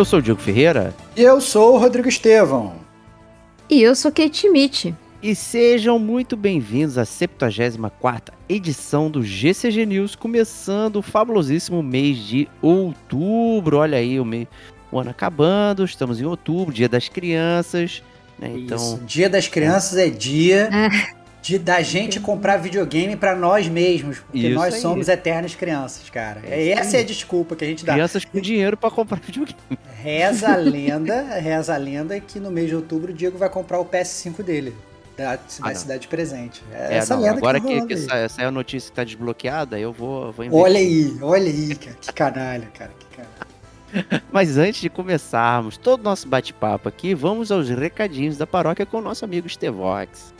Eu sou o Diego Ferreira. E eu sou o Rodrigo Estevão. E eu sou Kate Schmidt. E sejam muito bem-vindos à 74ª edição do GCG News, começando o fabulosíssimo mês de outubro. Olha aí, o, mês, o ano acabando, estamos em outubro, dia das crianças. Né? Então, Isso, dia das crianças é, é dia é de da gente comprar videogame para nós mesmos, porque Isso nós aí. somos eternas crianças, cara. É Essa é a desculpa que a gente dá. Crianças com dinheiro para comprar videogame. Reza a lenda, reza a lenda que no mês de outubro o Diego vai comprar o PS5 dele. Da, da ah, cidade presente. É, é essa não, lenda agora que, que, que essa, a notícia que tá desbloqueada, eu vou, vou investir. Olha aí, olha aí, cara. Que canalha, cara. Que canalha. Mas antes de começarmos todo o nosso bate-papo aqui, vamos aos recadinhos da paróquia com o nosso amigo Stevox.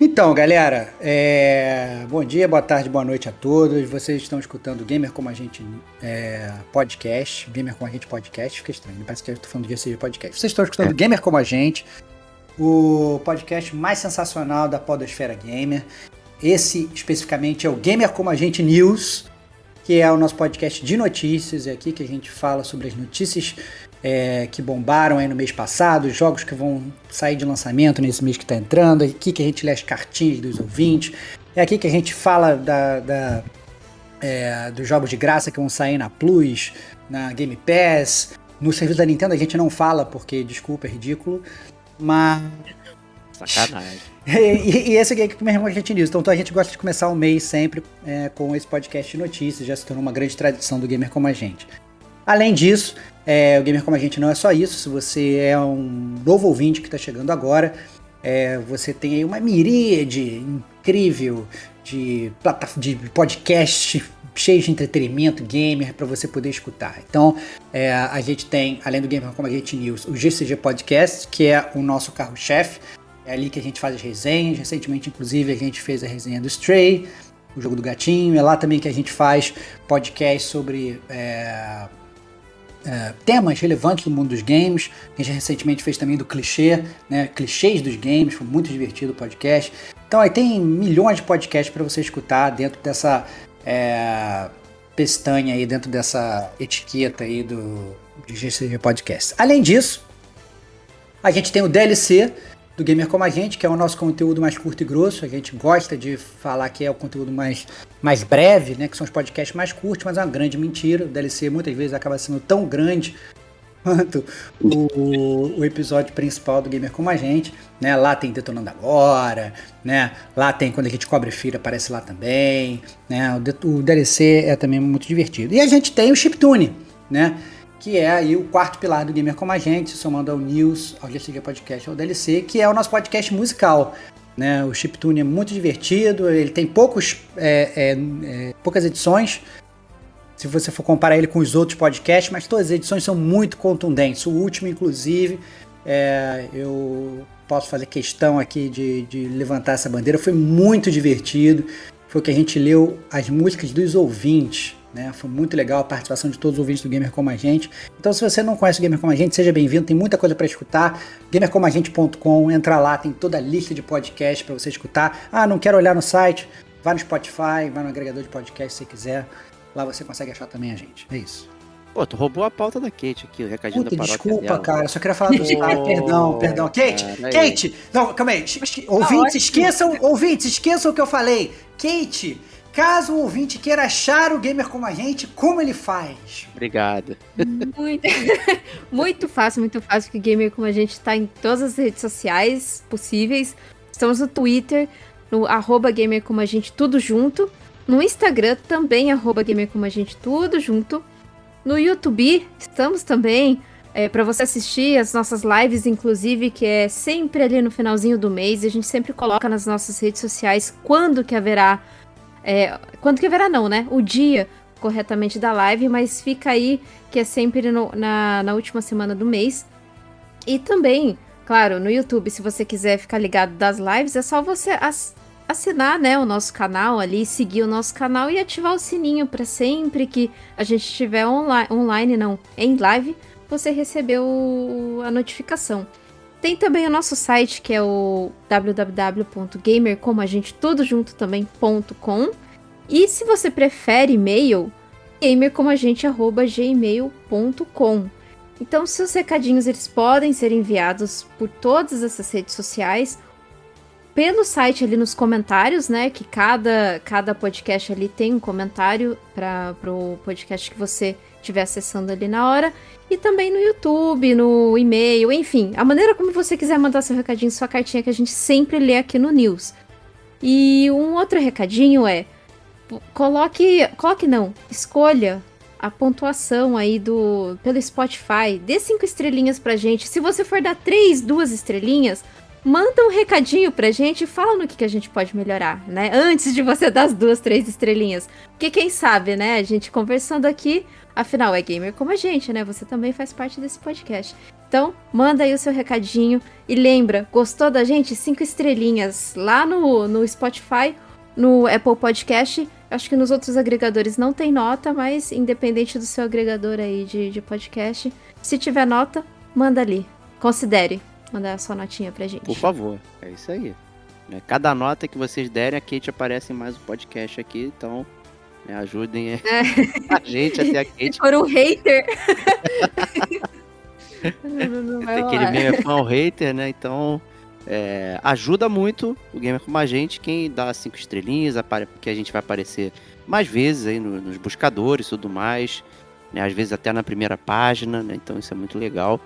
Então, galera, é... bom dia, boa tarde, boa noite a todos. Vocês estão escutando Gamer Como a Gente é... podcast, Gamer Como a Gente podcast, fica estranho, parece que eu estou falando do GCG podcast. Vocês estão escutando é. Gamer Como a Gente, o podcast mais sensacional da podosfera gamer. Esse, especificamente, é o Gamer Como a Gente News, que é o nosso podcast de notícias, é aqui que a gente fala sobre as notícias é, que bombaram aí no mês passado, jogos que vão sair de lançamento nesse mês que está entrando, é aqui que a gente lê as cartinhas dos ouvintes, é aqui que a gente fala da, da é, dos jogos de graça que vão sair na Plus, na Game Pass. No serviço da Nintendo a gente não fala porque, desculpa, é ridículo, mas. Sacanagem. e, e, esse aqui é que mesmo a gente. Então, então, a gente gosta de começar o mês sempre é, com esse podcast de notícias, já se tornou uma grande tradição do gamer como a gente. Além disso, é, o Gamer Como a Gente não é só isso. Se você é um novo ouvinte que está chegando agora, é, você tem aí uma miríade incrível de, de podcast cheio de entretenimento gamer para você poder escutar. Então, é, a gente tem, além do Gamer Como a Gente News, o GCG Podcast, que é o nosso carro-chefe. É ali que a gente faz as resenhas. Recentemente, inclusive, a gente fez a resenha do Stray, o jogo do gatinho. É lá também que a gente faz podcast sobre é, é, temas relevantes do mundo dos games. A gente recentemente fez também do clichê, né? Clichês dos games, foi muito divertido o podcast. Então aí tem milhões de podcasts para você escutar dentro dessa é, aí, dentro dessa etiqueta aí do, do GCG Podcast. Além disso, a gente tem o DLC, do Gamer Como a Gente, que é o nosso conteúdo mais curto e grosso. A gente gosta de falar que é o conteúdo mais, mais breve, né? Que são os podcasts mais curtos, mas é uma grande mentira. O DLC muitas vezes acaba sendo tão grande quanto o, o episódio principal do Gamer Como a Gente. Né? Lá tem Detonando Agora, né? Lá tem Quando a gente cobre fira, aparece lá também. Né? O, o DLC é também muito divertido. E a gente tem o Chiptune, né? Que é aí o quarto pilar do Gamer Como a Gente, somando ao News, ao GCG Podcast, ao DLC, que é o nosso podcast musical. Né? O Chiptune é muito divertido, ele tem poucos, é, é, é, poucas edições, se você for comparar ele com os outros podcasts, mas todas as edições são muito contundentes. O último, inclusive, é, eu posso fazer questão aqui de, de levantar essa bandeira, foi muito divertido. Foi que a gente leu as músicas dos ouvintes. Né? Foi muito legal a participação de todos os ouvintes do Gamer Como a Gente. Então, se você não conhece o Gamer Como a Gente, seja bem-vindo, tem muita coisa para escutar. gamercomagente.com, entra lá, tem toda a lista de podcasts para você escutar. Ah, não quero olhar no site? Vai no Spotify, vai no agregador de podcast se você quiser. Lá você consegue achar também a gente. É isso. Pô, tu roubou a pauta da Kate aqui, o recadinho Puta, da paróquia desculpa, dela. cara. Eu só queria falar. Pô, Ai, perdão, perdão. Kate, cara, aí. Kate! Não, calma aí. Esque- Ouvintes, ótimo. esqueçam, ouvintes, esqueçam o que eu falei. Kate, caso o ouvinte queira achar o gamer como a gente, como ele faz? Obrigado. Muito, muito fácil, muito fácil, que gamer como a gente tá em todas as redes sociais possíveis. Estamos no Twitter, no arroba gamer como a gente, tudo junto. No Instagram também, arroba gamer como a gente, tudo junto. No YouTube, estamos também. É, para você assistir as nossas lives, inclusive, que é sempre ali no finalzinho do mês. E a gente sempre coloca nas nossas redes sociais quando que haverá. É, quando que haverá, não, né? O dia corretamente da live, mas fica aí que é sempre no- na, na última semana do mês. E também, claro, no YouTube, se você quiser ficar ligado das lives, é só você ass- assinar, né, o nosso canal ali, seguir o nosso canal e ativar o sininho para sempre que a gente estiver online, online, não, em live, você receber o- a notificação. Tem também o nosso site que é o www.gamercomagentetudojunto.com e se você prefere e-mail, gamercomagente@gmail.com. Então, seus recadinhos eles podem ser enviados por todas essas redes sociais, pelo site ali nos comentários, né? Que cada, cada podcast ali tem um comentário para o podcast que você estiver acessando ali na hora. E também no YouTube, no e-mail, enfim, a maneira como você quiser mandar seu recadinho, sua cartinha que a gente sempre lê aqui no News. E um outro recadinho é coloque, coloque não, escolha a pontuação aí do pelo Spotify, dê cinco estrelinhas pra gente. Se você for dar três, duas estrelinhas, manda um recadinho pra gente e fala no que, que a gente pode melhorar, né? Antes de você dar as duas, três estrelinhas. Porque quem sabe, né? A gente conversando aqui, afinal é gamer como a gente, né? Você também faz parte desse podcast. Então, manda aí o seu recadinho e lembra, gostou da gente? Cinco estrelinhas lá no, no Spotify, no Apple Podcast. Acho que nos outros agregadores não tem nota, mas independente do seu agregador aí de, de podcast, se tiver nota, manda ali. Considere mandar a sua notinha pra gente. Por favor, é isso aí. Né, Cada nota que vocês derem, a Kate aparece em mais um podcast aqui, então né, ajudem É. a gente até a Kate. Se for um hater. não, não, Tem aquele meme é fã hater, né? Então é, ajuda muito o gamer como a gente, quem dá cinco estrelinhas, porque a gente vai aparecer mais vezes aí no- nos buscadores e tudo mais, né? Às vezes até na primeira página, né? Então isso é muito legal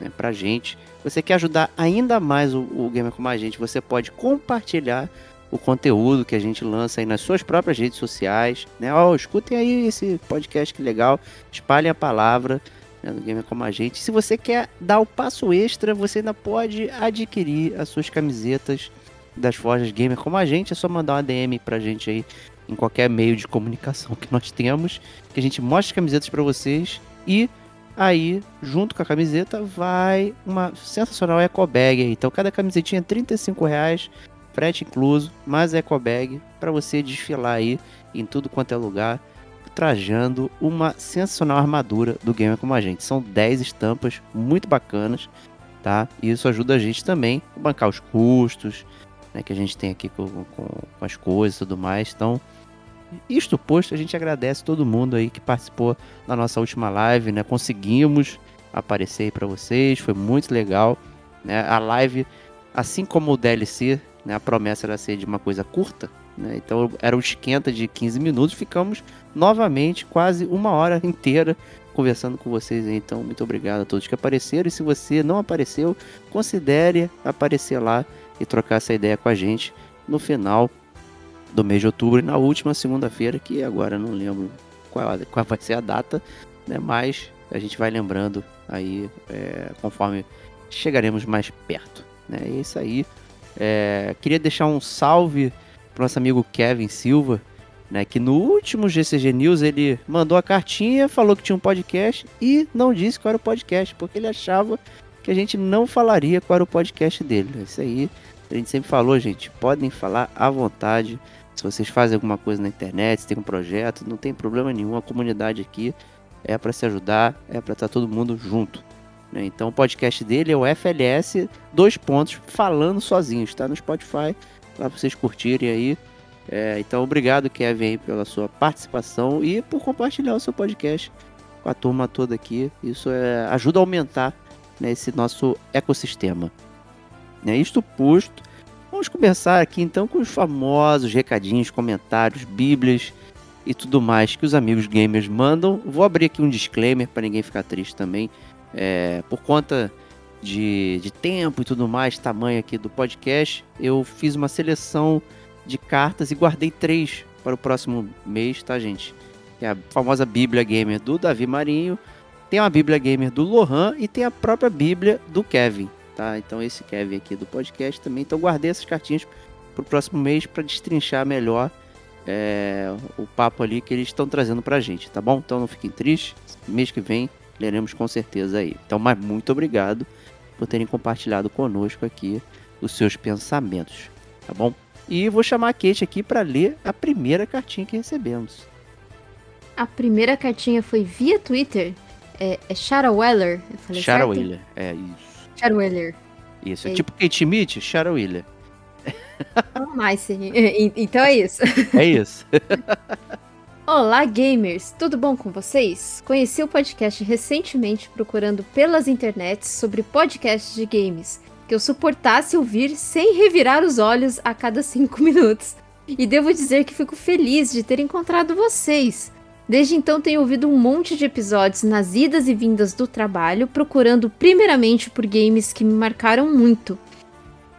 né, pra gente. Você quer ajudar ainda mais o, o gamer como a gente, você pode compartilhar o conteúdo que a gente lança aí nas suas próprias redes sociais, né? Ó, escutem aí esse podcast que legal, espalhem a palavra né, do Gamer Como a Gente. Se você quer dar o passo extra, você ainda pode adquirir as suas camisetas das forjas Gamer Como a Gente. É só mandar uma DM pra gente aí em qualquer meio de comunicação que nós temos, que a gente mostra as camisetas pra vocês e aí, junto com a camiseta, vai uma sensacional eco bag. Então, cada camisetinha é 35 reais, frete incluso, mais eco bag para você desfilar aí em tudo quanto é lugar trajando uma sensacional armadura do Gamer Como a Gente. São 10 estampas muito bacanas, tá? E isso ajuda a gente também a bancar os custos, né, que a gente tem aqui com, com, com as coisas e tudo mais. Então, isto posto, a gente agradece todo mundo aí que participou da nossa última live, né? Conseguimos aparecer para vocês, foi muito legal, né? A live, assim como o DLC, né, a promessa era ser de uma coisa curta, né? Então era um esquenta de 15 minutos, ficamos novamente quase uma hora inteira conversando com vocês. Então, muito obrigado a todos que apareceram. E se você não apareceu, considere aparecer lá e trocar essa ideia com a gente no final do mês de outubro e na última segunda-feira, que agora não lembro qual, qual vai ser a data, né? Mas a gente vai lembrando aí é, conforme chegaremos mais perto. Né? É isso aí. É, queria deixar um salve pro nosso amigo Kevin Silva, né, que no último GCG News ele mandou a cartinha, falou que tinha um podcast e não disse qual era o podcast, porque ele achava que a gente não falaria qual era o podcast dele. Isso aí, a gente sempre falou, gente, podem falar à vontade. Se vocês fazem alguma coisa na internet, se tem um projeto, não tem problema nenhum. A comunidade aqui é para se ajudar, é para estar todo mundo junto. né? Então o podcast dele é o FLS, dois pontos, falando sozinho. Está no Spotify, para vocês curtirem aí. É, então, obrigado, Kevin, pela sua participação e por compartilhar o seu podcast com a turma toda aqui. Isso é, ajuda a aumentar né, esse nosso ecossistema. Né, isto posto, vamos começar aqui então com os famosos recadinhos, comentários, bíblias e tudo mais que os amigos gamers mandam. Vou abrir aqui um disclaimer para ninguém ficar triste também. É, por conta de, de tempo e tudo mais, tamanho aqui do podcast, eu fiz uma seleção de cartas e guardei três para o próximo mês, tá, gente? Que é a famosa Bíblia Gamer do Davi Marinho, tem uma Bíblia Gamer do Lohan e tem a própria Bíblia do Kevin, tá? Então esse Kevin aqui do podcast também. Então guardei essas cartinhas para o próximo mês para destrinchar melhor é, o papo ali que eles estão trazendo pra gente, tá bom? Então não fiquem tristes, mês que vem leremos com certeza aí. Então, mas muito obrigado por terem compartilhado conosco aqui os seus pensamentos, tá bom? E vou chamar a Kate aqui para ler a primeira cartinha que recebemos. A primeira cartinha foi via Twitter. É, é Shara Weller. Eu falei Shara certo? Wheeler, é isso. Shara Weller. Isso, é tipo Kate Schmidt, Shara Wheeler. Oh, nice. Então é isso. É isso. Olá, gamers! Tudo bom com vocês? Conheci o podcast recentemente procurando pelas internets sobre podcasts de games que eu suportasse ouvir sem revirar os olhos a cada cinco minutos. E devo dizer que fico feliz de ter encontrado vocês. Desde então tenho ouvido um monte de episódios nas idas e vindas do trabalho, procurando primeiramente por games que me marcaram muito.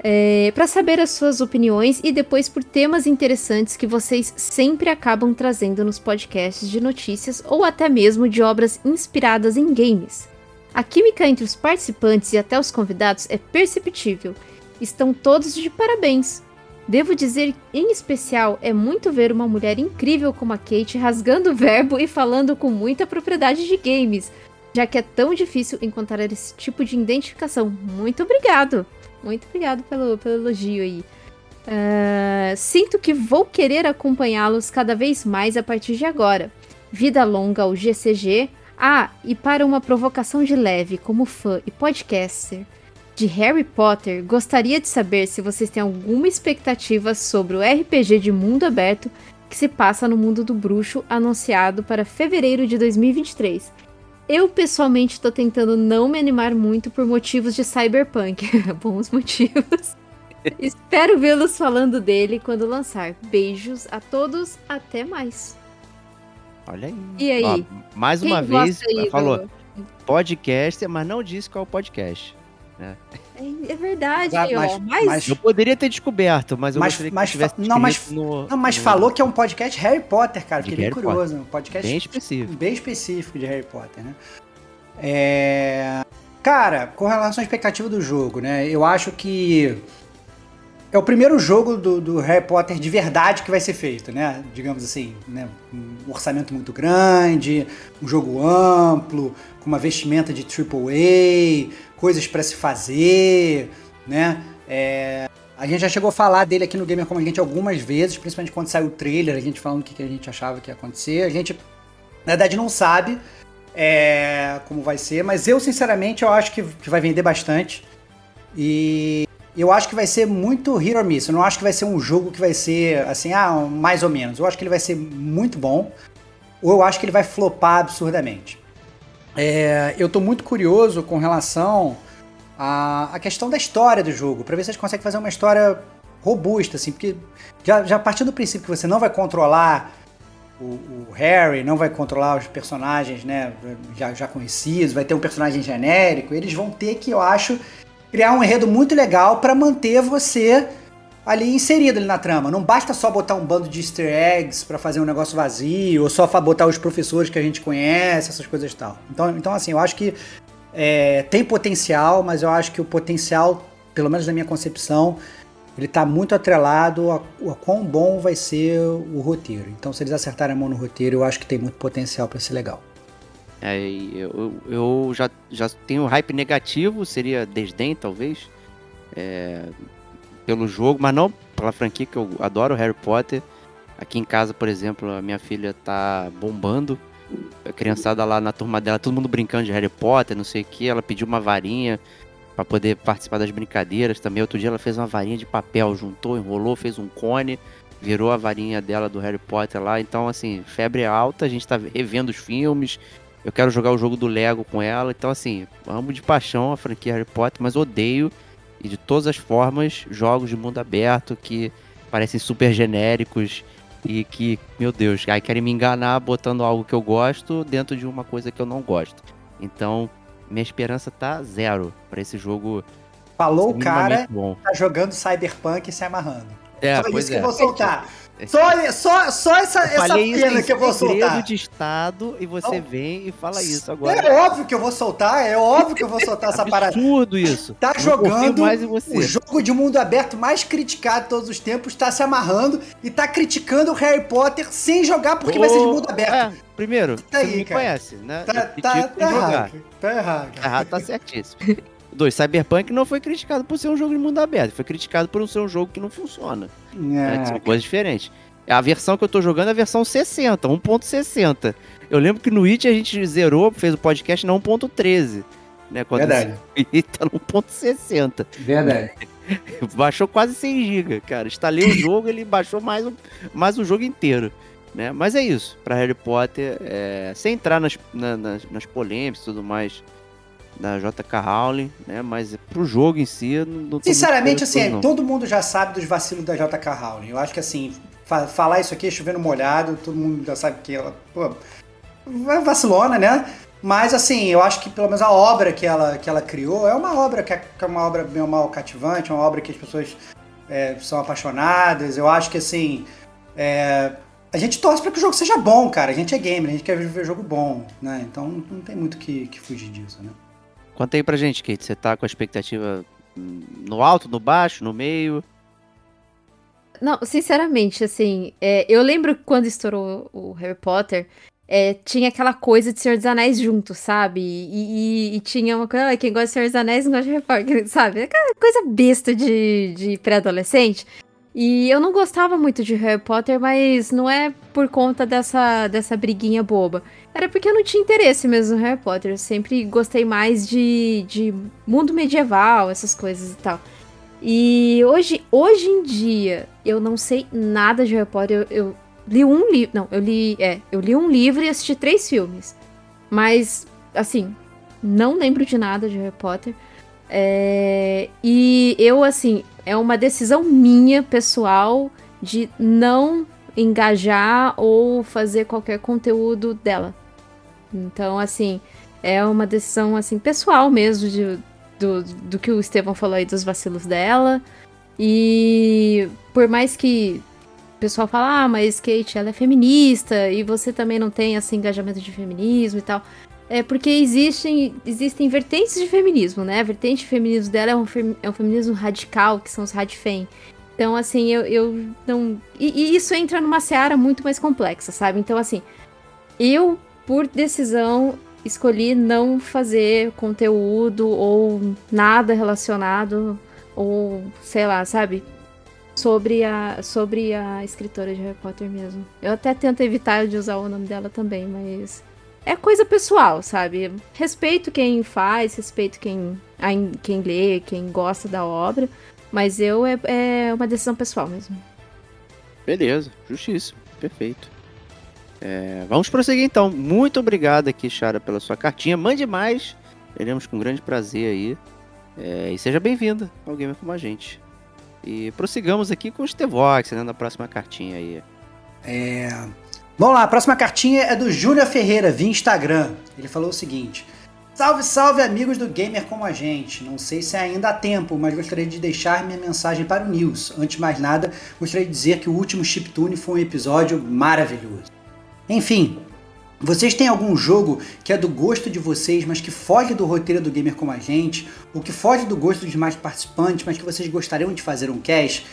É, para saber as suas opiniões e depois por temas interessantes que vocês sempre acabam trazendo nos podcasts de notícias ou até mesmo de obras inspiradas em games. A química entre os participantes e até os convidados é perceptível. Estão todos de parabéns. Devo dizer, em especial, é muito ver uma mulher incrível como a Kate rasgando o verbo e falando com muita propriedade de games, já que é tão difícil encontrar esse tipo de identificação. Muito obrigado! Muito obrigado pelo, pelo elogio aí. Ah, sinto que vou querer acompanhá-los cada vez mais a partir de agora. Vida longa ao GCG. Ah, e para uma provocação de leve, como fã e podcaster de Harry Potter, gostaria de saber se vocês têm alguma expectativa sobre o RPG de mundo aberto que se passa no mundo do bruxo anunciado para fevereiro de 2023. Eu pessoalmente tô tentando não me animar muito por motivos de cyberpunk. Bons motivos. Espero vê-los falando dele quando lançar. Beijos a todos, até mais. Olha aí. E aí? Ó, mais uma vez, aí falou do- podcast, mas não disse qual podcast. É, é verdade, Mas- ó. mas- Mas, Eu poderia ter descoberto, mas eu Mas- gostaria que mas tivesse não, mas- no, Não, mas no- falou que é um podcast Harry Potter, cara. Fiquei bem curioso. Um podcast bem específico. bem específico de Harry Potter, né? É... Cara, com relação à expectativa do jogo, né? Eu acho que é o primeiro jogo do, do Harry Potter de verdade que vai ser feito, né? Digamos assim, né? Um orçamento muito grande, um jogo amplo, com uma vestimenta de AAA, coisas para se fazer, né? É, A gente já chegou a falar dele aqui no Gamer Como a gente algumas vezes, principalmente quando saiu o trailer, a gente falando o que que a gente achava que ia acontecer. A gente, na verdade, não sabe é, como vai ser, mas eu, sinceramente, eu acho que, que vai vender bastante. E eu acho que vai ser muito hit or miss. Eu não acho que vai ser um jogo que vai ser assim, ah, mais ou menos. Eu acho que ele vai ser muito bom, ou eu acho que ele vai flopar absurdamente. É, eu tô muito curioso com relação à, à questão da história do jogo, pra ver se eles conseguem fazer uma história robusta, assim, porque já, já partindo do princípio que você não vai controlar o, o Harry, não vai controlar os personagens, né, já, já conhecidos, vai ter um personagem genérico, eles vão ter que, eu acho, criar um enredo muito legal pra manter você ali inserido ali na trama. Não basta só botar um bando de easter eggs pra fazer um negócio vazio, ou só botar os professores que a gente conhece, essas coisas e tal. Então, então assim, eu acho que é, tem potencial, mas eu acho que o potencial, pelo menos na minha concepção, ele tá muito atrelado a, a quão bom vai ser o roteiro. Então, se eles acertarem a mão no roteiro, eu acho que tem muito potencial pra ser legal. É, eu, eu- eu já, já tenho hype negativo, seria desdém, talvez, é, pelo jogo, mas não pela franquia, que eu adoro Harry Potter. Aqui em casa, por exemplo, a minha filha tá bombando. A criançada lá na turma dela, todo mundo brincando de Harry Potter, não sei o que. Ela pediu uma varinha pra poder participar das brincadeiras também. Outro dia ela fez uma varinha de papel, juntou, enrolou, fez um cone, virou a varinha dela do Harry Potter lá. Então, assim, febre alta, a gente tá revendo os filmes, Eu quero jogar o jogo do Lego com ela. Então, assim, amo de paixão a franquia Harry Potter, mas odeio, e de todas as formas, jogos de mundo aberto que parecem super genéricos e que, meu Deus, aí querem me enganar botando algo que eu gosto dentro de uma coisa que eu não gosto. Então, minha esperança tá zero para esse jogo. Falou o cara, bom. tá jogando Cyberpunk e se amarrando. É, Só isso que é. eu vou soltar. Só, só, só essa, Eu essa pena que eu vou soltar. de estado e você Não. vem e fala isso agora. É óbvio que eu vou soltar, é óbvio que eu vou soltar essa parada. Absurdo isso. Tá jogando o jogo de mundo aberto mais criticado de todos os tempos, tá se amarrando e tá criticando o Harry Potter sem jogar porque vai ser de mundo aberto. É, primeiro, Tá aí, me cara. conhece, né? Tá, tá, tá errado. Tá errado. Tá errado, tá certíssimo. Dois, Cyberpunk não foi criticado por ser um jogo de mundo aberto, foi criticado por ser um jogo que não funciona. né, que são É, coisas diferentes. A versão que eu tô jogando é a versão 60, 1.60. Eu lembro que no It a gente zerou, fez o podcast na 1.13. Né, quando Verdade. esse tá no 1.60. verdade. Baixou quase 100 GB, cara. Instalei o jogo, ele baixou mais o, mais o jogo inteiro. Né? Mas é isso, pra Harry Potter, é, sem entrar nas, na- nas, nas polêmicas e tudo mais da JK Rowling, né? Mas pro jogo em si, não, não tô Sinceramente, assim, não. todo mundo já sabe dos vacilos da JK Rowling. Eu acho que, assim, fa- falar isso aqui é chovendo molhado, todo mundo já sabe que ela, pô, é vacilona, né? Mas, assim, eu acho que pelo menos a obra que ela, que ela criou é uma obra que é, que é uma obra bem mal cativante, uma obra que as pessoas é, são apaixonadas. Eu acho que, assim, é, a gente torce para que o jogo seja bom, cara. A gente é gamer, a gente quer ver jogo bom, né? Então não tem muito que, que fugir disso, né? Conta aí pra gente, Kate. Você tá com a expectativa hum, no alto, no baixo, no meio? Não, sinceramente, assim, é, eu lembro quando estourou o Harry Potter, é, tinha aquela coisa de Senhor dos Anéis junto, sabe? E, e- e tinha uma coisa, ah, quem gosta de Senhor dos Anéis não gosta de Harry Potter, sabe? Aquela coisa besta de, de pré-adolescente. E eu não gostava muito de Harry Potter, mas não é por conta dessa, dessa briguinha boba. Era porque eu não tinha interesse mesmo no Harry Potter. Eu sempre gostei mais de, de mundo medieval, essas coisas e tal. E hoje, hoje em dia, eu não sei nada de Harry Potter. Eu, eu li um livro. Não, eu li. É, eu li um livro e assisti três filmes. Mas, assim, não lembro de nada de Harry Potter. É, e eu, assim, é uma decisão minha, pessoal, de não engajar ou fazer qualquer conteúdo dela. Então, assim, é uma decisão, assim, pessoal mesmo, de, do, do que o Estevão falou aí dos vacilos dela. E por mais que o pessoal fala, ah, mas Kate, ela é feminista e você também não tem esse engajamento de feminismo e tal. É porque existem, existem vertentes de feminismo, né? A vertente de feminismo dela é um, é um feminismo radical, que são os radfem. Então, assim, eu, eu não. E, e isso entra numa seara muito mais complexa, sabe? Então, assim, eu, por decisão, escolhi não fazer conteúdo ou nada relacionado, ou sei lá, sabe? Sobre a, sobre a escritora de Harry Potter mesmo. Eu até tento evitar de usar o nome dela também, mas. É coisa pessoal, sabe? Respeito quem faz, respeito quem, quem lê, quem gosta da obra, mas eu é, é uma decisão pessoal mesmo. Beleza, justíssimo, perfeito. É, vamos prosseguir então. Muito obrigado aqui, Chara, pela sua cartinha. Mande mais, teremos com grande prazer aí. É, e seja bem-vinda ao Gamer Como a Gente. E prossigamos aqui com o Stevox, né, na próxima cartinha aí. É... Vamos lá, a próxima cartinha é do Júnior Ferreira, via Instagram. Ele falou o seguinte: Salve, salve, amigos do Gamer como a gente. Não sei se ainda há tempo, mas gostaria de deixar minha mensagem para o News. Antes de mais nada, gostaria de dizer que o último Chiptune foi um episódio maravilhoso. Enfim, vocês têm algum jogo que é do gosto de vocês, mas que foge do roteiro do Gamer como a gente, ou que foge do gosto dos demais participantes, mas que vocês gostariam de fazer um cast?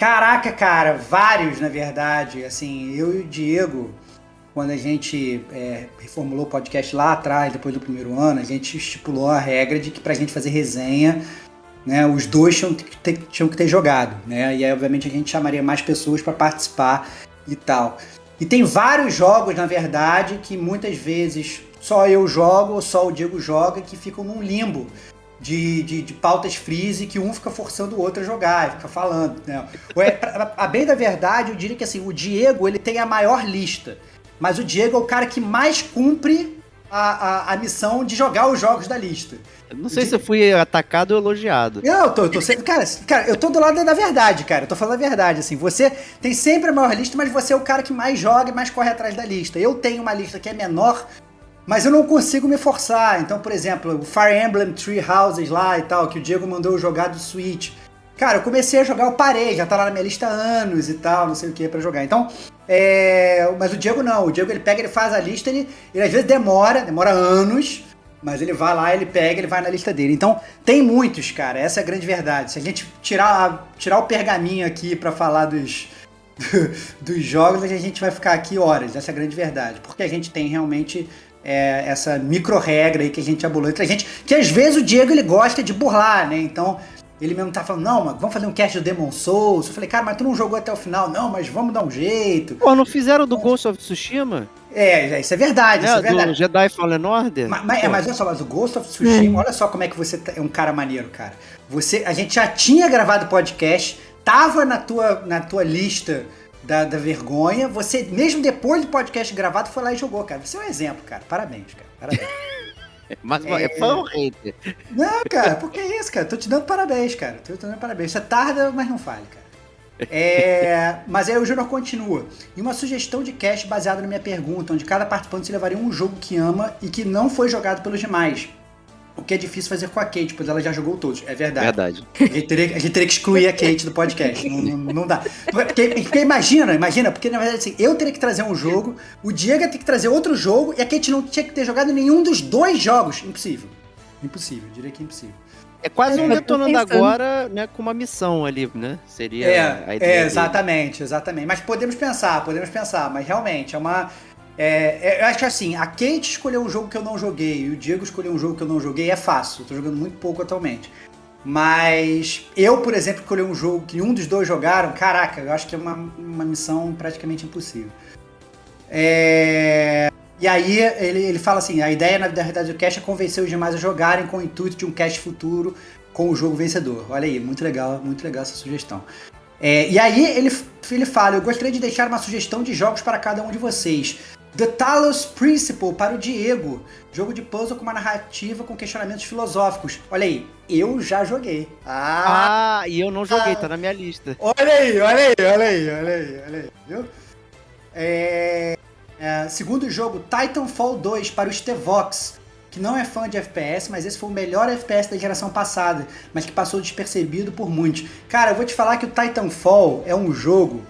Caraca, cara, vários na verdade. Assim, eu e o Diego, quando a gente é, reformulou o podcast lá atrás, depois do primeiro ano, a gente estipulou a regra de que pra gente fazer resenha, né, os dois tinham que ter, tinham que ter jogado, né? E aí, obviamente, a gente chamaria mais pessoas para participar e tal. E tem vários jogos, na verdade, que muitas vezes só eu jogo ou só o Diego joga que ficam num limbo de, de, de pautas freeze que um fica forçando o outro a jogar, fica falando. Né? Ou é, pra- a bem da verdade, eu diria que assim, o Diego ele tem a maior lista, mas o Diego é o cara que mais cumpre a, a, a missão de jogar os jogos da lista. Eu Não sei se eu fui atacado ou elogiado. Não, eu tô, eu tô sendo. Cara, cara, eu tô do lado da verdade, cara. Eu tô falando a verdade, assim. Você tem sempre a maior lista, mas você é o cara que mais joga e mais corre atrás da lista. Eu tenho uma lista que é menor, mas eu não consigo me forçar. Então, por exemplo, o Fire Emblem Tree Houses lá e tal, que o Diego mandou eu jogar do Switch. Cara, eu comecei a jogar, eu parei, já tá lá na minha lista há anos e tal, não sei o que pra jogar. Então, é. Mas o Diego não. O Diego ele pega, ele faz a lista, ele, ele às vezes demora, demora anos. Mas ele vai lá, ele pega, ele vai na lista dele. Então, tem muitos, cara. Essa é a grande verdade. Se a gente tirar, tirar o pergaminho aqui pra falar dos, dos jogos, a gente vai ficar aqui horas. Essa é a grande verdade. Porque a gente tem realmente é, essa micro regra aí que a gente abulou entre a gente. Que às vezes o Diego ele gosta de burlar, né? Então, ele mesmo tá falando, não, mas vamos fazer um cast do Demon Souls. Eu falei, cara, mas tu não jogou até o final. Não, mas vamos dar um jeito. Pô, não fizeram do Ghost of Tsushima? É, isso é verdade, isso é É, verdade. do Jedi Fallen Order? Mas, mas, é, mas olha só, mas o Ghost of Tsushima, olha só como é que você tá- é um cara maneiro, cara. Você, a gente já tinha gravado podcast, tava na tua, na tua lista da, da vergonha, você, mesmo depois do podcast gravado, foi lá e jogou, cara. Você é um exemplo, cara. Parabéns, cara. Parabéns. Mas é fã ou hater? Não, cara, por que isso, cara? Tô te dando parabéns, cara. Tô te dando parabéns. Você tarda, mas não falha, cara. É, mas aí o Júnior continua. E uma sugestão de cast baseada na minha pergunta, onde cada participante se levaria um jogo que ama e que não foi jogado pelos demais. O que é difícil fazer com a Kate, pois ela já jogou todos. É verdade. Verdade. A gente, teria, a gente teria que excluir a Kate do podcast. Não, não, não dá. Porque, porque imagina, imagina, porque na verdade assim, eu teria que trazer um jogo, o Diego ia ter que trazer outro jogo e a Kate não tinha que ter jogado nenhum dos dois jogos. Impossível. Impossível, eu diria que é impossível. É quase um É, tô detonando agora, né, com uma missão ali, né? Seria É, a ideia. é, exatamente, exatamente. Mas podemos pensar, podemos pensar, mas realmente é uma. É, é, eu acho assim, a Kate escolheu um jogo que eu não joguei e o Diego escolheu um jogo que eu não joguei, é fácil. Eu tô jogando muito pouco atualmente. Mas eu, por exemplo, escolhi um jogo que um dos dois jogaram, caraca, eu acho que é uma, uma missão praticamente impossível. É, E aí ele, ele fala assim, a ideia na verdade do cast é convencer os demais a jogarem com o intuito de um cast futuro com o jogo vencedor. Olha aí, muito legal, muito legal essa sugestão. É, e aí ele, ele fala, eu gostaria de deixar uma sugestão de jogos para cada um de vocês. The Talos Principle para o Diego. Jogo de puzzle com uma narrativa com questionamentos filosóficos. Olha aí, eu já joguei. Ah, Ah, e eu não joguei, Ah. tá na minha lista. olha aí, olha aí, olha aí, olha aí, olha aí, viu? É, é, segundo jogo, Titanfall 2 para o Stevox, que não é fã de FPS, mas esse foi o melhor FPS da geração passada, mas que passou despercebido por muitos. Cara, eu vou te falar que o Titanfall é um jogo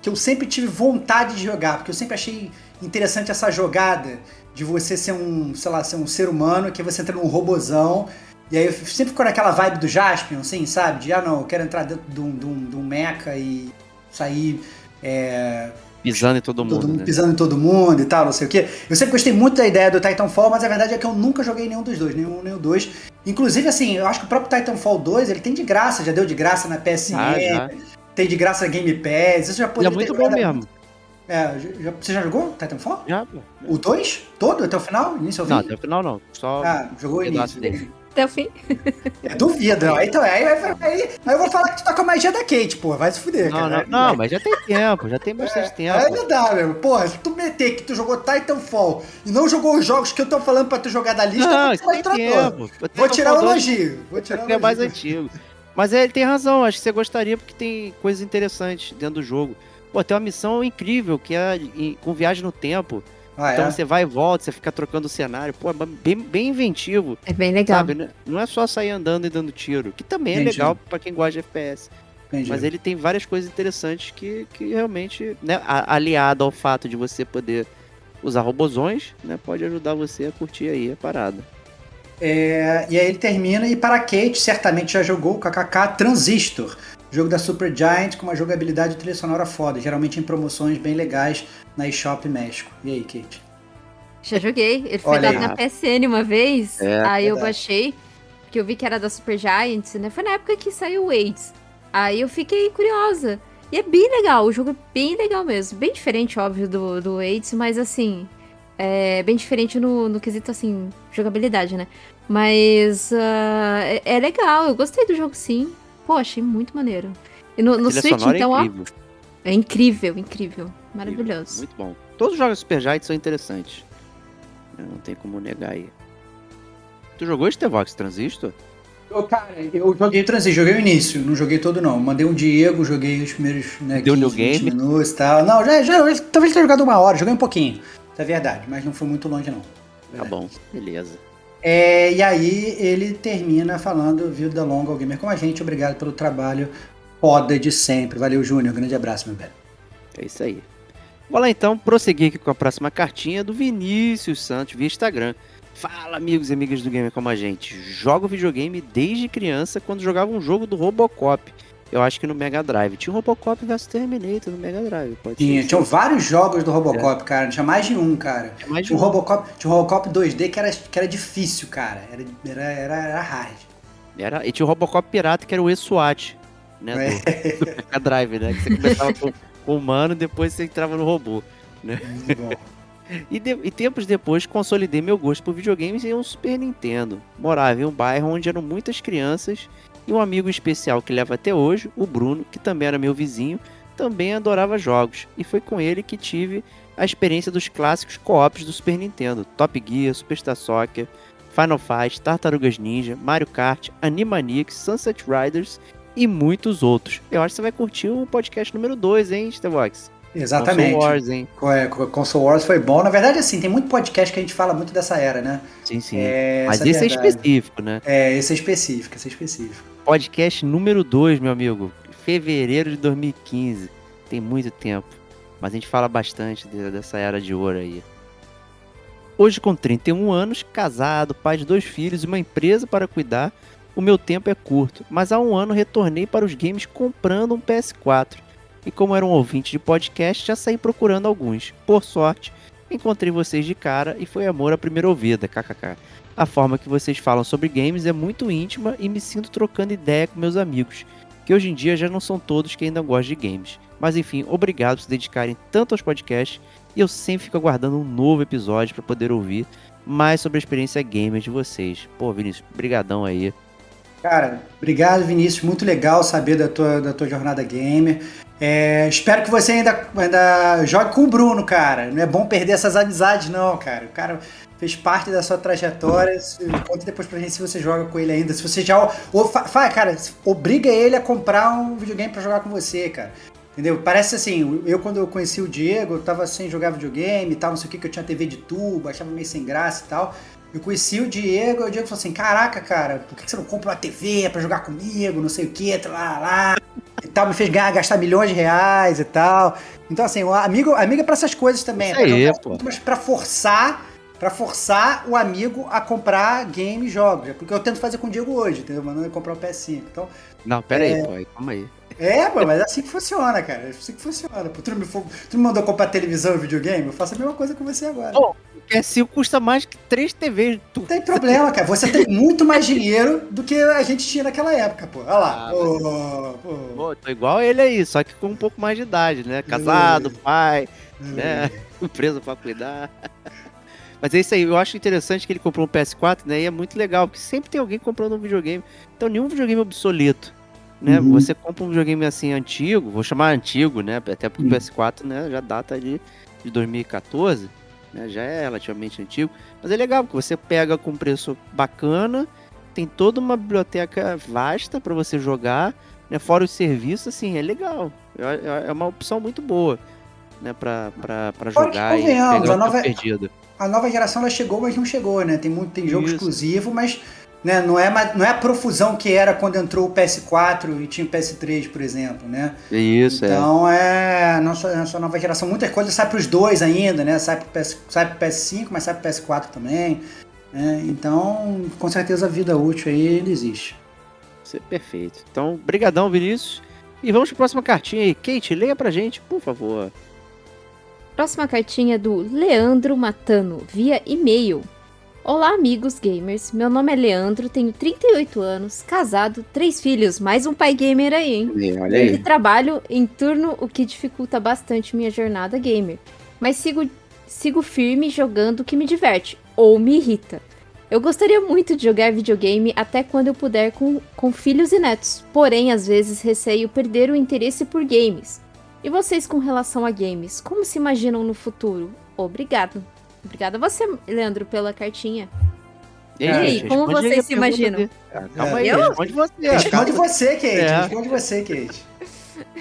que eu sempre tive vontade de jogar, porque eu sempre achei interessante essa jogada de você ser um, sei lá, ser um ser humano, que você entra num robozão, e aí eu sempre ficou naquela vibe do Jaspion, assim, sabe? De, ah não, eu quero entrar dentro de um, de um, de um mecha e sair é, Pisando em todo mundo, todo mundo né? pisando em todo mundo e tal, não sei o quê. Eu sempre gostei muito da ideia do Titanfall, mas a verdade é que eu nunca joguei nenhum dos dois, nenhum nem o dois. Inclusive, assim, eu acho que o próprio Titanfall 2, ele tem de graça, já deu de graça na PSN, Ah, tem de graça na Game Pass, isso já Ele poderia é muito bom mesmo. É, já- você já jogou Titanfall? Já, pô. O 2? Todo? Até o final? Início ao fim? Não, até o final não. Só Ah, jogou o início. dele. Até o fim. É, duvido. não. Então, aí, aí, aí, aí eu vou falar que tu tá com a magia da Kate, pô. Vai se fuder, Não, cara. não, não, mas já tem tempo, já tem bastante tempo. Aí não dá, meu. Porra, se tu meter que tu jogou Titanfall e não jogou os jogos que eu tô falando pra tu jogar da lista, Não, eu vou tem tirar tempo. Vou tirar o Titanfall 2 elogio. Vou tirar o é mais antigo. Mas é, ele tem razão, acho que você gostaria porque tem coisas interessantes dentro do jogo. Pô, tem uma missão incrível que é com viagem no tempo. Ah, Então é? você vai e volta, você fica trocando o cenário. Pô, é bem, bem inventivo, É bem legal. sabe? né? Não é só sair andando e dando tiro, que também é Entendi. legal pra quem gosta de FPS. Entendi. Mas ele tem várias coisas interessantes que, que realmente, né, aliado ao fato de você poder usar robozões, né, pode ajudar você a curtir aí a parada. É, e aí ele termina e para Kate, certamente já jogou o KKK Transistor, jogo da Super Giant com uma jogabilidade e trilha sonora foda, geralmente em promoções bem legais na eShop México. E aí, Kate? Já joguei. Ele foi Olha dado aí. na PSN uma vez. É, aí eu baixei, porque eu vi que era da Super Giants, né? Foi na época que saiu o AIDS. Aí eu fiquei curiosa. E é bem legal, o jogo é bem legal mesmo. Bem diferente, óbvio, do, do AIDS, mas assim. É bem diferente no, no quesito, assim, jogabilidade, né? Mas ah, é, é legal, eu gostei do jogo sim. Pô, achei muito maneiro. E no, no Switch, sonora então, é ó. incrível. É incrível, incrível. Maravilhoso. Muito bom. Todos os jogos Super Giant são interessantes. Não tem como negar aí. Tu jogou Stevox Transistor? Ô, cara, eu joguei Transistor, joguei o início, não joguei todo não. Mandei um Diego, joguei os primeiros né, Deu 15, new 20 game? minutos e tal. Não, já, já, já- talvez tenha jogado uma hora, joguei um pouquinho. Isso é verdade, mas não foi muito longe não. Tá bom, beleza. É, e aí ele termina falando, vida longa ao gamer com a gente, obrigado pelo trabalho foda de sempre. Valeu, Júnior, grande abraço, meu velho. É isso aí. Vou lá então prosseguir aqui com a próxima cartinha do Vinícius Santos via Instagram. Fala, amigos e amigas do Gamer Como a Gente. Jogo videogame desde criança quando jogava um jogo do Robocop. Eu acho que no Mega Drive. Tinha o Robocop vs Terminator no Mega Drive. Pode Tinha, ser. tinham vários jogos do Robocop, cara. Tinha mais de um, cara. Tinha mais de Tinha um. Robocop, tinha um Robocop 2D que era, que era difícil, cara. Era, era, era, era hard. Era, e tinha o Robocop pirata que era o E-SWAT. Né, É. do, do Mega Drive, né? Que você começava com, com o humano e depois você entrava no robô. Muito bom. E, de- e tempos depois consolidei meu gosto por videogames em um Super Nintendo. Morava em um bairro onde eram muitas crianças e um amigo especial que leva até hoje, o Bruno, que também era meu vizinho, também adorava jogos. E foi com ele que tive a experiência dos clássicos co-ops do Super Nintendo: Top Gear, Superstar Soccer, Final Fight, Tartarugas Ninja, Mario Kart, Animaniacs, Sunset Riders e muitos outros. Eu acho que você vai curtir o podcast número 2, hein, Stevox? Exatamente. Console Wars, hein? É, co- Console Wars foi bom. Na verdade, assim, tem muito podcast que a gente fala muito dessa era, né? Sim, sim. É, Mas esse é específico, né? É, esse é específico, esse é específico. Podcast número 2, meu amigo. Fevereiro de 2015. Tem muito tempo. Mas a gente fala bastante de- dessa era de ouro aí. Hoje, com 31 anos, casado, pai de dois filhos e uma empresa para cuidar, o meu tempo é curto. Mas há um ano retornei para os games comprando um PS4. E como era um ouvinte de podcast, já saí procurando alguns. Por sorte, encontrei vocês de cara e foi amor à primeira ouvida, kkk. A forma que vocês falam sobre games é muito íntima e me sinto trocando ideia com meus amigos, que hoje em dia já não são todos que ainda gostam de games. Mas enfim, obrigado por se dedicarem tanto aos podcasts e eu sempre fico aguardando um novo episódio para poder ouvir mais sobre a experiência gamer de vocês. Pô, Vinícius, brigadão aí. Cara, obrigado, Vinícius. Muito legal saber da tua, da tua jornada gamer. É, espero que você ainda, ainda jogue com o Bruno, cara. Não é bom perder essas amizades, não, cara. O cara fez parte da sua trajetória. Conta depois pra gente se você joga com ele ainda. Se você já. Ou, fa, cara, obriga ele a comprar um videogame pra jogar com você, cara. Entendeu? Parece assim, eu quando eu conheci o Diego, eu tava sem jogar videogame e tal, não sei o que, que eu tinha TV de tubo, achava meio sem graça e tal. Eu conheci o Diego, e o Diego falou assim: Caraca, cara, por que você não compra uma TV pra jogar comigo? Não sei o que, lá, lá. E tal, me fez gastar milhões de reais e tal. Então, assim, o amigo, amigo é pra essas coisas também. Isso é pra aí, pô. pra forçar, pra forçar o amigo a comprar game e jogos. É porque eu tento fazer com o Diego hoje, entendeu? Mandando ele comprar o PS5. Então, Não, pera aí, pô, calma aí. é, pô, mas é assim que funciona, cara. É assim que funciona. Pô, tu, me, tu me mandou comprar televisão e videogame? Eu faço a mesma coisa com você agora. Pô, O PS5 custa mais que três TVs. Tu... Não tem problema, cara. Você tem muito mais dinheiro do que a gente tinha naquela época, pô. Olha lá. Ah, pô. Pô, tô igual ele aí, só que com um pouco mais de idade, né? Casado, pai, né? Empresa pra cuidar. Mas é isso aí, eu acho interessante que ele comprou um PS4, né? E é muito legal, porque sempre tem alguém comprando um videogame. Então, nenhum videogame obsoleto, né? Uhum. Você compra um videogame assim antigo, vou chamar antigo, né? Até porque Uhum. o PS4, né, já data de, de 2014, né? Já é relativamente antigo. Mas é legal, porque você pega com preço bacana, tem toda uma biblioteca vasta para você jogar, né? Fora os serviços, assim, é legal. É, é uma opção muito boa, né? Pra, pra, pra jogar e pegar a o nova- perdido. A nova geração ela chegou, mas não chegou, né? Tem muito tem jogo Isso. exclusivo, mas né, não, é, não é a profusão que era quando entrou o PS4 e tinha o PS3, por exemplo, né? É Isso, é. então é. a nossa, a nossa nova geração, muitas coisas sai para os dois ainda, né? Sai pro, PS, sai pro PS5, mas sai pro PS4 também. né? Então, com certeza a vida útil aí ele existe. Isso é perfeito. Então, brigadão, Vinícius. E vamos para a próxima cartinha aí. Kate, leia pra gente, por favor. Próxima cartinha é do Leandro Matano, via e-mail. Olá, amigos gamers. Meu nome é Leandro, tenho 38 anos, casado, três filhos, mais um pai gamer aí, hein? Olha E trabalho em turno, o que dificulta bastante minha jornada gamer. Mas sigo, sigo firme jogando o que me diverte, ou me irrita. Eu gostaria muito de jogar videogame até quando eu puder com, com filhos e netos, porém às vezes receio perder o interesse por games. E vocês com relação a games, como se imaginam no futuro? Obrigado. Obrigada a você, Leandro, pela cartinha. E E aí, gente, como vocês se imaginam? Ah, Calma aí, Eu? responde você. Responde você, Kate. É. Responde você, Kate.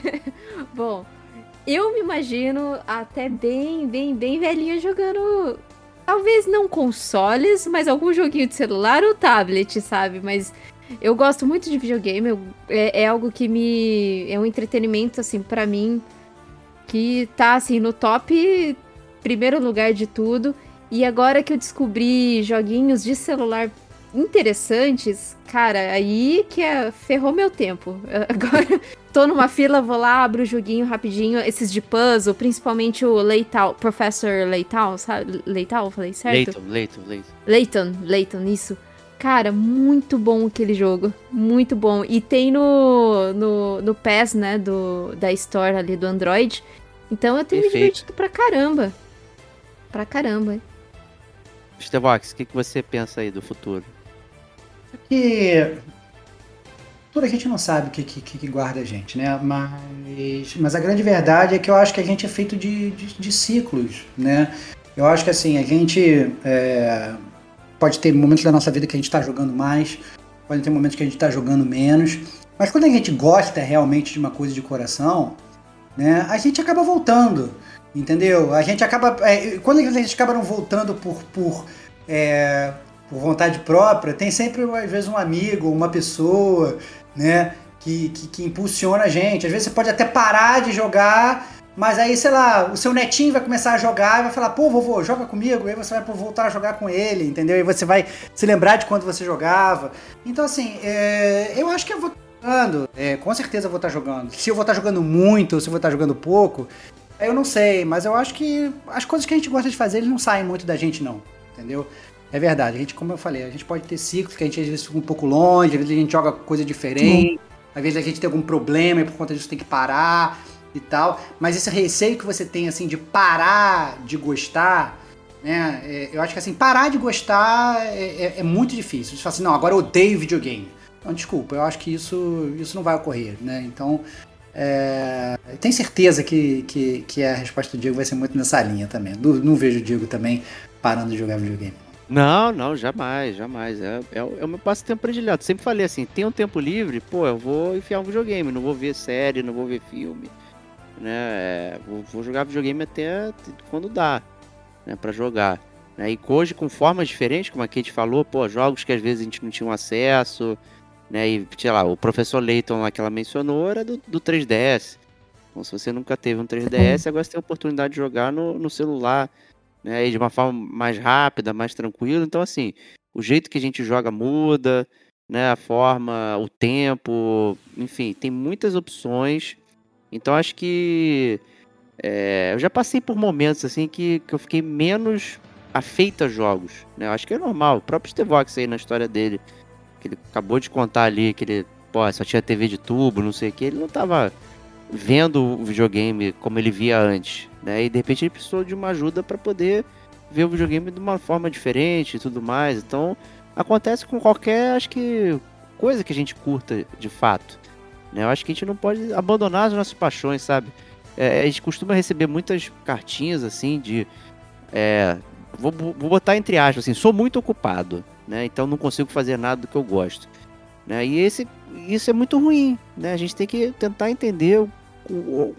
Bom, eu me imagino até bem, bem, bem velhinha jogando. Talvez não consoles, mas algum joguinho de celular ou tablet, sabe? Mas eu gosto muito de videogame. eu- é, é algo que me. É um entretenimento, assim, pra mim. Que tá, assim, no top primeiro lugar de tudo. E agora que eu descobri joguinhos de celular interessantes, cara, aí que é, ferrou meu tempo. Agora tô numa fila, vou lá, abro o joguinho rapidinho, esses de puzzle, principalmente o Leital, Professor Leital, sabe? Leital, falei certo? Leighton, Leighton, Leighton. Leighton, Leighton, isso. Cara, muito bom aquele jogo. Muito bom. E tem no, no, no PES, né, do, da Store ali do Android. Então eu tenho me Perfeito. divertido pra caramba. Pra caramba. Stevox, o que, que você pensa aí do futuro? que tudo a gente não sabe o que, que, que guarda a gente, né? Mas, mas a grande verdade é que eu acho que a gente é feito de, de, de ciclos, né? Eu acho que assim, a gente é, pode ter momentos da nossa vida que a gente está jogando mais, pode ter momentos que a gente está jogando menos, mas quando a gente gosta realmente de uma coisa de coração, né? A gente acaba voltando, entendeu? A gente acaba. é, quando a gente acaba não voltando por. por é, por vontade própria, tem sempre, às vezes, um amigo, uma pessoa, né, que, que, que impulsiona a gente. Às vezes você pode até parar de jogar, mas aí, sei lá, o seu netinho vai começar a jogar e vai falar, pô, vovô, joga comigo, aí você vai voltar a jogar com ele, entendeu? E você vai se lembrar de quando você jogava. Então, assim, é, eu acho que eu vou jogando, é, com certeza eu vou estar jogando. Se eu vou estar jogando muito ou se eu vou estar jogando pouco, eu não sei, mas eu acho que as coisas que a gente gosta de fazer, eles não saem muito da gente, não, entendeu? É verdade, a gente, como eu falei, a gente pode ter ciclos que a gente às vezes fica um pouco longe, às vezes a gente joga coisa diferente, às vezes a gente tem algum problema e por conta disso tem que parar e tal. Mas esse receio que você tem, assim, de parar de gostar, né? é, eu acho que assim, parar de gostar é, é- é muito difícil. Você fala assim, não, agora eu odeio videogame. Não, desculpa, eu acho que isso, isso não vai ocorrer, né? Então, é, tenho certeza que, que, que a resposta do Diego vai ser muito nessa linha também. Não, não vejo o Diego também parando de jogar videogame. Não, não, jamais, jamais. É, é, é o meu passatempo predileto. Sempre falei assim, tem um tempo livre, pô, eu vou enfiar um videogame, não vou ver série, não vou ver filme, né? É, vou, vou jogar videogame até quando dá, né, pra jogar. Né? E hoje com formas diferentes, como a Kate falou, pô, jogos que às vezes a gente não tinha um acesso, né? E, sei lá, o professor Layton lá que ela mencionou era do, do 3DS. Então, se você nunca teve um 3DS, agora você tem a oportunidade de jogar no, no celular, né? E de uma forma mais rápida, mais tranquila. Então, assim, o jeito que a gente joga muda, né? A forma, o tempo, enfim, tem muitas opções. Então, acho que é, eu já passei por momentos assim que, que eu fiquei menos afeito a jogos, né? Eu acho que é normal. O próprio Stevox aí na história dele, que ele acabou de contar ali, que ele, pô, só tinha TV de tubo, não sei o que, ele não tava vendo o videogame como ele via antes, né? E de repente ele precisou de uma ajuda para poder ver o videogame de uma forma diferente e tudo mais. Então, acontece com qualquer, acho que, coisa que a gente curta de fato. Né? Eu acho que a gente não pode abandonar as nossas paixões, sabe? É, a gente costuma receber muitas cartinhas assim de. é, vou, vou botar entre aspas assim, sou muito ocupado, né? Então não consigo fazer nada do que eu gosto. Né? E esse, isso é muito ruim, né? A gente tem que tentar entender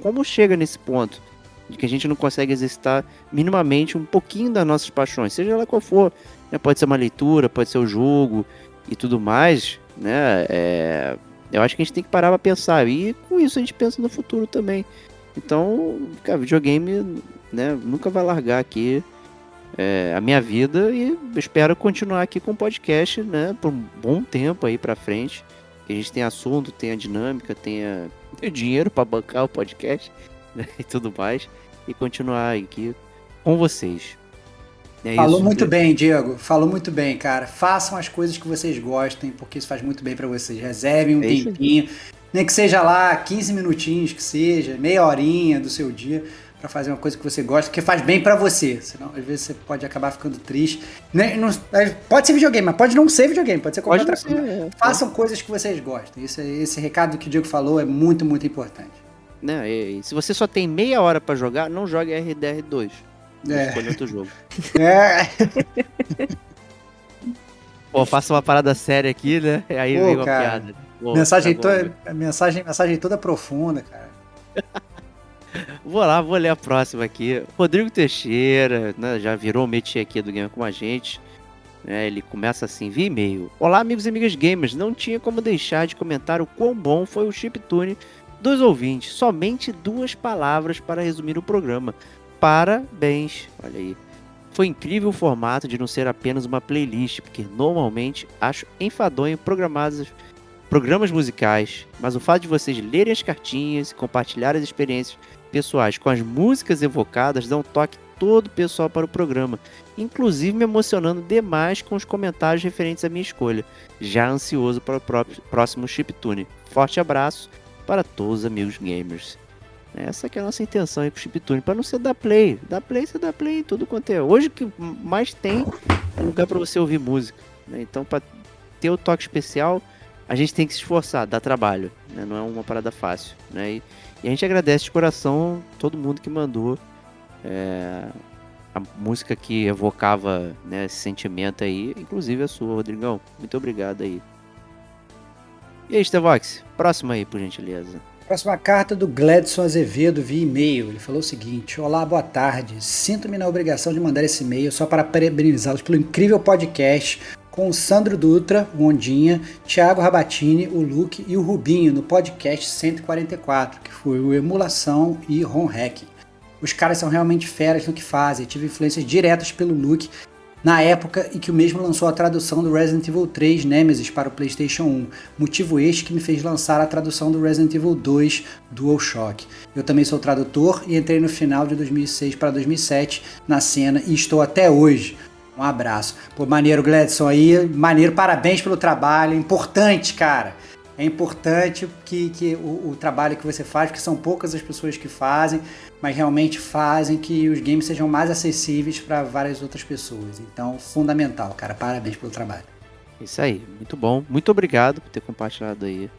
como chega nesse ponto de que a gente não consegue exercitar minimamente um pouquinho das nossas paixões, seja lá qual for. né? Pode ser uma leitura, pode ser o jogo e tudo mais, né? É, eu acho que a gente tem que parar pra pensar e com isso a gente pensa no futuro também. Então, cara, videogame, né? Nunca vai largar aqui é, a minha vida e espero continuar aqui com o podcast, né? Por um bom tempo aí pra frente. Que a gente tem assunto, tem a dinâmica, tenha dinheiro pra bancar o podcast né, e tudo mais. E continuar aqui com vocês. É Falou isso, muito bem, Diego. Falou muito bem, cara. Façam as coisas que vocês gostem, porque isso faz muito bem pra vocês. Reservem um É tempinho, nem que seja lá 15 minutinhos, que seja, meia horinha do seu dia, pra fazer uma coisa que você gosta, que faz bem pra você. Senão, às vezes, você pode acabar ficando triste. Nem- não- pode ser videogame, mas pode não ser videogame, pode ser qualquer Pode não outra coisa. é. Façam coisas que vocês gostem. É- esse recado que o Diego falou é muito, muito importante. Né, e- e se você só tem meia hora pra jogar, não jogue RDR2. É. Escolha outro jogo. É, Pô, faça uma parada séria aqui, né? E aí Pô, vem uma cara. piada. Pô, mensagem, tá bom, toda, mensagem, mensagem toda profunda, cara. Vou lá, vou ler a próxima aqui. Rodrigo Teixeira, né, já virou o métier aqui do Game com a gente. né, ele começa assim, via e-mail. Olá, amigos e amigas gamers. Não tinha como deixar de comentar o quão bom foi o chiptune dos ouvintes. Somente duas palavras para resumir o programa. Parabéns. Olha aí. Foi incrível o formato de não ser apenas uma playlist, porque normalmente acho enfadonho programados programas musicais, mas o fato de vocês lerem as cartinhas e compartilhar as experiências pessoais com as músicas evocadas dá um toque todo pessoal para o programa, inclusive me emocionando demais com os comentários referentes à minha escolha, já ansioso para o próximo chiptune. Forte abraço para todos os amigos gamers. Essa que é a nossa intenção aí com o chiptune, para não ser da play. Da play você dá play em tudo quanto é. Hoje que mais tem é lugar para você ouvir música. né? Então, para ter o toque especial, a gente tem que se esforçar, dá trabalho, né? não é uma parada fácil, né? E, e a gente agradece de coração todo mundo que mandou é, a música que evocava né, esse sentimento aí, inclusive a sua, Rodrigão. Muito obrigado aí. E aí, Stevox, próximo aí, por gentileza. Próxima carta do Gladson Azevedo via e-mail. Ele falou o seguinte: Olá, boa tarde. Sinto-me na obrigação de mandar esse e-mail só para parabenizá-los pelo incrível podcast com o Sandro Dutra, o Ondinha, Thiago Rabatini, o Luke e o Rubinho no podcast 144, que foi o Emulação e ROM Hack. Os caras são realmente feras no que fazem. Tive influências diretas pelo Luke na época em que o mesmo lançou a tradução do Resident Evil 3 Nemesis para o PlayStation 1, motivo este que me fez lançar a tradução do Resident Evil 2 DualShock. Eu também sou tradutor e entrei no final de 2006 para 2007 na cena e estou até hoje. Um abraço. Pô, maneiro, Gladson aí, maneiro, parabéns pelo trabalho, importante, cara. É importante que, que o, o trabalho que você faz, que são poucas as pessoas que fazem, mas realmente fazem que os games sejam mais acessíveis para várias outras pessoas. Então, fundamental, cara. Parabéns pelo trabalho. Isso aí, muito bom. Muito obrigado por ter compartilhado aí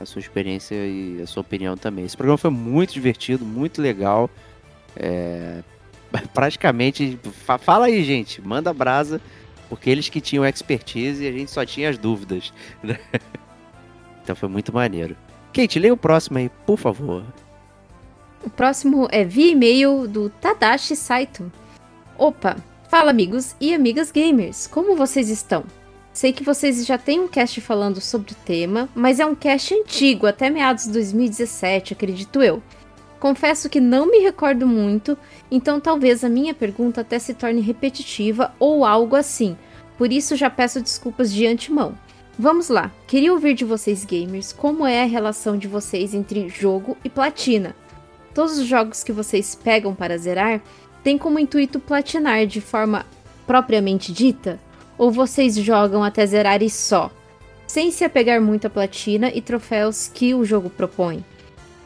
a sua experiência e a sua opinião também. Esse programa foi muito divertido, muito legal. É, Praticamente, fa- fala aí, gente, manda brasa, porque eles que tinham expertise e a gente só tinha as dúvidas. né? Então foi muito maneiro. Kate, leia o próximo aí, por favor. O próximo é via e-mail do Tadashi Saito. Opa, fala amigos e amigas gamers, como vocês estão? Sei que vocês já têm um cast falando sobre o tema, mas é um cast antigo, até meados de 2017, acredito eu. Confesso que não me recordo muito, então talvez a minha pergunta até se torne repetitiva ou algo assim. Por isso já peço desculpas de antemão. Vamos lá, queria ouvir de vocês gamers como é a relação de vocês entre jogo e platina. Todos os jogos que vocês pegam para zerar têm como intuito platinar de forma propriamente dita? Ou vocês jogam até zerar e só, sem se apegar muito à platina e troféus que o jogo propõe?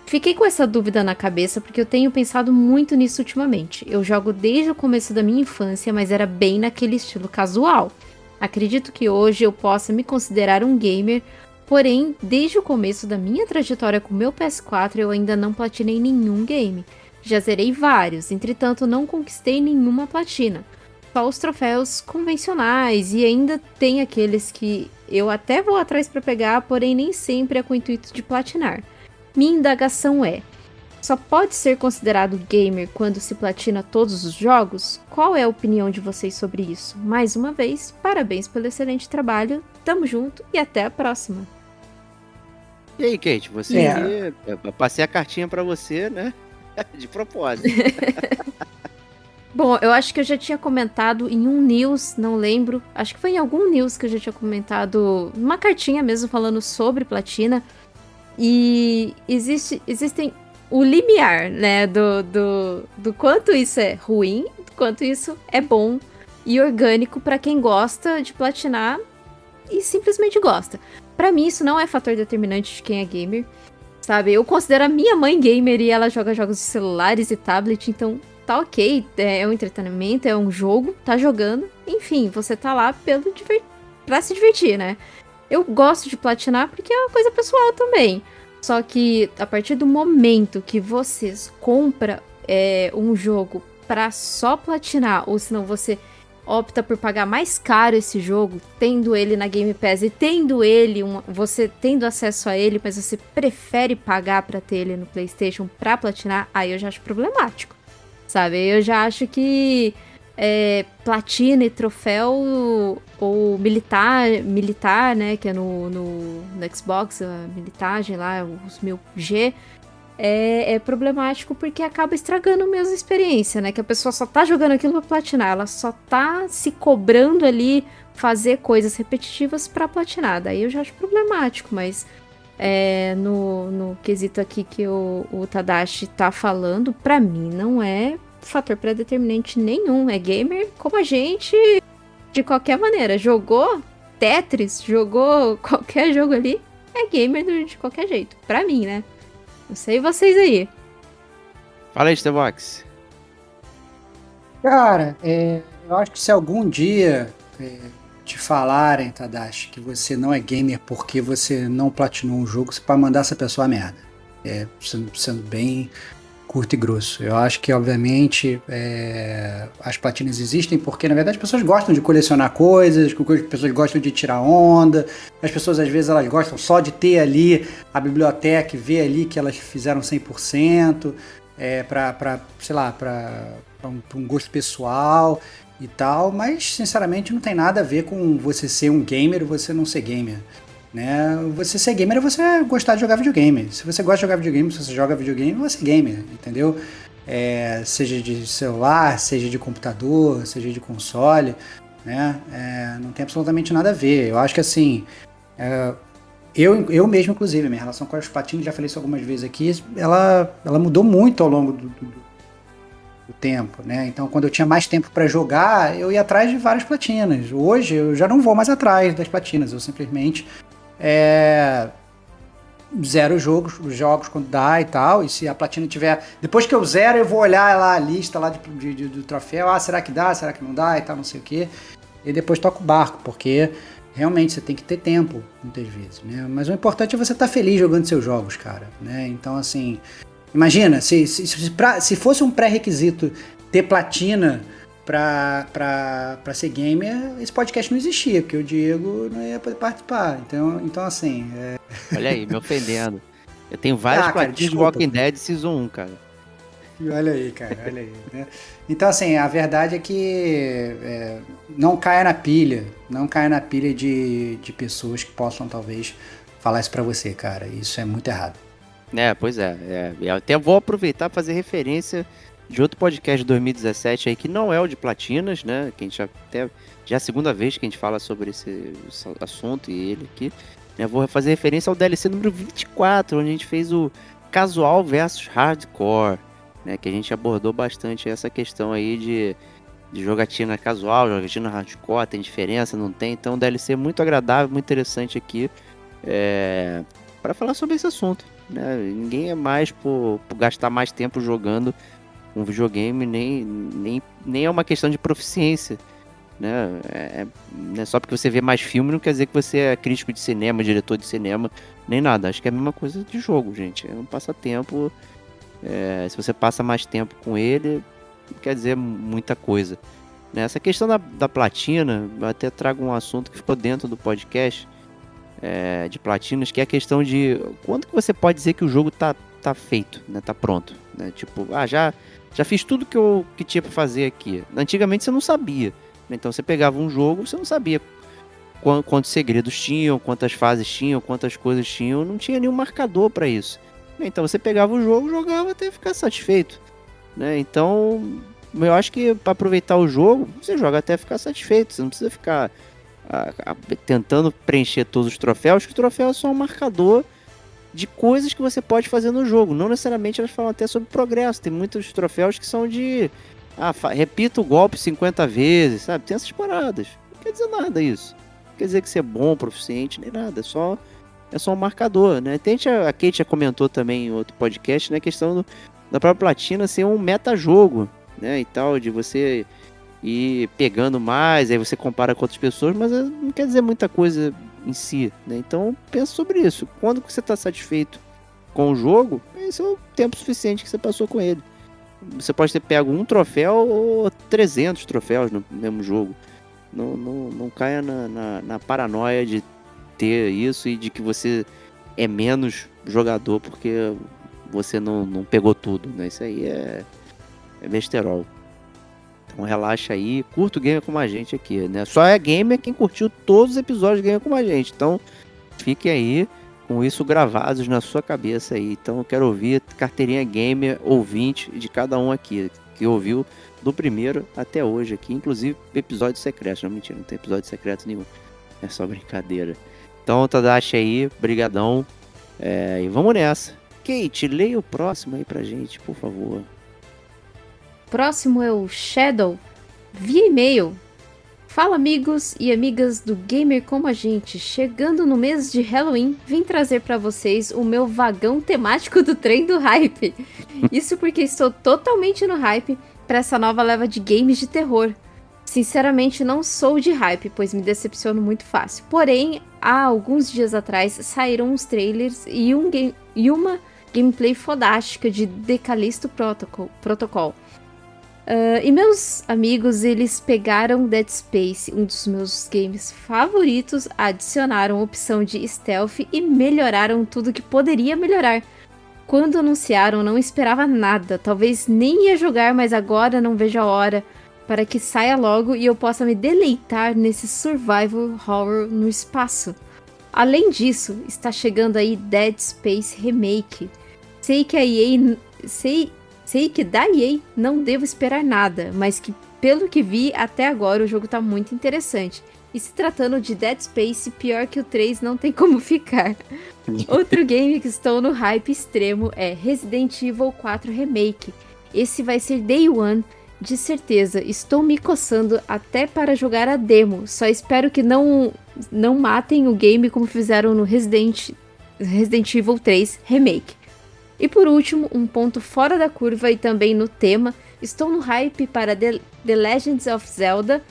Fiquei com essa dúvida na cabeça porque eu tenho pensado muito nisso ultimamente. Eu jogo desde o começo da minha infância, mas era bem naquele estilo casual. Acredito que hoje eu possa me considerar um gamer, porém, desde o começo da minha trajetória com meu PS4 eu ainda não platinei nenhum game. Já zerei vários, entretanto não conquistei nenhuma platina. Só os troféus convencionais e ainda tem aqueles que eu até vou atrás para pegar, porém nem sempre é com o intuito de platinar. Minha indagação é: só pode ser considerado gamer quando se platina todos os jogos? Qual é a opinião de vocês sobre isso? Mais uma vez, parabéns pelo excelente trabalho, tamo junto e até a próxima. E aí, Kate, você É. aí, eu passei a cartinha pra você, né? De propósito. Bom, eu acho que eu já tinha comentado em um news, não lembro. Acho que foi em algum news que eu já tinha comentado, uma cartinha mesmo falando sobre platina. E existe, existem o limiar, né, do, do, do quanto isso é ruim, do quanto isso é bom e orgânico pra quem gosta de platinar e simplesmente gosta. Pra mim, isso não é fator determinante de quem é gamer, sabe? Eu considero a minha mãe gamer e ela joga jogos de celulares e tablet, então tá ok, é um entretenimento, é um jogo, tá jogando, enfim, você tá lá pelo diver... pra se divertir, né? Eu gosto de platinar porque é uma coisa pessoal também. Só que a partir do momento que você compra é, um jogo pra só platinar, ou senão você opta por pagar mais caro esse jogo, tendo ele na Game Pass e tendo ele, um, você tendo acesso a ele, mas você prefere pagar pra ter ele no PlayStation pra platinar, aí eu já acho problemático. Sabe? Eu já acho que é, platina e troféu ou militar, militar, né, que é no, no, no Xbox, a militagem lá, os 1000G, é, é, problemático porque acaba estragando a mesma experiência, né? Que a pessoa só tá jogando aquilo pra platinar, ela só tá se cobrando ali fazer coisas repetitivas para platinar. Daí eu já acho problemático, mas é, no, no quesito aqui que o, o Tadashi tá falando, para mim não é fator predeterminante nenhum. É gamer como a gente de qualquer maneira. Jogou Tetris, jogou qualquer jogo ali, é gamer de qualquer jeito. Pra mim, né? Não sei vocês aí. Fala aí, Stevox. Cara, é, eu acho que se algum dia é, te falarem, Tadashi, que você não é gamer porque você não platinou um jogo, você pode mandar essa pessoa a merda. É, sendo, sendo bem curto e grosso. Eu acho que, obviamente, é, as platinas existem porque, na verdade, as pessoas gostam de colecionar coisas, as pessoas gostam de tirar onda, as pessoas, às vezes, elas gostam só de ter ali a biblioteca e ver ali que elas fizeram 100%, é, para, sei lá, para um, um gosto pessoal e tal, mas, sinceramente, não tem nada a ver com você ser um gamer ou você não ser gamer. Né? Você ser gamer é você gostar de jogar videogame. Se você gosta de jogar videogame, se você joga videogame, você é gamer, entendeu? É, seja de celular, seja de computador, seja de console, né? É, não tem absolutamente nada a ver. Eu acho que assim, é, eu, eu mesmo, inclusive, minha relação com os patins, já falei isso algumas vezes aqui, ela, ela mudou muito ao longo do, do, do tempo, né? Então, quando eu tinha mais tempo para jogar, eu ia atrás de várias platinas. Hoje, eu já não vou mais atrás das platinas, eu simplesmente é, zero jogos, os jogos quando dá e tal. E se a platina tiver. Depois que eu zero, eu vou olhar lá a lista lá de, de, de, do troféu. Ah, será que dá? Será que não dá? E tal, não sei o que. E depois toca o barco, porque realmente você tem que ter tempo, muitas vezes, né? Mas o importante é você estar tá feliz jogando seus jogos, cara, né? Então, assim. Imagina, se, se, se, pra, se fosse um pré-requisito ter platina para ser gamer, esse podcast não existia, porque o Diego não ia poder participar. Então, então assim. É... Olha aí, me ofendendo. Eu tenho vários ah, de Walking Dead Season 1, cara. Olha aí, cara, olha aí. Né? Então, assim, a verdade é que é, não caia na pilha, não caia na pilha de, de pessoas que possam, talvez, falar isso pra você, cara. Isso é muito errado. É, pois é. é eu até vou aproveitar para fazer referência de outro podcast de 2017 aí, que não é o de platinas, né? Que a gente já até. Já é a segunda vez que a gente fala sobre esse, esse assunto e ele aqui. Né? Vou fazer referência ao DLC número 24, onde a gente fez o casual versus hardcore, né? Que a gente abordou bastante essa questão aí de, de jogatina casual, jogatina hardcore, tem diferença, não tem? Então, DLC muito agradável, muito interessante aqui é, para falar sobre esse assunto. Né? Ninguém é mais por, por gastar mais tempo jogando um videogame nem, nem, nem é uma questão de proficiência. Né? É, é, só porque você vê mais filme não quer dizer que você é crítico de cinema, diretor de cinema, nem nada. Acho que é a mesma coisa de jogo, gente. É um passatempo. É, se você passa mais tempo com ele, quer dizer muita coisa. Né? Essa questão da, da platina, até trago um assunto que ficou dentro do podcast é, de platinas, que é a questão de quando que você pode dizer que o jogo tá, tá feito, né? tá pronto. Né? Tipo, ah, já já fiz tudo que eu que tinha para fazer aqui. Antigamente você não sabia. Então você pegava um jogo, você não sabia quantos segredos tinham, quantas fases tinham, quantas coisas tinham, não tinha nenhum marcador para isso. Então você pegava o jogo, jogava até ficar satisfeito. Né? Então eu acho que para aproveitar o jogo, você joga até ficar satisfeito. Você não precisa ficar a, a, tentando preencher todos os troféus, que o troféu é só um marcador de coisas que você pode fazer no jogo. Não necessariamente elas falam até sobre progresso. Tem muitos troféus que são de. Ah, repita o golpe 50 vezes, sabe? Tem essas paradas. Não quer dizer nada isso. Não quer dizer que você é bom, proficiente, nem nada. É só, é só um marcador, né? Tem, a Kate já comentou também em outro podcast, né? A questão do, da própria platina ser um metajogo, né? E tal, de você ir pegando mais, aí você compara com outras pessoas, mas eh, não quer dizer muita coisa em si, né? Então pensa sobre isso. Quando que você está satisfeito com o jogo, esse é o tempo suficiente que você passou com ele. você pode ter pego um troféu ou 300 troféus no mesmo jogo. Não, não, não caia na, na, na paranoia de ter isso e de que você é menos jogador porque você não, não pegou tudo, né? Isso aí é, é besterol. Então relaxa aí, curta o Gamer como a gente aqui, né? Só é gamer quem curtiu todos os episódios de Gamer a gente. Então fique aí com isso gravados na sua cabeça aí. Então eu quero ouvir carteirinha gamer ouvinte de cada um aqui, que ouviu do primeiro até hoje aqui, inclusive episódio secreto. Não, mentira, não tem episódio secreto nenhum. É só brincadeira. Então, Tadashi aí, brigadão. É, e vamos nessa. Kate, leia o próximo aí pra gente, por favor. Próximo é o Shadow, via e-mail. Fala amigos e amigas do Gamer Como a Gente, chegando no mês de Halloween, vim trazer para vocês o meu vagão temático do trem do hype. Isso porque estou totalmente no hype para essa nova leva de games de terror. Sinceramente, não sou de hype, pois me decepciono muito fácil. Porém, há alguns dias atrás saíram uns trailers e, um game, e uma gameplay fodástica de Decalisto Protocol. Protocol. Uh, e meus amigos, eles pegaram Dead Space, um dos meus games favoritos, adicionaram a opção de stealth e melhoraram tudo que poderia melhorar. Quando anunciaram, não esperava nada, talvez nem ia jogar, mas agora não vejo a hora para que saia logo e eu possa me deleitar nesse survival horror no espaço. Além disso, está chegando aí Dead Space Remake. Sei que a EA sei Sei que da EA não devo esperar nada, mas que pelo que vi até agora o jogo tá muito interessante. E se tratando de Dead Space, pior que o 3 não tem como ficar. Outro game que estou no hype extremo é Resident Evil 4 Remake. Esse vai ser Day One, de certeza. Estou me coçando até para jogar a demo. Só espero que não não matem o game como fizeram no Resident, Resident Evil 3 Remake. E por último, um ponto fora da curva e também no tema, estou no hype para The, The Legends of Zelda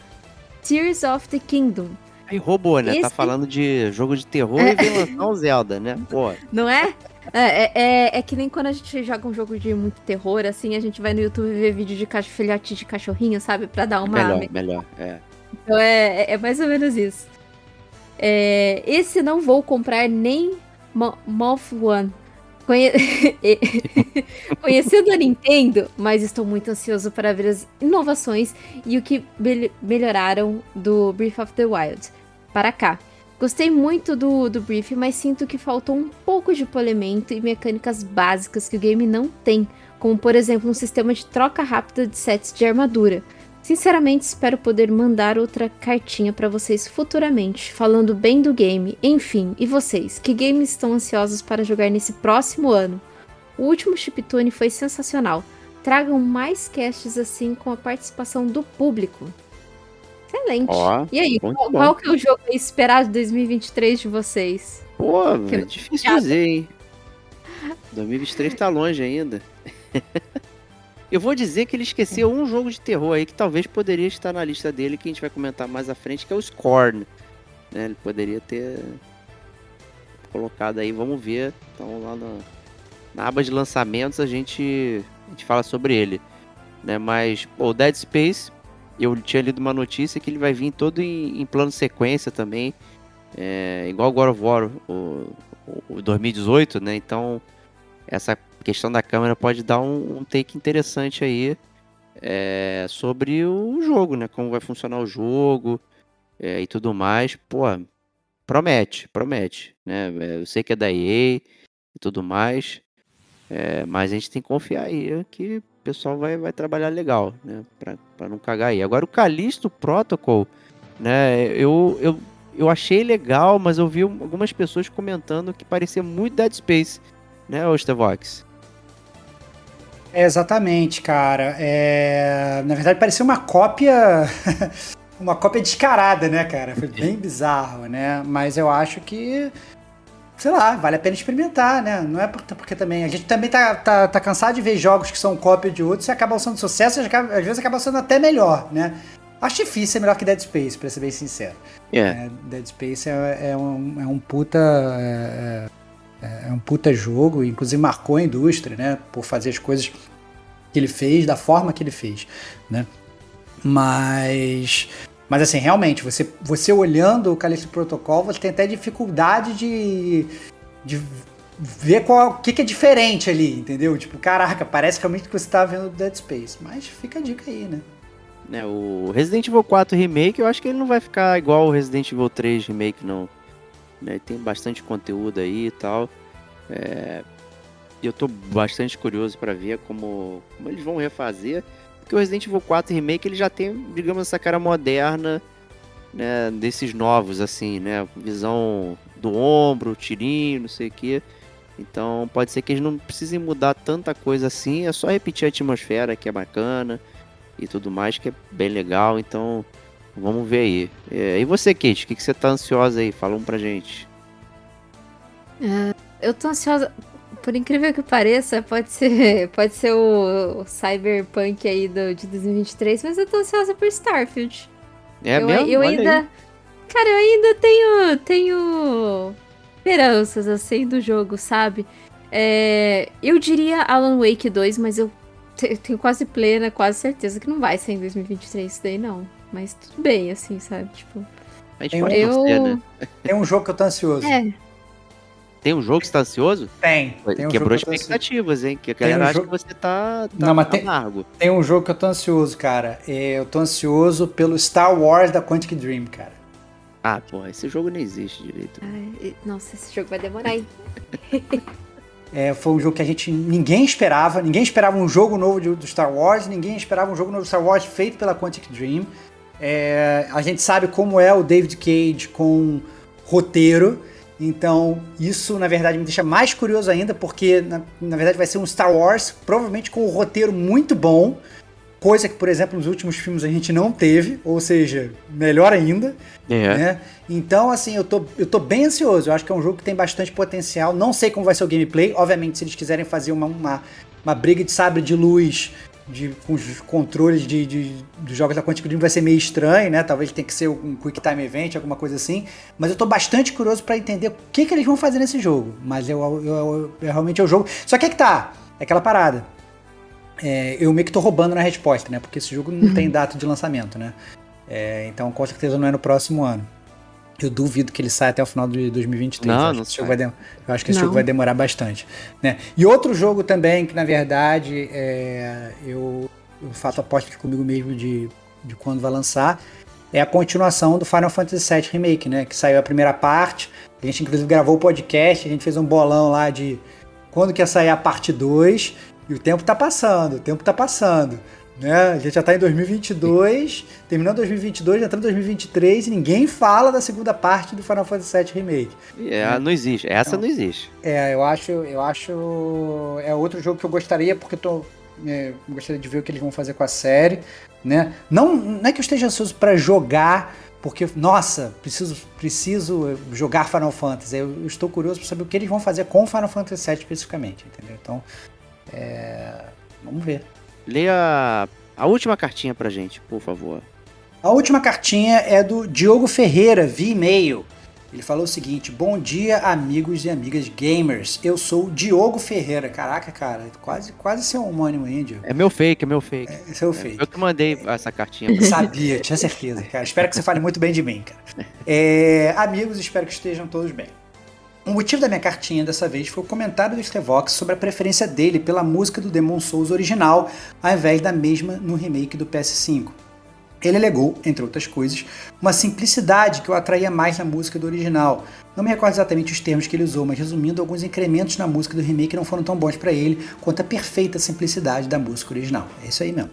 Tears of the Kingdom. Aí roubou, né? Tá Esse... Tá falando de jogo de terror é... e vem lançar o Zelda, né? Pô. Não é? É, é, é, é, que nem quando a gente joga um jogo de muito terror, assim, a gente vai no YouTube ver vídeo de cach... filhote de cachorrinho, sabe? Pra dar uma. Melhor, melhor, é. Então é, é, é mais ou menos isso. É, esse não vou comprar nem Moth One, Conhe... Conhecendo a Nintendo, mas estou muito ansioso para ver as inovações e o que melhoraram do Breath of the Wild para cá. Gostei muito do, do Brief, mas sinto que faltou um pouco de polimento e mecânicas básicas que o game não tem, como por exemplo um sistema de troca rápida de sets de armadura. Sinceramente, espero poder mandar outra cartinha para vocês futuramente, falando bem do game. Enfim, e vocês? Que games estão ansiosos para jogar nesse próximo ano? O último Chiptune foi sensacional. Tragam mais casts assim com a participação do público. Excelente. Oh, e aí, qual, qual, que é o jogo esperado de 2023 de vocês? Pô, que... é difícil dizer, hein? 2023 tá longe ainda. Eu vou dizer que ele esqueceu um jogo de terror aí que talvez poderia estar na lista dele, que a gente vai comentar mais à frente, que é o Scorn. Né? Ele poderia ter colocado aí, vamos ver. Então lá no, na aba de lançamentos a gente, a gente fala sobre ele. Né? Mas o Dead Space, eu tinha lido uma notícia que ele vai vir todo em, em plano sequência também. É, igual God of War, o, o 2018, né? Então essa questão da câmera pode dar um, um take interessante aí é, sobre o jogo, né? Como vai funcionar o jogo é, e tudo mais. Pô, promete, promete, né? É, eu sei que é da EA e tudo mais, é, mas a gente tem que confiar aí que o pessoal vai, vai trabalhar legal, né? Pra, pra não cagar aí. Agora o Callisto Protocol, né? Eu, eu, eu achei legal, mas eu vi algumas pessoas comentando que parecia muito Dead Space, né, Ostevox? É, exatamente, cara. É... Na verdade, parecia uma cópia. uma cópia descarada, né, cara? Foi bem bizarro, né? Mas eu acho que. Sei lá, vale a pena experimentar, né? Não é porque também. A gente também tá, tá, tá cansado de ver jogos que são cópia de outros e acabam sendo sucesso e às vezes acabam sendo até melhor, né? Acho difícil ser melhor que Dead Space, pra ser bem sincero. Yeah. É, Dead Space é, é, um, é um puta. É, é, é um puta jogo, inclusive marcou a indústria, né? Por fazer as coisas que ele fez, da forma que ele fez, né? Mas mas assim, realmente, você, você olhando o Calixto Protocol, você tem até dificuldade de, de ver qual, o que, que é diferente ali, entendeu? Tipo, caraca, parece realmente que você tá vendo Dead Space. Mas fica a dica aí, né? É, o Resident Evil 4 Remake, eu acho que ele não vai ficar igual o Resident Evil 3 Remake, não. Né, tem bastante conteúdo aí e tal. É, eu tô bastante curioso para ver como, como eles vão refazer. Porque o Resident Evil 4 Remake ele já tem, digamos, essa cara moderna né, desses novos, assim, né? Visão do ombro, tirinho, não sei o que. Então pode ser que eles não precisem mudar tanta coisa assim, é só repetir a atmosfera que é bacana e tudo mais, que é bem legal. Então vamos ver aí. É, e você, Kate, o que, que você tá ansiosa aí? Fala um pra gente. Uh, eu tô ansiosa por incrível que pareça, pode ser, pode ser o, o Cyberpunk aí do, de 2023, mas eu tô ansiosa por Starfield. É eu, mesmo? Eu Olha ainda. aí. Cara, eu ainda tenho. tenho. esperanças, assim, do jogo, sabe? É, eu diria Alan Wake 2, mas eu te- tenho quase plena, quase certeza que não vai ser em 2023 isso daí, não. Mas tudo bem, assim, sabe? Tipo. A gente Eu- pode torcer, né? Tem um jogo que eu tô ansioso. É, Tem um jogo que você tá ansioso? Tem. tem um Quebrou eu expectativas, hein? Que a Tem um galera acha jogo- que você tá, tá Não, mas tem- amargo. Tem um jogo que eu tô ansioso, cara. É, Eu tô ansioso pelo Star Wars da Quantic Dream, cara. Ah, porra, esse jogo não existe direito. ai, nossa, esse jogo vai demorar, hein? É, foi um jogo que a gente ninguém esperava, ninguém esperava um jogo novo de- do Star Wars, ninguém esperava um jogo novo do Star Wars feito pela Quantic Dream. É, a gente sabe como é o David Cage com roteiro, então isso na verdade me deixa mais curioso ainda, porque na, na verdade vai ser um Star Wars provavelmente com um roteiro muito bom, coisa que por exemplo nos últimos filmes a gente não teve, ou seja, melhor ainda É. né? Então, assim, eu tô, eu tô bem ansioso. Eu acho que é um jogo que tem bastante potencial. Não sei como vai ser o gameplay. Obviamente, se eles quiserem fazer uma, uma, uma briga de sabre de luz de, com os controles de, de- dos jogos da Quantic Dream vai ser meio estranho, né? Talvez tenha que ser um Quick Time Event, alguma coisa assim. Mas eu tô bastante curioso pra entender o que, que eles vão fazer nesse jogo. Mas eu, eu, eu- eu- realmente é o jogo. Só que é que tá. É aquela parada. É, eu meio que tô roubando na resposta, né? Porque esse jogo não tem data de lançamento, né? É, então, com certeza não é no próximo ano. Eu duvido que ele saia até o final de 2023. Não, eu, acho não que esse jogo sai. vai eu acho que esse Não. jogo vai demorar bastante. Né? E outro jogo também, que na verdade é, eu, eu faço apostas comigo mesmo de, de quando vai lançar, é a continuação do Final Fantasy VII Remake, né? Que saiu a primeira parte. A gente inclusive gravou o podcast, a gente fez um bolão lá de quando que ia sair a parte 2. E o tempo tá passando, o tempo tá passando. Né? A gente já tá em 2022, terminando 2022, já entrando em 2023 e ninguém fala da segunda parte do Final Fantasy VII Remake. É, não existe. Essa Não. não existe. É, eu acho, eu acho é outro jogo que eu gostaria porque eu tô é, gostaria de ver o que eles vão fazer com a série, né? Não, não é que eu esteja ansioso pra jogar, porque nossa, preciso preciso jogar Final Fantasy. Eu, eu estou curioso para saber o que eles vão fazer com Final Fantasy VII especificamente, entendeu? Então, é, vamos ver. Leia a última cartinha pra gente, por favor. A última cartinha é do Diogo Ferreira, via e-mail. Ele falou o seguinte: Bom dia, amigos e amigas gamers. Eu sou o Diogo Ferreira. Caraca, cara, quase, quase seu homônimo Diogo. É meu fake, é meu fake. Esse é o É, feito. eu que mandei essa cartinha. Sabia, tinha certeza, cara. Espero que você fale muito bem de mim, cara. É, amigos, espero que estejam todos bem. O motivo da minha cartinha dessa vez foi o comentário do Stevox sobre a preferência dele pela música do Demon Souls original, ao invés da mesma no remake do PS5. Ele alegou, entre outras coisas, uma simplicidade que o atraía mais na música do original. Não me recordo exatamente os termos que ele usou, mas resumindo, alguns incrementos na música do remake não foram tão bons para ele quanto a perfeita simplicidade da música original. É isso aí mesmo.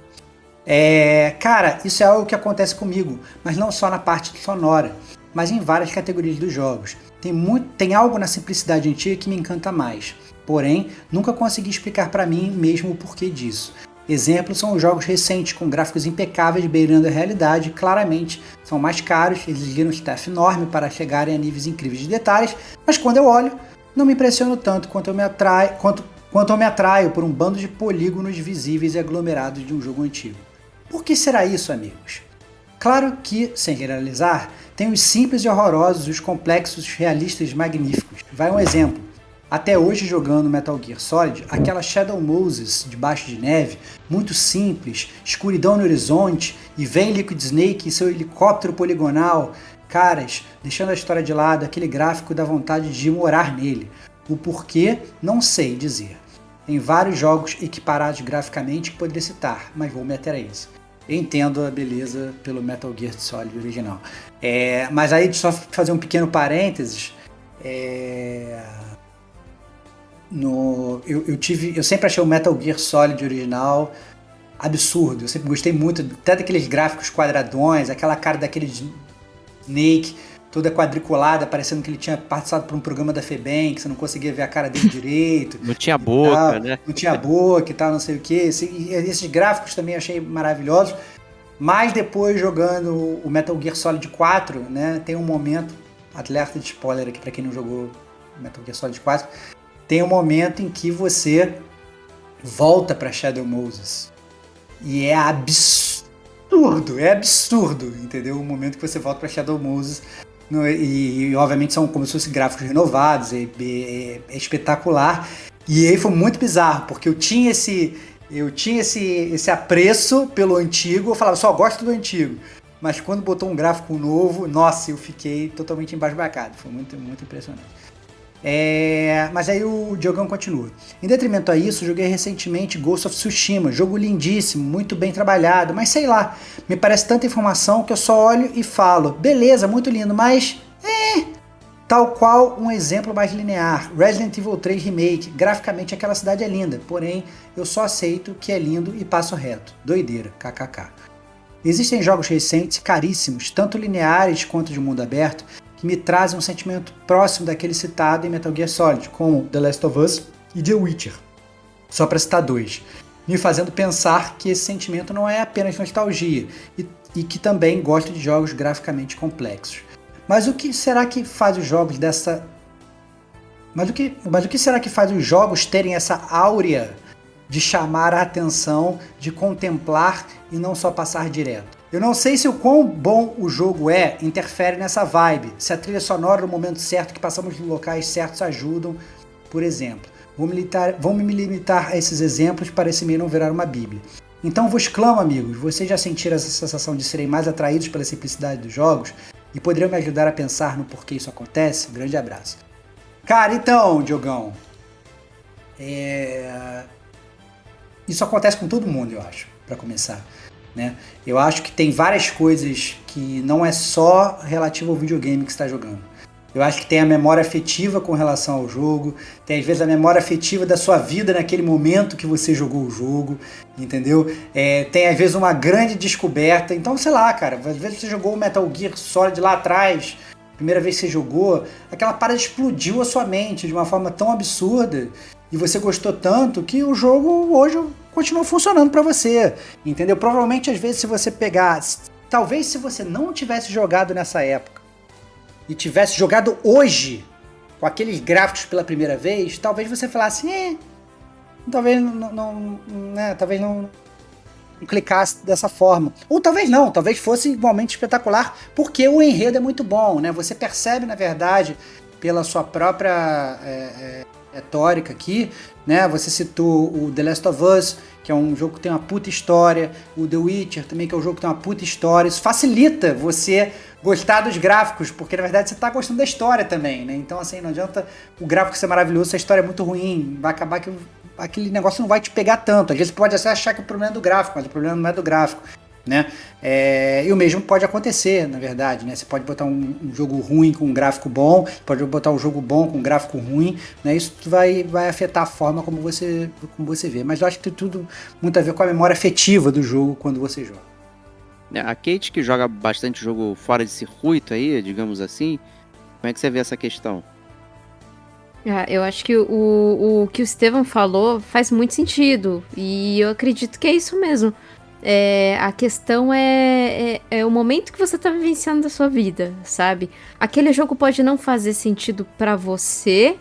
É, cara, isso é algo que acontece comigo, mas não só na parte sonora, mas em várias categorias dos jogos. Tem, muito, tem algo na simplicidade antiga que me encanta mais. Porém, nunca consegui explicar para mim mesmo o porquê disso. Exemplos são os jogos recentes com gráficos impecáveis beirando a realidade, claramente são mais caros, exigiram um staff enorme para chegarem a níveis incríveis de detalhes, mas quando eu olho, não me impressiono tanto quanto eu me atraio, quanto, quanto eu me atraio por um bando de polígonos visíveis e aglomerados de um jogo antigo. Por que será isso, amigos? Claro que, sem generalizar, tem os simples e horrorosos, os complexos, realistas magníficos. Vai um exemplo. até hoje jogando Metal Gear Solid, aquela Shadow Moses debaixo de neve, muito simples, escuridão no horizonte, e vem Liquid Snake e seu helicóptero poligonal, caras, deixando a história de lado, aquele gráfico dá vontade de morar nele. O porquê, não sei dizer. Tem vários jogos equiparados graficamente que poderia citar, mas vou me ater a isso. Entendo a beleza pelo Metal Gear Solid original. É, mas aí, só fazer um pequeno parênteses, é, no, eu, eu, tive, eu sempre achei o Metal Gear Solid original absurdo. Eu sempre gostei muito até daqueles gráficos quadradões, aquela cara daquele Snake toda quadriculada, parecendo que ele tinha participado por um programa da FEBEM, que você não conseguia ver a cara dele direito. não tinha boca, tal, né? Não tinha boca e tal, não sei o que. Esses gráficos também achei maravilhosos. Mas depois jogando o Metal Gear Solid 4, né, tem um momento, alerta de spoiler aqui para quem não jogou Metal Gear Solid 4, tem um momento em que você volta para Shadow Moses. E é absurdo, é absurdo, entendeu? O momento que você volta para Shadow Moses e, e, obviamente são como se fossem gráficos renovados, é, é, é, espetacular. E aí foi muito bizarro, porque eu tinha esse. Eu tinha esse, esse apreço pelo antigo, eu falava, só gosto do antigo. Mas quando botou um gráfico novo, nossa, eu fiquei totalmente embasbacado. Foi muito, muito impressionante. É, mas aí o Diogão continua. Em detrimento a isso, joguei recentemente Ghost of Tsushima, jogo lindíssimo, muito bem trabalhado, mas sei lá, me parece tanta informação que eu só olho e falo, beleza, muito lindo, mas é, tal qual um exemplo mais linear, Resident Evil 3 Remake, graficamente aquela cidade é linda, porém eu só aceito que é lindo e passo reto. Doideira, kkk. Existem jogos recentes caríssimos, tanto lineares quanto de mundo aberto, que me trazem um sentimento próximo daquele citado em Metal Gear Solid, como The Last of Us e The Witcher. Só para citar dois. Me fazendo pensar que esse sentimento não é apenas nostalgia e, e que também gosto de jogos graficamente complexos. Mas o que será que faz os jogos dessa. Mas o que, mas o que será que faz os jogos terem essa áurea de chamar a atenção, de contemplar e não só passar direto? Eu não sei se o quão bom o jogo é interfere nessa vibe, se a trilha sonora no momento certo que passamos nos locais certos ajudam, por exemplo. Vou, militar, vou me limitar a esses exemplos para esse meio não virar uma bíblia. Então vos clamo, amigos, vocês já sentiram essa sensação de serem mais atraídos pela simplicidade dos jogos e poderiam me ajudar a pensar no porquê isso acontece? Grande abraço. Cara, então, Diogão, é... isso acontece com todo mundo, eu acho, para começar. Né? Eu acho que tem várias coisas que não é só relativo ao videogame que está jogando. Eu acho que tem a memória afetiva com relação ao jogo, tem às vezes a memória afetiva da sua vida naquele momento que você jogou o jogo, entendeu? É, tem às vezes uma grande descoberta. Então, sei lá, cara, às vezes você jogou o Metal Gear Solid lá atrás, primeira vez que você jogou, aquela parada explodiu a sua mente de uma forma tão absurda e você gostou tanto que o jogo hoje continua funcionando para você, entendeu? Provavelmente às vezes se você pegar, talvez se você não tivesse jogado nessa época e tivesse jogado hoje com aqueles gráficos pela primeira vez, talvez você falasse, eh, talvez não, não né, talvez não, não clicasse dessa forma. Ou talvez não, talvez fosse igualmente espetacular, porque o enredo é muito bom, né? Você percebe, na verdade, pela sua própria é, é, retórica aqui, né? Você citou o The Last of Us, que é um jogo que tem uma puta história, o The Witcher também, que é um jogo que tem uma puta história. Isso facilita você gostar dos gráficos, porque na verdade você tá gostando da história também, né? Então, assim, não adianta o gráfico ser maravilhoso se a história é muito ruim. Vai acabar que aquele negócio não vai te pegar tanto. Às vezes pode até achar que o problema é do gráfico, mas o problema não é do gráfico né? É, e o mesmo pode acontecer, na verdade, né? Você pode botar um, um, jogo ruim com um gráfico bom, pode botar um jogo bom com um gráfico ruim, né? Isso vai, vai afetar a forma como você, como você vê. Mas eu acho que tem tudo muito a ver com a memória afetiva do jogo quando você joga. É, a Kate, que joga bastante jogo fora de circuito aí, digamos assim, como é que você vê essa questão? Ah, eu acho que o, o que o Estevam falou faz muito sentido. E eu acredito que é isso mesmo. É, a questão é, é, é, o momento que você tá vivenciando da sua vida, sabe? Aquele jogo pode não fazer sentido para você,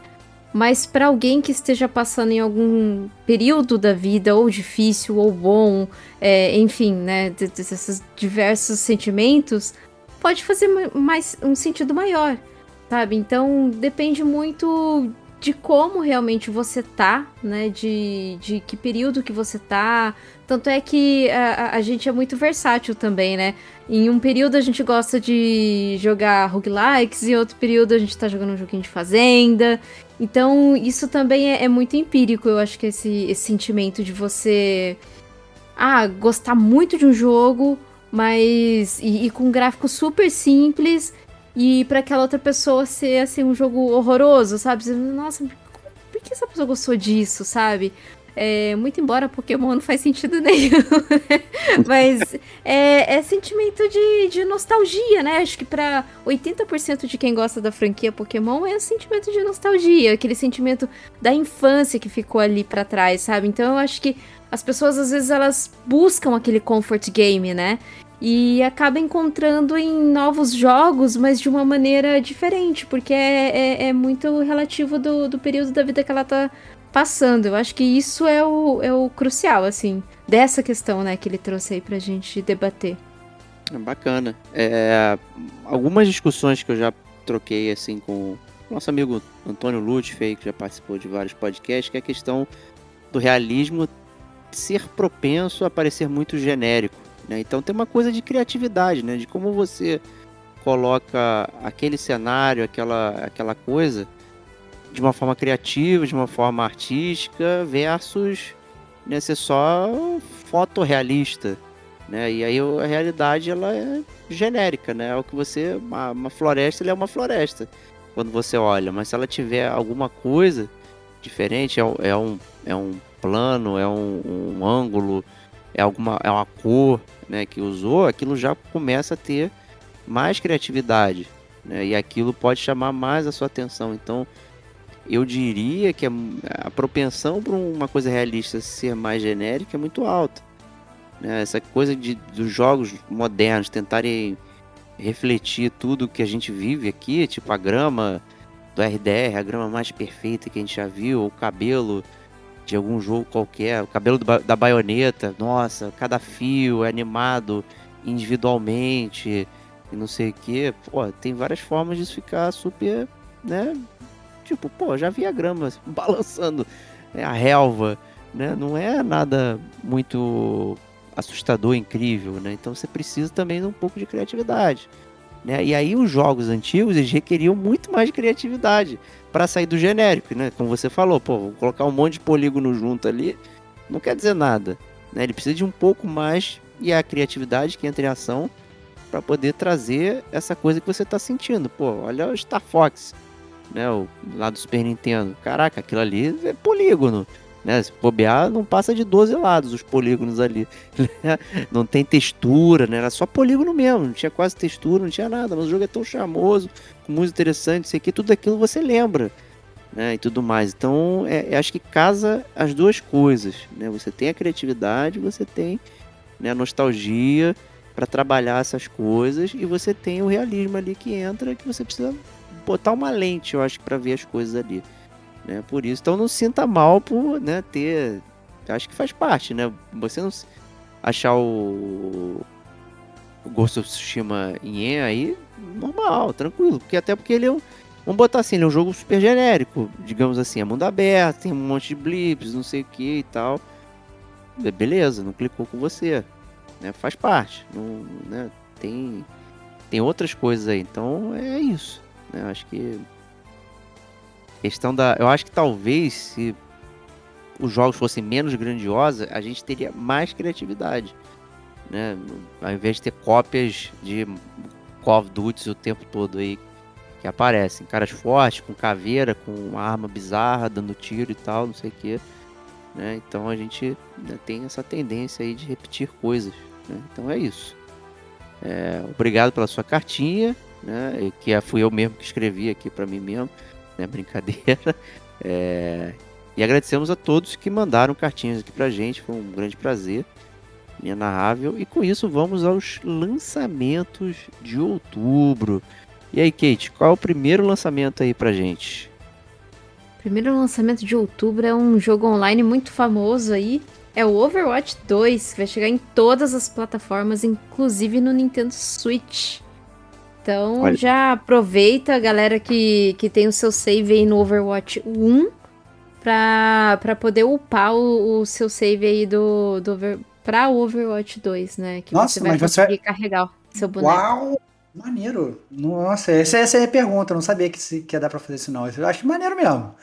mas para alguém que esteja passando em algum período da vida, ou difícil, ou bom, é, enfim, né? Desses diversos sentimentos, pode fazer mais um sentido maior, sabe? Então depende muito de como realmente você tá, né? De, de que período que você tá. Tanto é que a, a gente é muito versátil também, né? Em um período a gente gosta de jogar roguelikes, em outro período a gente tá jogando um joguinho de fazenda. Então, isso também é, é muito empírico, eu acho que esse, esse sentimento de você. Ah, gostar muito de um jogo, mas. E, e com um gráfico super simples e para aquela outra pessoa ser assim um jogo horroroso, sabe? Nossa, por que essa pessoa gostou disso, sabe? É, muito embora Pokémon não faz sentido nenhum, né? mas é, é, sentimento de, de nostalgia, né? Acho que para 80% de quem gosta da franquia Pokémon é sentimento de nostalgia, aquele sentimento da infância que ficou ali para trás, sabe? Então eu acho que as pessoas às vezes elas buscam aquele comfort game, né? E acaba encontrando em novos jogos, mas de uma maneira diferente, porque é, é, é muito relativo do, do período da vida que ela tá passando. Eu acho que isso é o, é o crucial, assim, dessa questão, né, que ele trouxe aí pra gente debater. É bacana. É, algumas discussões que eu já troquei, assim, com o nosso amigo Antônio Lutfi, que já participou de vários podcasts, que é a questão do realismo ser propenso a parecer muito genérico. Né? Então tem uma coisa de criatividade, né? de como você coloca aquele cenário, aquela, aquela coisa de uma forma criativa, de uma forma artística, versus né, ser só fotorrealista. Né? E aí a realidade ela é genérica, né? É o que você. Uma, uma floresta é uma floresta quando você olha, mas se ela tiver alguma coisa diferente, é, é um, é um plano, é um, um ângulo, é alguma é uma cor né, que usou, aquilo já começa a ter mais criatividade. Né, e aquilo pode chamar mais a sua atenção. Então, eu diria que a, a propensão para uma coisa realista ser mais genérica é muito alta. Né? Essa coisa de, dos jogos modernos tentarem refletir tudo que a gente vive aqui, tipo a grama do RDR, a grama mais perfeita que a gente já viu, o cabelo de algum jogo qualquer, o cabelo da baioneta, nossa, cada fio é animado individualmente e não sei o que. Pô, tem várias formas disso ficar super, né? Tipo, pô, já vi a grama balançando né, a relva, né? Não é nada muito assustador, incrível, né? Então você precisa também de um pouco de criatividade. Né? E aí os jogos antigos eles requeriam muito mais criatividade para sair do genérico, né? Como você falou, pô, vou colocar um monte de polígono junto ali, não quer dizer nada. Né? Ele precisa de um pouco mais e a criatividade que entra em ação para poder trazer essa coisa que você está sentindo. Pô, olha o Star Fox, né? O, lá do Super Nintendo. Caraca, aquilo ali é polígono. Né? Se bobear, não passa de 12 lados os polígonos ali. Né? não tem textura, né? Era só polígono mesmo, não tinha quase textura, não tinha nada. Mas o jogo é tão charmoso, muito interessante, sei que tudo aquilo você lembra. Né, e tudo mais. Então, é, acho que casa as duas coisas. Né? Você tem a criatividade, você tem né, a nostalgia para trabalhar essas coisas e você tem o realismo ali que entra, que você precisa botar uma lente, eu acho, para ver as coisas ali. Né? Por isso, então não sinta mal por né, ter. Acho que faz parte, né? Você não achar o, o Ghost of Tsushima em aí, normal, tranquilo. Porque até porque ele é um. Vamos botar assim, ele é um jogo super genérico, digamos assim, é mundo aberto, tem um monte de blips, não sei o que e tal. Beleza, não clicou com você. Né? Faz parte. Não, né? tem, tem outras coisas aí. Então é isso. Né? Acho que questão da. Eu acho que talvez se os jogos fossem menos grandiosos, a gente teria mais criatividade. Né? Ao invés de ter cópias de Call of Duty o tempo todo aí que aparecem. Caras fortes, com caveira, com uma arma bizarra, dando tiro e tal, não sei o que. Né? Então a gente né, tem essa tendência aí de repetir coisas. Né? Então é isso. É, obrigado pela sua cartinha, né? que é, fui eu mesmo que escrevi aqui para mim mesmo né? Brincadeira. É... E agradecemos a todos que mandaram cartinhas aqui pra gente, foi um grande prazer, inenarrável. E com isso vamos aos lançamentos de outubro. E aí, Kate, qual é o primeiro lançamento aí pra gente? Primeiro lançamento de outubro é um jogo online muito famoso aí. É o Overwatch 2, que vai chegar em todas as plataformas, inclusive no Nintendo Switch. Então Olha. já aproveita, galera que, que tem o seu save aí no Overwatch 1 pra, pra poder upar o, o seu save aí do, do pra Overwatch 2, né? Que Nossa, você vai mas você conseguir carregar o seu boneco. Uau! Maneiro. Nossa, essa, essa é a pergunta. Eu não sabia que, se, que ia dar pra fazer isso, não. Eu acho maneiro mesmo.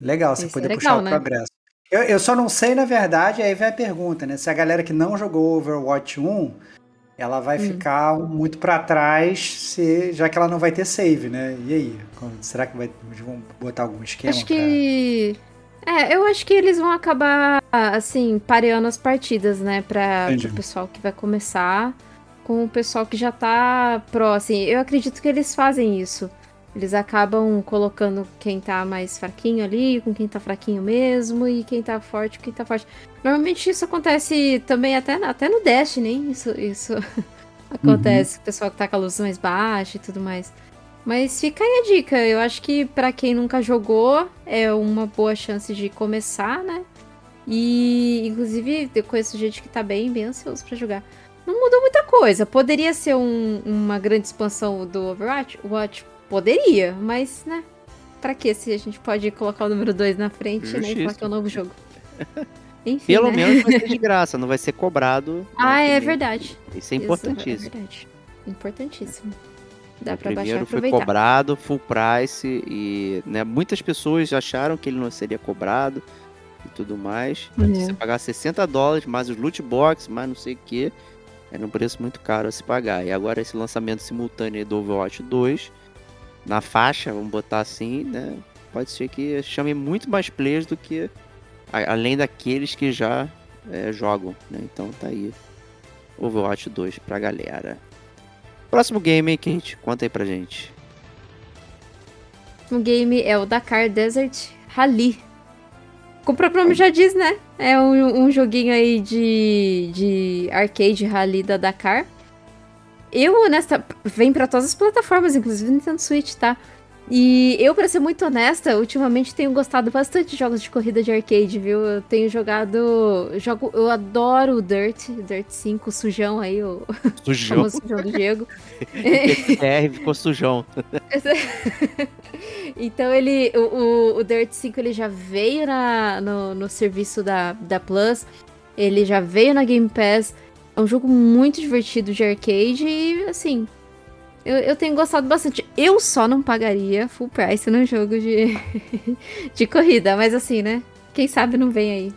Legal, você é poder legal, puxar o né? progresso. Eu, eu só não sei, na verdade, aí vem a pergunta, né? Se a galera que não jogou Overwatch 1, ela vai Hum. ficar muito pra trás, se, já que ela não vai ter save, né? E aí? Será que vai, vão botar algum esquema? Acho que. É, eu acho que eles vão acabar, assim, pareando as partidas, né? Pra, pro pessoal que vai começar com o pessoal que já tá pró, assim. Eu acredito que eles fazem isso. Eles acabam colocando quem tá mais fraquinho ali, com quem tá fraquinho mesmo, e quem tá forte, com quem tá forte. Normalmente isso acontece também até, até no Destiny, isso, isso acontece. O pessoal que tá com a luz mais baixa e tudo mais. Mas fica aí a dica. Eu acho que pra quem nunca jogou, é uma boa chance de começar, né? E, inclusive, eu conheço gente que tá bem, bem ansioso pra jogar. Não mudou muita coisa. Poderia ser um- uma grande expansão do Overwatch? Watch? Poderia, mas, né? Pra que se a gente pode colocar o número 2 na frente, né? E falar Justiça. que é um novo jogo. Enfim, Pelo né? menos vai ser de graça, não vai ser cobrado. Ah, é verdade. Isso é Isso importantíssimo. É verdade. Importantíssimo. Dá O pra baixar primeiro foi aproveitar. cobrado, full price, e né, muitas pessoas acharam que ele não seria cobrado e tudo mais. É. Você pagar 60 dólares, mais os loot box, mais não sei o que, era um preço muito caro a se pagar. E agora esse lançamento simultâneo do Overwatch 2, na faixa, vamos botar assim, né? Pode ser que chame muito mais players do que além daqueles que já é, jogam, né? Então tá aí. Overwatch 2 pra galera. Próximo game, Kate? Conta aí pra gente. O game é o Dakar Desert Rally. Como o próprio nome já diz, né? É um, um joguinho aí de, de arcade rally da Dakar. Eu, honesta, vem pra todas as plataformas, inclusive Nintendo Switch, tá? E eu, pra ser muito honesta, ultimamente tenho gostado bastante de jogos de corrida de arcade, viu? Eu tenho jogado. Jogo, eu adoro o Dirt, Dirt 5, o sujão aí, o Sujão. famoso sujão do Diego. BR ficou sujão. Então ele. O, o, o Dirt 5 ele já veio na, no, no serviço da, da Plus. Ele já veio na Game Pass. É um jogo muito divertido de arcade e assim. Eu, eu tenho gostado bastante. Eu só não pagaria full price num jogo de, de corrida, mas assim, né? Quem sabe não vem aí.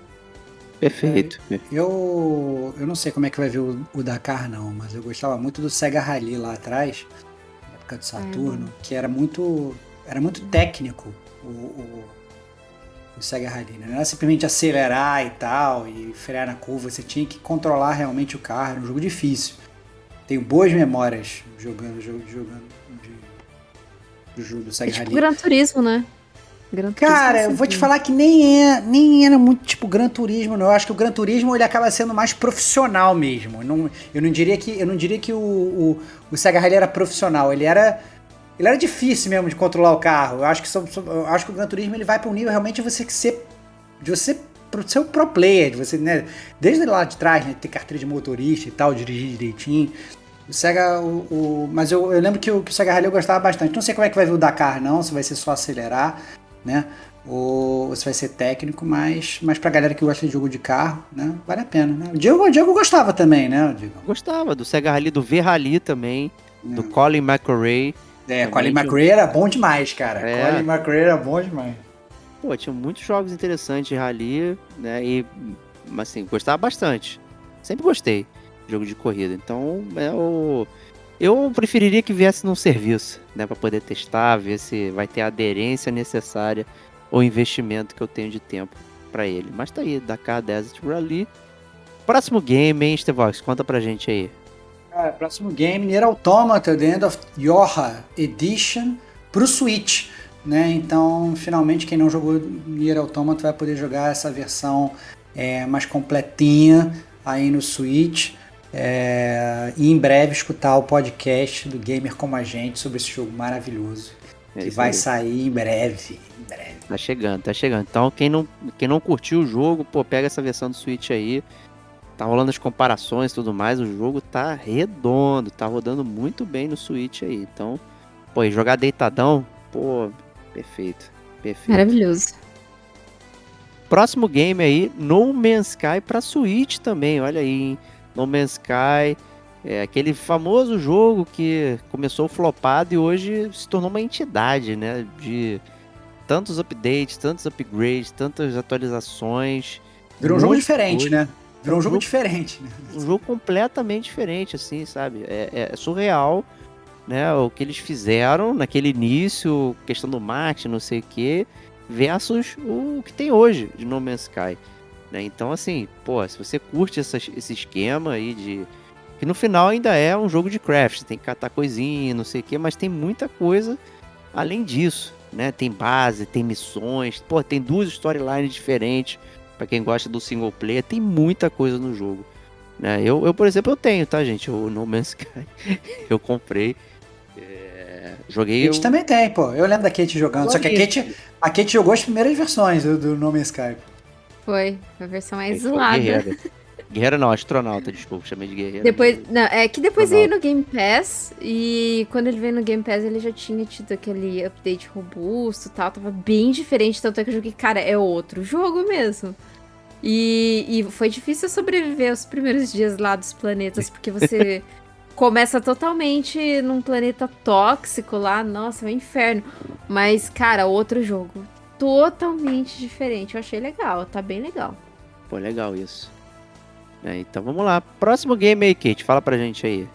Perfeito. Eu, eu não sei como é que vai ver o, o Dakar, não, mas eu gostava muito do Sega Rally lá atrás, na época do Saturno, que era muito, era muito técnico o, o, o Sega Rally. Né? Não era simplesmente acelerar e tal, e frear na curva, você tinha que controlar realmente o carro, era um jogo difícil. Tenho boas memórias jogando, jogando, jogando de, do jogo do É Sega tipo Rally. Gran Turismo, né? Gran Turismo Cara, é eu vou te falar que nem, é, nem era muito tipo Gran Turismo, não. Eu acho que o Gran Turismo ele acaba sendo mais profissional mesmo. Eu não, eu não diria que, eu não diria que o, o, o Sega Rally era profissional. Ele era, ele era difícil mesmo de controlar o carro. Eu acho que, eu acho que o Gran Turismo ele vai para um nível realmente de você que ser, de você pro- ser o pro player, de você, né, desde lá de trás, né, ter carteira de motorista e tal, dirigir direitinho. O Sega, o, o- mas eu, eu lembro que o, que o Sega Rally eu gostava bastante. Não sei como é que vai vir o Dakar, não, se vai ser só acelerar, né? Ou se vai ser técnico, mas, mas pra galera que gosta de jogo de carro, né? Vale a pena, né? O Diego, o Diego gostava também, né, Diego? Gostava do Sega Rally, do V-Rally também, do Hum. Colin McRae. É, Colin McRae era bom demais, cara. É. Colin McRae era bom demais. Pô, tinha muitos jogos interessantes de rally, né? E, assim, gostava bastante. Sempre gostei de jogo de corrida. Então, é o. Eu preferiria que viesse num serviço, né? Pra poder testar, ver se vai ter a aderência necessária ou investimento que eu tenho de tempo pra ele. Mas tá aí, Dakar Desert Rally. Próximo game, hein, Stevox? Conta pra gente aí. Cara, próximo game, Nier Automata, The End of Yorha Edition, pro Switch, né? Então, finalmente, quem não jogou Nier Automata vai poder jogar essa versão é, mais completinha aí no Switch. é, e em breve escutar o podcast do Gamer Como a Gente sobre esse jogo maravilhoso. É que vai aí. sair em breve. Em breve. Tá chegando, tá chegando. Então, quem não, quem não curtiu o jogo, pô, pega essa versão do Switch aí. tá rolando as comparações e tudo mais, o jogo tá redondo, tá rodando muito bem no Switch aí. Então, pô, jogar deitadão, pô, perfeito, perfeito. Maravilhoso. Próximo game aí, No Man's Sky pra Switch também, olha aí, hein? No Man's Sky, é aquele famoso jogo que começou flopado e hoje se tornou uma entidade, né? De tantos updates, tantos upgrades, tantas atualizações. Virou um jogo diferente, coisa. né? Virou um jogo jogo- diferente, né? um jogo completamente diferente, assim, sabe? É, é surreal, né? O que eles fizeram naquele início, questão do marketing, não sei o quê, versus o que tem hoje de No Man's Sky. Né? Então, assim, pô, se você curte essa- esse esquema aí de. Que no final ainda é um jogo de craft, tem que catar coisinha, não sei o quê, mas tem muita coisa além disso, né? Tem base, tem missões, pô, tem duas storylines diferentes Pra quem gosta do single player, tem muita coisa no jogo. Né? Eu, eu, por exemplo, eu tenho, tá, gente? O No Man's Sky. eu comprei. Joguei. Kate o- também tem, pô. Eu lembro da Kate jogando. Só que a Kate, a Kate jogou as primeiras versões do, do No Man's Sky. Foi a versão mais zoada. Guerreira. Guerreira não, astronauta, desculpa, chamei de guerreira. Depois, não, é que depois veio no Game Pass e quando ele veio no Game Pass ele já tinha tido aquele update robusto e tal, tava bem diferente, tanto é que eu joguei, cara, é outro jogo mesmo. E, e foi difícil sobreviver os primeiros dias lá dos planetas, porque você começa totalmente num planeta tóxico lá, nossa, é um inferno. Mas, cara, outro jogo totalmente diferente, eu achei legal, tá bem legal. Pô, legal isso. É, então vamos lá. Próximo game aí, Kate, fala pra gente aí.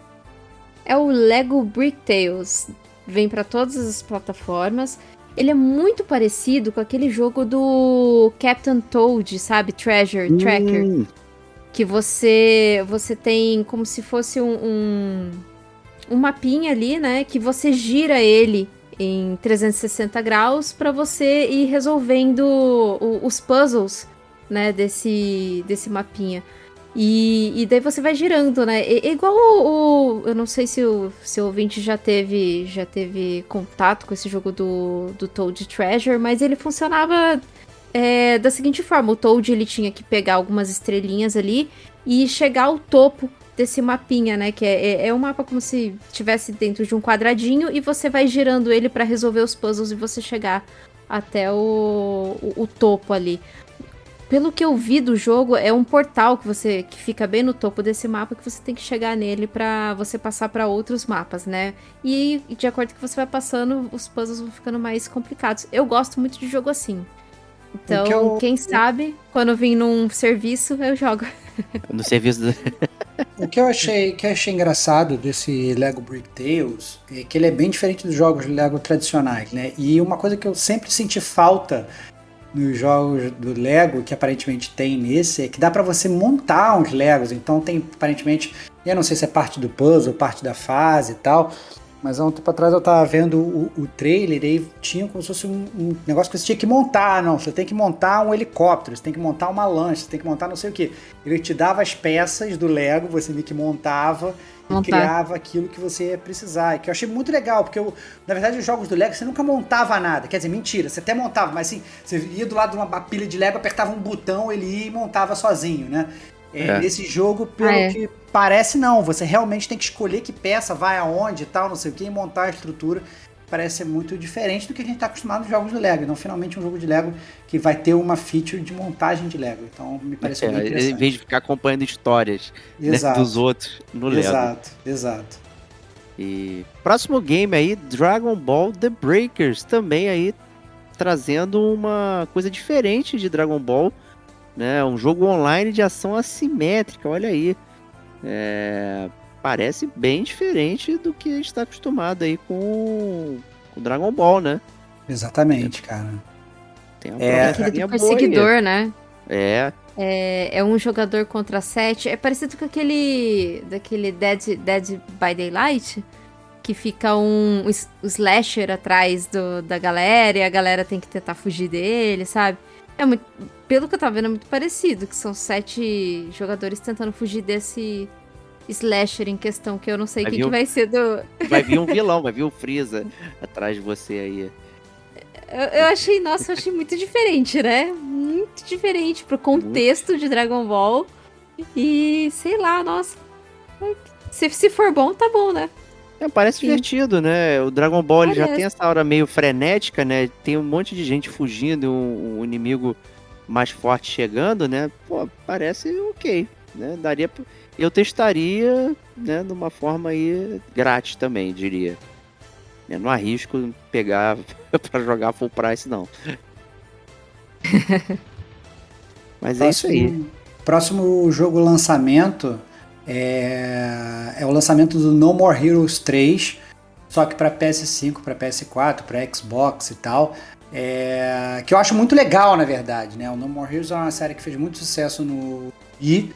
É o Lego Brick Tales. Vem pra todas as plataformas. Ele é muito parecido com aquele jogo do Captain Toad, sabe? Treasure Tracker. Que você você tem como se fosse um, um, um mapinha ali, né? Que você gira ele em 360 graus pra você ir resolvendo o- os puzzles, né? Desse, desse mapinha. E, e daí você vai girando, né? É, é igual o, o- Eu não sei se o, se o ouvinte já teve, já teve contato com esse jogo do, do Toad Treasure, mas ele funcionava é, da seguinte forma: o Toad ele tinha que pegar algumas estrelinhas ali e chegar ao topo desse mapinha, né? Que é, é, é um mapa como se estivesse dentro de um quadradinho e você vai girando ele para resolver os puzzles e você chegar até o, o, o topo ali. Pelo que eu vi do jogo, é um portal que você que fica bem no topo desse mapa que você tem que chegar nele pra você passar pra outros mapas, né? E de acordo que você vai passando, os puzzles vão ficando mais complicados. Eu gosto muito de jogo assim. Então, O que eu- quem sabe, quando eu vim num serviço, eu jogo. no serviço do... O que eu achei, que eu achei engraçado desse Lego Brick Tales é que ele é bem diferente dos jogos Lego tradicionais, né? E uma coisa que eu sempre senti falta nos jogos do Lego, que aparentemente tem nesse, é que dá pra você montar uns Legos. Então tem aparentemente, eu não sei se é parte do puzzle, parte da fase e tal, mas há um tempo atrás eu tava vendo o, o trailer e aí tinha como se fosse um, um negócio que você tinha que montar. Não, você tem que montar um helicóptero, você tem que montar uma lancha, você tem que montar não sei o que. Ele te dava as peças do Lego, você meio que montava e Montar. criava aquilo que você ia precisar. E que eu achei muito legal, porque eu, na verdade os jogos do Lego você nunca montava nada. Quer dizer, mentira, você até montava, mas assim, você ia do lado de uma pilha de Lego, apertava um botão, ele ia e montava sozinho, né? É, É. Nesse jogo, pelo Ah, é. que parece, não. Você realmente tem que escolher que peça vai aonde e tal, não sei o que, e montar a estrutura. Parece ser muito diferente do que a gente está acostumado nos jogos de Lego. Então, finalmente, um jogo de Lego que vai ter uma feature de montagem de Lego. Então, me parece É, bem em interessante. vez de ficar acompanhando histórias né, dos outros no Lego. Exato, exato. E próximo game aí, Dragon Ball The Breakers, também aí trazendo uma coisa diferente de Dragon Ball, né? Um jogo online de ação assimétrica, olha aí. É, parece bem diferente do que a gente está acostumado aí com, com Dragon Ball, né? Exatamente, cara. Tem uma É. Do boa aí. perseguidor, né? É, É, é um jogador contra sete. É parecido com aquele. daquele Dead, Dead by Daylight. Que fica um, um slasher atrás do- da galera e a galera tem que tentar fugir dele, sabe? É muito. Pelo que eu tava vendo, é muito parecido, que são sete jogadores tentando fugir desse slasher em questão, que eu não sei vir que um- vai ser do. vai vir um vilão, vai vir o Freeza atrás de você aí. Eu, eu achei, nossa, eu achei muito diferente, né? Muito diferente pro contexto de Dragon Ball. E sei lá, nossa. Se, se for bom, tá bom, né? É, parece Sim. divertido, né? O Dragon Ball ele já tem essa hora meio frenética, né? Tem um monte de gente fugindo, e um, um inimigo mais forte chegando, né? Pô, parece ok, né? Daria. Eu testaria, né, de uma forma aí grátis também, diria. Eu não arrisco pegar pra jogar full price, não. Mas é isso aí. Próximo jogo lançamento é, é o lançamento do No More Heroes 3, só que para PS5, para PS4, para Xbox e tal. É, que eu acho muito legal, na verdade, né? O No More Heroes é uma série que fez muito sucesso no Wii.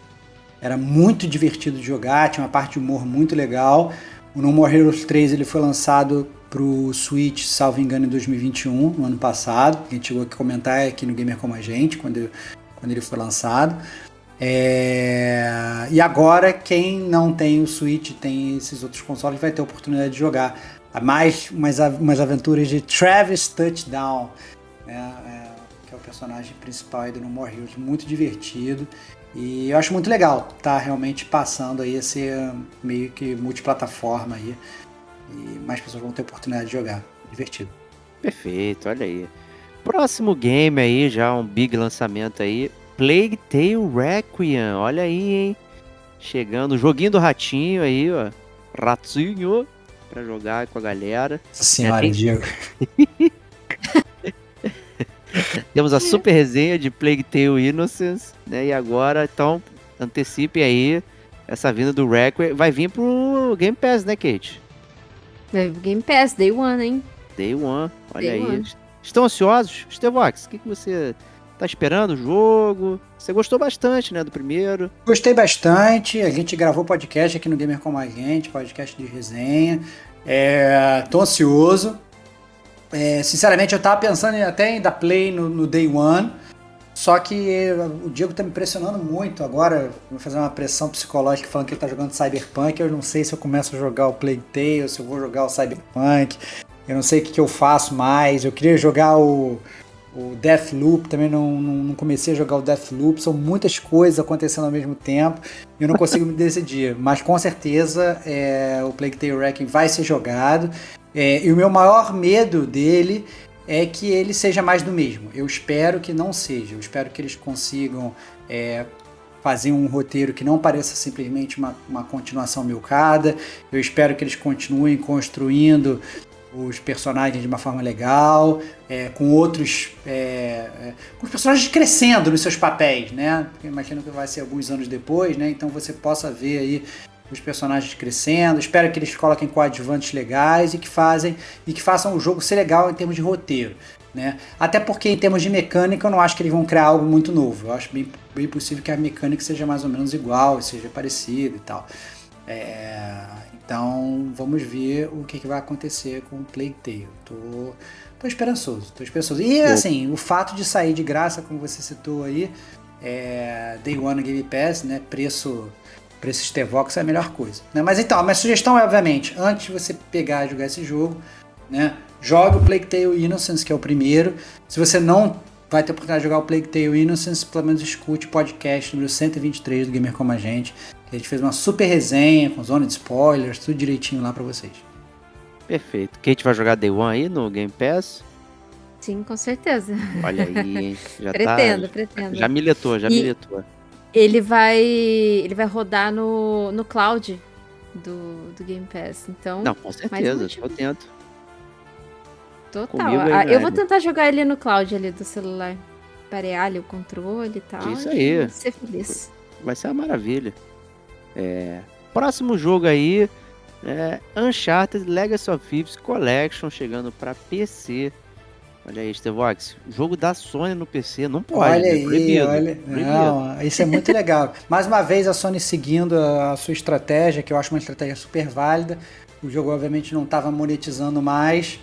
Era muito divertido de jogar, tinha uma parte de humor muito legal. O No More Heroes 3 ele foi lançado pro Switch, salvo engano, em 2021, no ano passado. A gente chegou a comentar aqui no Gamer Como a Gente, quando, quando ele foi lançado. É, E agora, quem não tem o Switch, tem esses outros consoles, vai ter a oportunidade de jogar mais umas, umas aventuras de Travis Touchdown, né? É, que é o personagem principal do No More Heroes, muito divertido. E eu acho muito legal tá realmente passando aí a ser meio que multiplataforma aí. E mais pessoas vão ter a oportunidade de jogar. Divertido. Perfeito, olha aí. Próximo game aí, já um big lançamento aí. Plague Tale Requiem, olha aí, hein? Chegando, joguinho do ratinho aí, ó. Ratinho, pra jogar com a galera. Nossa senhora, tem- Diego. Temos a super resenha de Plague Tale Innocence, né? E agora, então, antecipe aí essa vinda do Requiem. Vai vir pro Game Pass, né, Kate? É, Game Pass, Day One, hein? Day One, olha Day aí. one. Estão ansiosos? Stevox, o que, que você tá esperando o jogo? Você gostou bastante, né, do primeiro. Gostei bastante. A gente gravou podcast aqui no Gamer Como a Gente, podcast de resenha. É, tô ansioso. É, sinceramente, eu tava pensando até em dar play no, no Day One. Só que o Diego tá me pressionando muito agora. Vou fazer uma pressão psicológica falando que ele tá jogando Cyberpunk. Eu não sei se eu começo a jogar o Plague Tale, se eu vou jogar o Cyberpunk. Eu não sei o que, que eu faço mais. Eu queria jogar o, o Deathloop, também não, não, não comecei a jogar o Deathloop. São muitas coisas acontecendo ao mesmo tempo eu não consigo me decidir. Mas com certeza é, o Plague Tale Wrecking vai ser jogado. É, e o meu maior medo dele é que ele seja mais do mesmo. Eu espero que não seja. Eu espero que eles consigam é, fazer um roteiro que não pareça simplesmente uma, uma continuação milcada. Eu espero que eles continuem construindo os personagens de uma forma legal, é, com outros. é, é, com os personagens crescendo nos seus papéis, né? Porque imagino que vai ser alguns anos depois, né? Então você possa ver aí os personagens crescendo. Espero que eles coloquem coadjuvantes legais e que fazem e que façam o jogo ser legal em termos de roteiro. Né? Até porque em termos de mecânica eu não acho que eles vão criar algo muito novo. Eu acho bem, bem possível que a mecânica seja mais ou menos igual, seja parecida e tal. É, então vamos ver o que, que vai acontecer com o Plague Tale. Tô, tô esperançoso, tô esperançoso. E assim, o fato de sair de graça, como você citou aí, é, Day One Game Pass, né? Preço preço Stevox é a melhor coisa. Né? Mas então, a minha sugestão é, obviamente, antes de você pegar e jogar esse jogo, né? Jogue o Plague Tale Innocence, que é o primeiro. Se você não vai ter a oportunidade de jogar o Plague Tale Innocence, pelo menos escute o podcast número 123 do Gamer Como a Gente. A gente fez uma super resenha, com zona de spoilers, tudo direitinho lá pra vocês. Perfeito. Kate vai jogar Day One aí no Game Pass? Sim, com certeza. Olha aí, hein? Já pretendo, tá, pretendo. Já militou, já E- militou. Ele vai. Ele vai rodar no, no cloud do, do Game Pass. Então, Não, com certeza, tô dentro. total. comigo Ah, eu é, vou tentar jogar ele no cloud ali do celular. Parear ali o controle e tal. Isso aí. Ser feliz. Vai ser uma maravilha. É, Próximo jogo aí é Uncharted Legacy of Thieves Collection chegando pra PC. Olha aí, Stevox. Jogo da Sony no PC, não pode. olha né? aí, Proibido, olha. proibido. Não, isso é muito legal. Mais uma vez a Sony seguindo a sua estratégia, que eu acho uma estratégia super válida. O jogo obviamente não estava monetizando mais.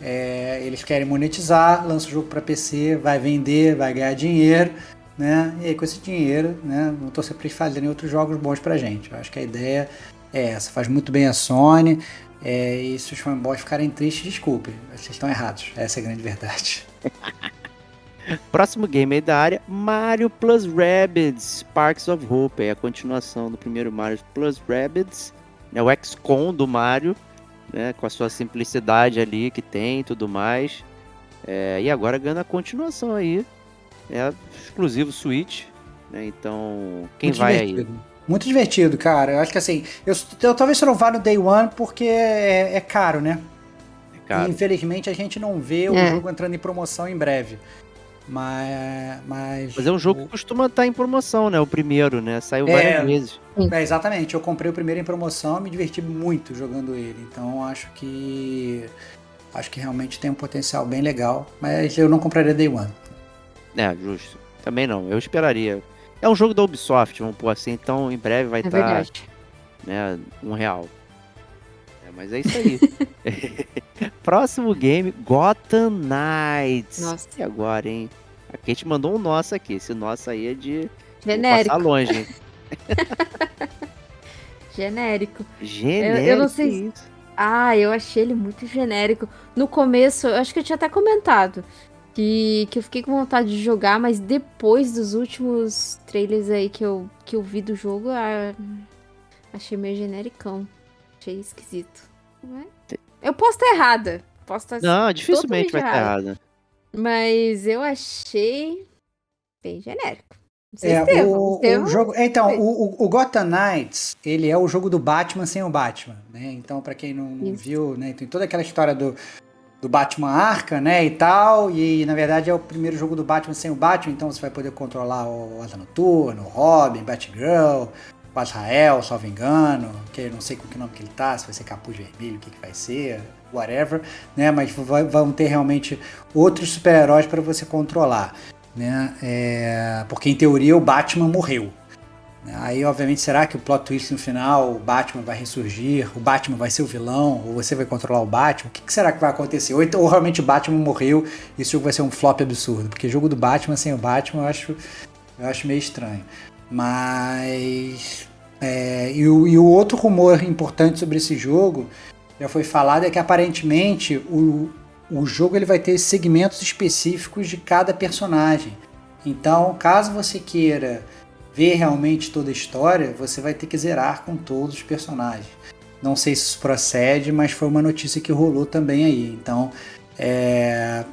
É, eles querem monetizar, lança o jogo para PC, vai vender, vai ganhar dinheiro, né? E aí com esse dinheiro, né? Vão torcer para eles fazerem outros jogos bons pra gente. Eu acho que a ideia é essa. Faz muito bem a Sony. É, e se os fanboys ficarem tristes, desculpe, vocês estão errados. Essa é a grande verdade. Próximo game aí da área, Mario Plus Rabbids Sparks of Hope. É a continuação do primeiro Mario Plus Rabbids. É o XCOM do Mario, né? Com a sua simplicidade ali que tem e tudo mais. É, e agora ganha a continuação aí. É exclusivo Switch. Né? Então, quem Muito vai divertido. aí? Muito divertido, cara. Eu acho que assim, eu, eu talvez eu não vá no Day One porque é, é caro, né? É caro. E, infelizmente a gente não vê o É. jogo entrando em promoção em breve. Mas. Mas, Mas é um jogo que costuma estar em promoção, né? O primeiro, né? Saiu É. várias vezes. É, exatamente. Eu comprei o primeiro em promoção e me diverti muito jogando ele. Então acho que. Acho que realmente tem um potencial bem legal. Mas eu não compraria Day One. É, justo. Também não, eu esperaria. É um jogo da Ubisoft, vamos pôr assim, então em breve vai É estar verdade. né, um real. É, mas é isso aí. Próximo game, Gotham Knights. Nossa. E agora, hein? A Kate mandou um nosso aqui. Esse nosso aí é de vou Genérico. passar longe, hein? Genérico. Genérico. eu não sei-. Ah, eu achei ele muito genérico. No começo, eu acho que eu tinha até comentado que, que eu fiquei com vontade de jogar, mas depois dos últimos trailers aí que eu, que eu vi do jogo, ah, achei meio genericão. Achei esquisito. É? Eu posso estar errada. Posso estar. Não, dificilmente vai estar errado. Mas eu achei bem genérico. Não sei É, teve, o, o jogo, então, o, o, Gotham Knights, ele é o jogo do Batman sem o Batman, né? Então, pra quem não, não viu, né, tem toda aquela história do, do Batman Arca, né, e tal, e na verdade é o primeiro jogo do Batman sem o Batman, então você vai poder controlar o Asa Noturno, o Robin, Batgirl, o Azrael, salvo engano, que não sei com que nome que ele tá, se vai ser Capuz Vermelho, o que, que vai ser, whatever, né, mas vão ter realmente outros super-heróis para você controlar né? É, porque em teoria o Batman morreu. Aí, obviamente, será que o plot twist no final, o Batman vai ressurgir, o Batman vai ser o vilão, ou você vai controlar o Batman? O que, que será que vai acontecer? Ou, então, ou realmente o Batman morreu e esse jogo vai ser um flop absurdo? Porque jogo do Batman sem o Batman eu acho, eu acho meio estranho. Mas. é, e, o, e o outro rumor importante sobre esse jogo já foi falado é que aparentemente o, o jogo ele vai ter segmentos específicos de cada personagem. Então, caso você queira ver realmente toda a história, você vai ter que zerar com todos os personagens. Não sei se isso procede, mas foi uma notícia que rolou também aí. Então, é,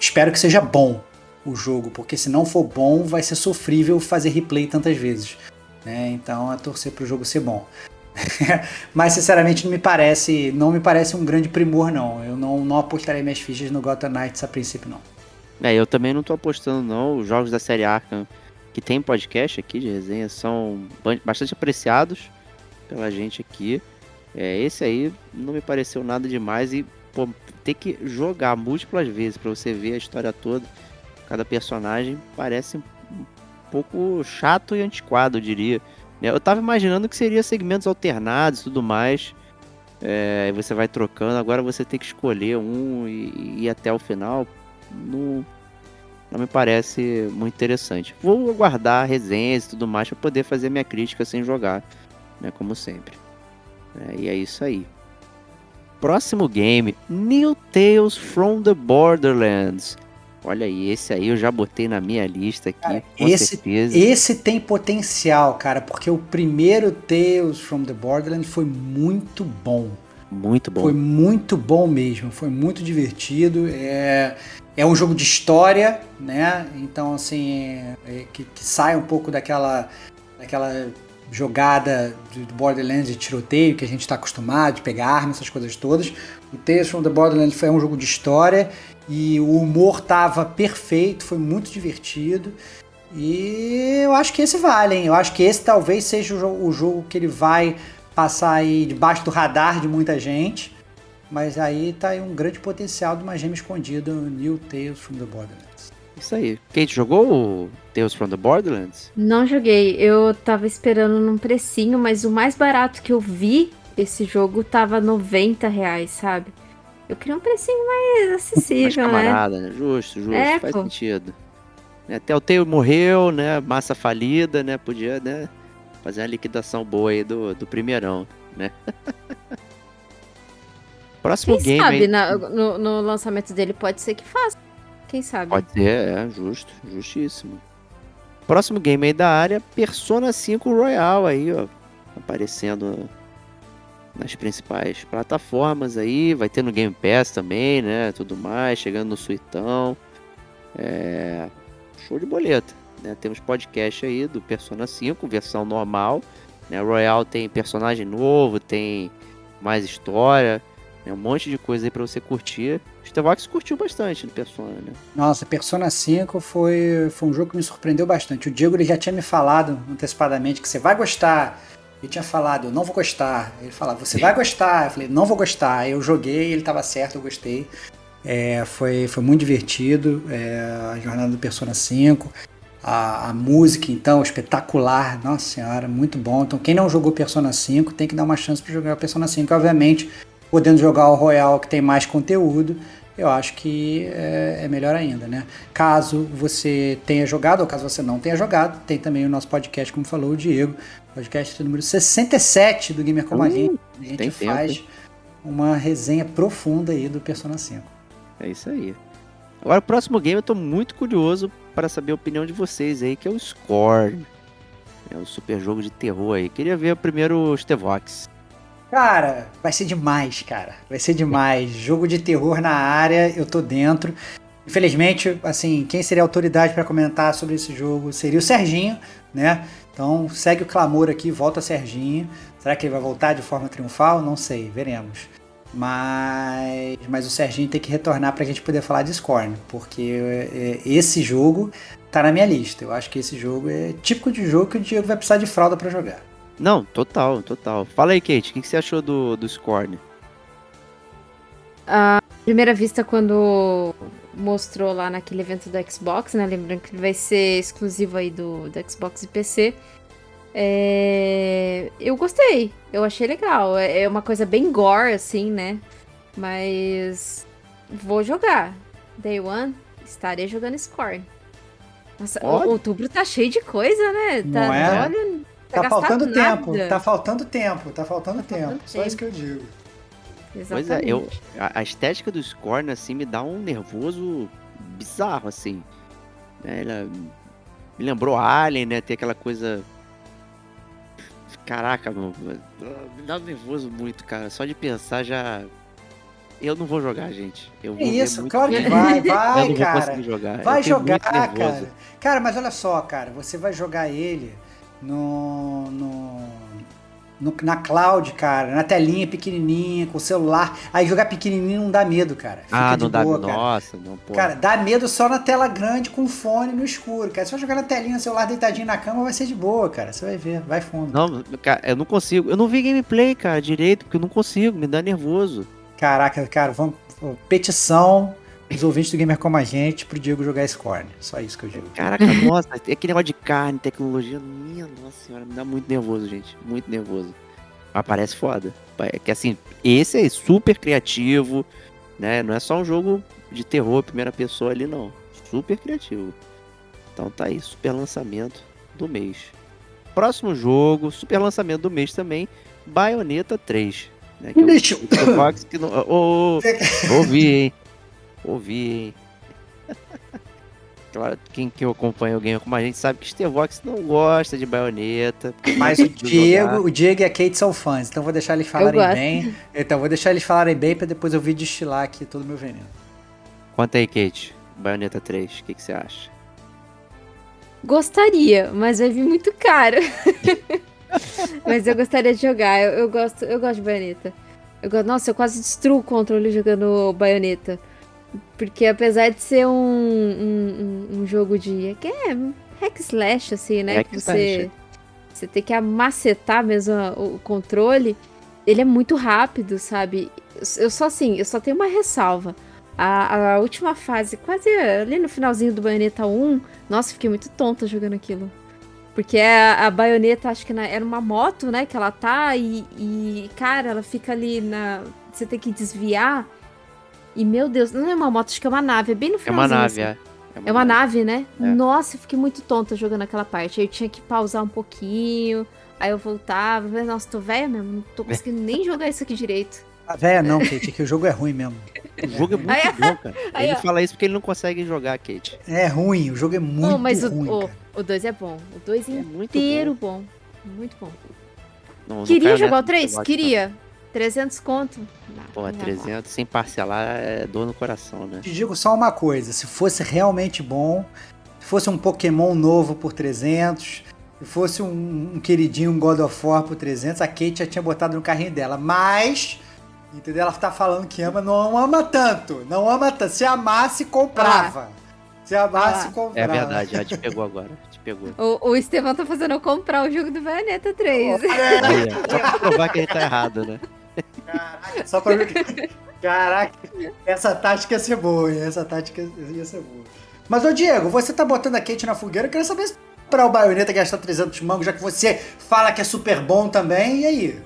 espero que seja bom o jogo, porque se não for bom, vai ser sofrível fazer replay tantas vezes. né? Então, é torcer para o jogo ser bom. Mas sinceramente não me parece, não me parece um grande primor não. Eu não, não apostaria minhas fichas no Gotham Knights a princípio não. É, eu também não tô apostando não. Os jogos da série Arkham que tem podcast aqui de resenha são ba- bastante apreciados pela gente aqui. É, esse aí não me pareceu nada demais e pô, ter que jogar múltiplas vezes pra você ver a história toda, cada personagem parece um pouco chato e antiquado, eu diria. né? Eu tava imaginando que seria segmentos alternados e tudo mais. É, você vai trocando, agora você tem que escolher um e, e ir até o final. Não, não me parece muito interessante. Vou aguardar resenhas e tudo mais para poder fazer minha crítica sem jogar, né? Como sempre. É, e é isso aí. Próximo game, New Tales from the Borderlands. Olha aí, esse aí eu já botei na minha lista aqui, Cara, com esse- certeza. Esse tem potencial, cara, porque o primeiro Tales from the Borderlands foi muito bom. Muito bom. Foi muito bom mesmo, foi muito divertido. É, é um jogo de história, né? Então, assim, é- é que, que sai um pouco daquela, daquela jogada do do Borderlands de tiroteio que a gente está acostumado, de pegar arma, essas coisas todas. O Tales from the Borderlands foi um jogo de história e o humor tava perfeito, foi muito divertido. E eu acho que esse vale, hein? Eu acho que esse talvez seja o jogo, o jogo que ele vai passar aí debaixo do radar de muita gente. Mas aí tá aí um grande potencial de uma gema escondida no New Tales from the Borderlands. Isso aí. Kate jogou o Tales from the Borderlands? Não joguei. Eu tava esperando num precinho, mas o mais barato que eu vi esse jogo tava 90 reais, sabe? Eu queria um precinho mais Mais acessível, né? camarada, né? Justo, justo. É, faz pô. sentido. Até o Teo morreu, né? Massa falida, né? Podia, né? Fazer uma liquidação boa aí do, do primeirão, né? Próximo Quem game sabe na- no, no lançamento dele pode ser que faça. Quem sabe? Pode ser, é, justo, justíssimo. Próximo game aí da área, Persona 5 Royal aí, ó. Aparecendo nas principais plataformas aí. Vai ter no Game Pass também, né? Tudo mais, chegando no Suitão. É... Show de boleta. Né? Temos podcast aí do Persona 5, versão normal. Né? Royal tem personagem novo, tem mais história. Um monte de coisa aí pra você curtir. Stevox curtiu bastante no Persona, né? Nossa, Persona 5 foi, foi um jogo que me surpreendeu bastante. O Diego ele já tinha me falado antecipadamente que você vai gostar. Ele tinha falado, eu não vou gostar. Ele falava, você vai gostar. Eu falei, não vou gostar. Eu joguei, ele estava certo, eu gostei. É, foi, foi muito divertido é, a jornada do Persona 5. A, a, música, então, espetacular. Nossa senhora, muito bom. Então, quem não jogou Persona 5 tem que dar uma chance para jogar o Persona 5. Obviamente, podendo jogar o Royal, que tem mais conteúdo, eu acho que é, é, melhor ainda, né? Caso você tenha jogado, ou caso você não tenha jogado, tem também o nosso podcast, como falou o Diego, podcast número 67 do Gamer Como uh, a Gente. A gente faz tempo. uma resenha profunda aí do Persona 5. É isso aí. Agora, o próximo game eu tô muito curioso para saber a opinião de vocês aí, que é o Scorn. É o super jogo de terror aí. Queria ver primeiro o Stevox. Cara, vai ser demais, cara. Vai ser demais. Jogo de terror na área, eu tô dentro. Infelizmente, assim, quem seria a autoridade para comentar sobre esse jogo seria o Serginho, né? Então segue o clamor aqui, volta Serginho. Será que ele vai voltar de forma triunfal? Não sei, veremos. Mas, mas o Serginho tem que retornar para a gente poder falar de Scorn, porque é, esse jogo tá na minha lista. Eu acho que esse jogo é típico de jogo que o Diego vai precisar de fralda para jogar. Não, total, total. Fala aí, Kate, o que, que você achou do, do Scorn? A primeira vista, quando mostrou lá naquele evento do Xbox, né? Lembrando que ele vai ser exclusivo aí do, do Xbox e PC. É... Eu gostei, eu achei legal. É, é uma coisa bem gore, assim, né? Mas vou jogar. Day One, estarei jogando Scorn. Nossa, outubro tá cheio de coisa, né? Tá, Não é? Olha, Tá, tá faltando tempo, tá faltando tempo, tá faltando tá tempo. Faltando Só tempo. isso que eu digo. Exatamente. Pois é, eu, a, a, estética do Scorn, assim, me dá um nervoso bizarro, assim. É, ela me lembrou Alien, né? Tem aquela coisa. Caraca, mano, me dá nervoso muito, cara. Só de pensar já. Eu não vou jogar, gente. Eu vou isso, muito... claro que vai, vai, cara. Jogar. Vai jogar, cara. Cara, mas olha só, cara, você vai jogar ele no, no, no, na cloud, cara, na telinha pequenininha, com o celular. Aí jogar pequenininho não dá medo, cara. Fica ah, não dá boa, cara. Nossa, não pode. Cara, dá medo só na tela grande com fone no escuro, cara. Se jogar na telinha, no celular deitadinho na cama, vai ser de boa, cara. Você vai ver, vai fundo. Não, cara, eu não consigo. Eu não vi gameplay, cara, direito, porque eu não consigo, me dá nervoso. Caraca, cara, vamos. Petição os ouvintes do Gamer Como a Gente pro Diego jogar Scorn. Só isso que eu digo. Caraca, nossa, é aquele negócio de carne, tecnologia, minha nossa senhora, me dá muito nervoso, gente. Muito nervoso. Mas parece foda. É que assim, esse é super criativo, né? Não é só um jogo de terror, primeira pessoa ali, não. Super criativo. Então tá aí, super lançamento do mês. Próximo jogo, super lançamento do mês também, Bayonetta 3. Né, que Deixa eu... Que não... oh, oh, ouvi, hein? Ouvi, hein? Claro, quem, quem acompanha game como a gente sabe que Stevox não gosta de baioneta. Mas o Diego, o Diego e a Kate são fãs, então vou deixar eles falarem bem. Então vou deixar eles falarem bem para depois eu vir destilar aqui todo o meu veneno. Conta aí, Kate. Baioneta 3, o que, que você acha? Gostaria, mas vai vir muito caro. mas eu gostaria de jogar. Eu, eu, gosto, eu gosto de baioneta. Eu, nossa, eu quase destruo o controle jogando baioneta. Porque apesar de ser um, um, um jogo de. que é hack slash, assim, né? Hack que você, você tem que amacetar mesmo o controle. Ele é muito rápido, sabe? Eu só assim, eu só tenho uma ressalva. A, a última fase, quase ali no finalzinho do Bayonetta 1, nossa, fiquei muito tonta jogando aquilo. Porque a, a baioneta, acho que na, era uma moto, né? Que ela tá e, e, cara, ela fica ali na. Você tem que desviar. E, meu Deus, não é uma moto, acho que é uma nave. É bem no finalzinho. É uma nave, assim. é. É uma, é uma nave. nave, né? É. Nossa, eu fiquei muito tonta jogando aquela parte. Aí eu tinha que pausar um pouquinho. Aí eu voltava. Nossa, tô velha mesmo. Não tô conseguindo nem jogar isso aqui direito. A véia não, Kate, que o jogo é ruim mesmo. O jogo é muito Aí, bom, cara. aí, ele ó. fala isso porque ele não consegue jogar, Kate. É ruim, o jogo é muito Não, mas o, ruim, o, cara. o 2 é bom. O 2 É inteiro bom. Muito bom. Não, não Queria jogar o 3? que você gosta, Queria. 300 conto. Não, não. 300 sem parcelar é dor no coração, né? Te digo só uma coisa, se fosse realmente bom, se fosse um Pokémon novo por 300, se fosse um, um queridinho um God of War por 300, a Kate já tinha botado no carrinho dela. Mas, entendeu? Ela tá falando que ama, não ama tanto. Não ama tanto. Se amasse, comprava. Se amasse, Ah. comprava. É verdade, já te pegou agora. Te pegou. O, o Estevão tá fazendo eu comprar o jogo do Bayonetta 3. Aí, ó, só pra provar que ele tá errado, né? Caraca, só pra. Caraca, essa tática ia ser boa, hein? Essa tática ia ser boa. Mas, ô Diego, você tá botando a Kate na fogueira, eu queria saber se para o Bayonetta gastar 300 mangos, já que você fala que é super bom também, e aí?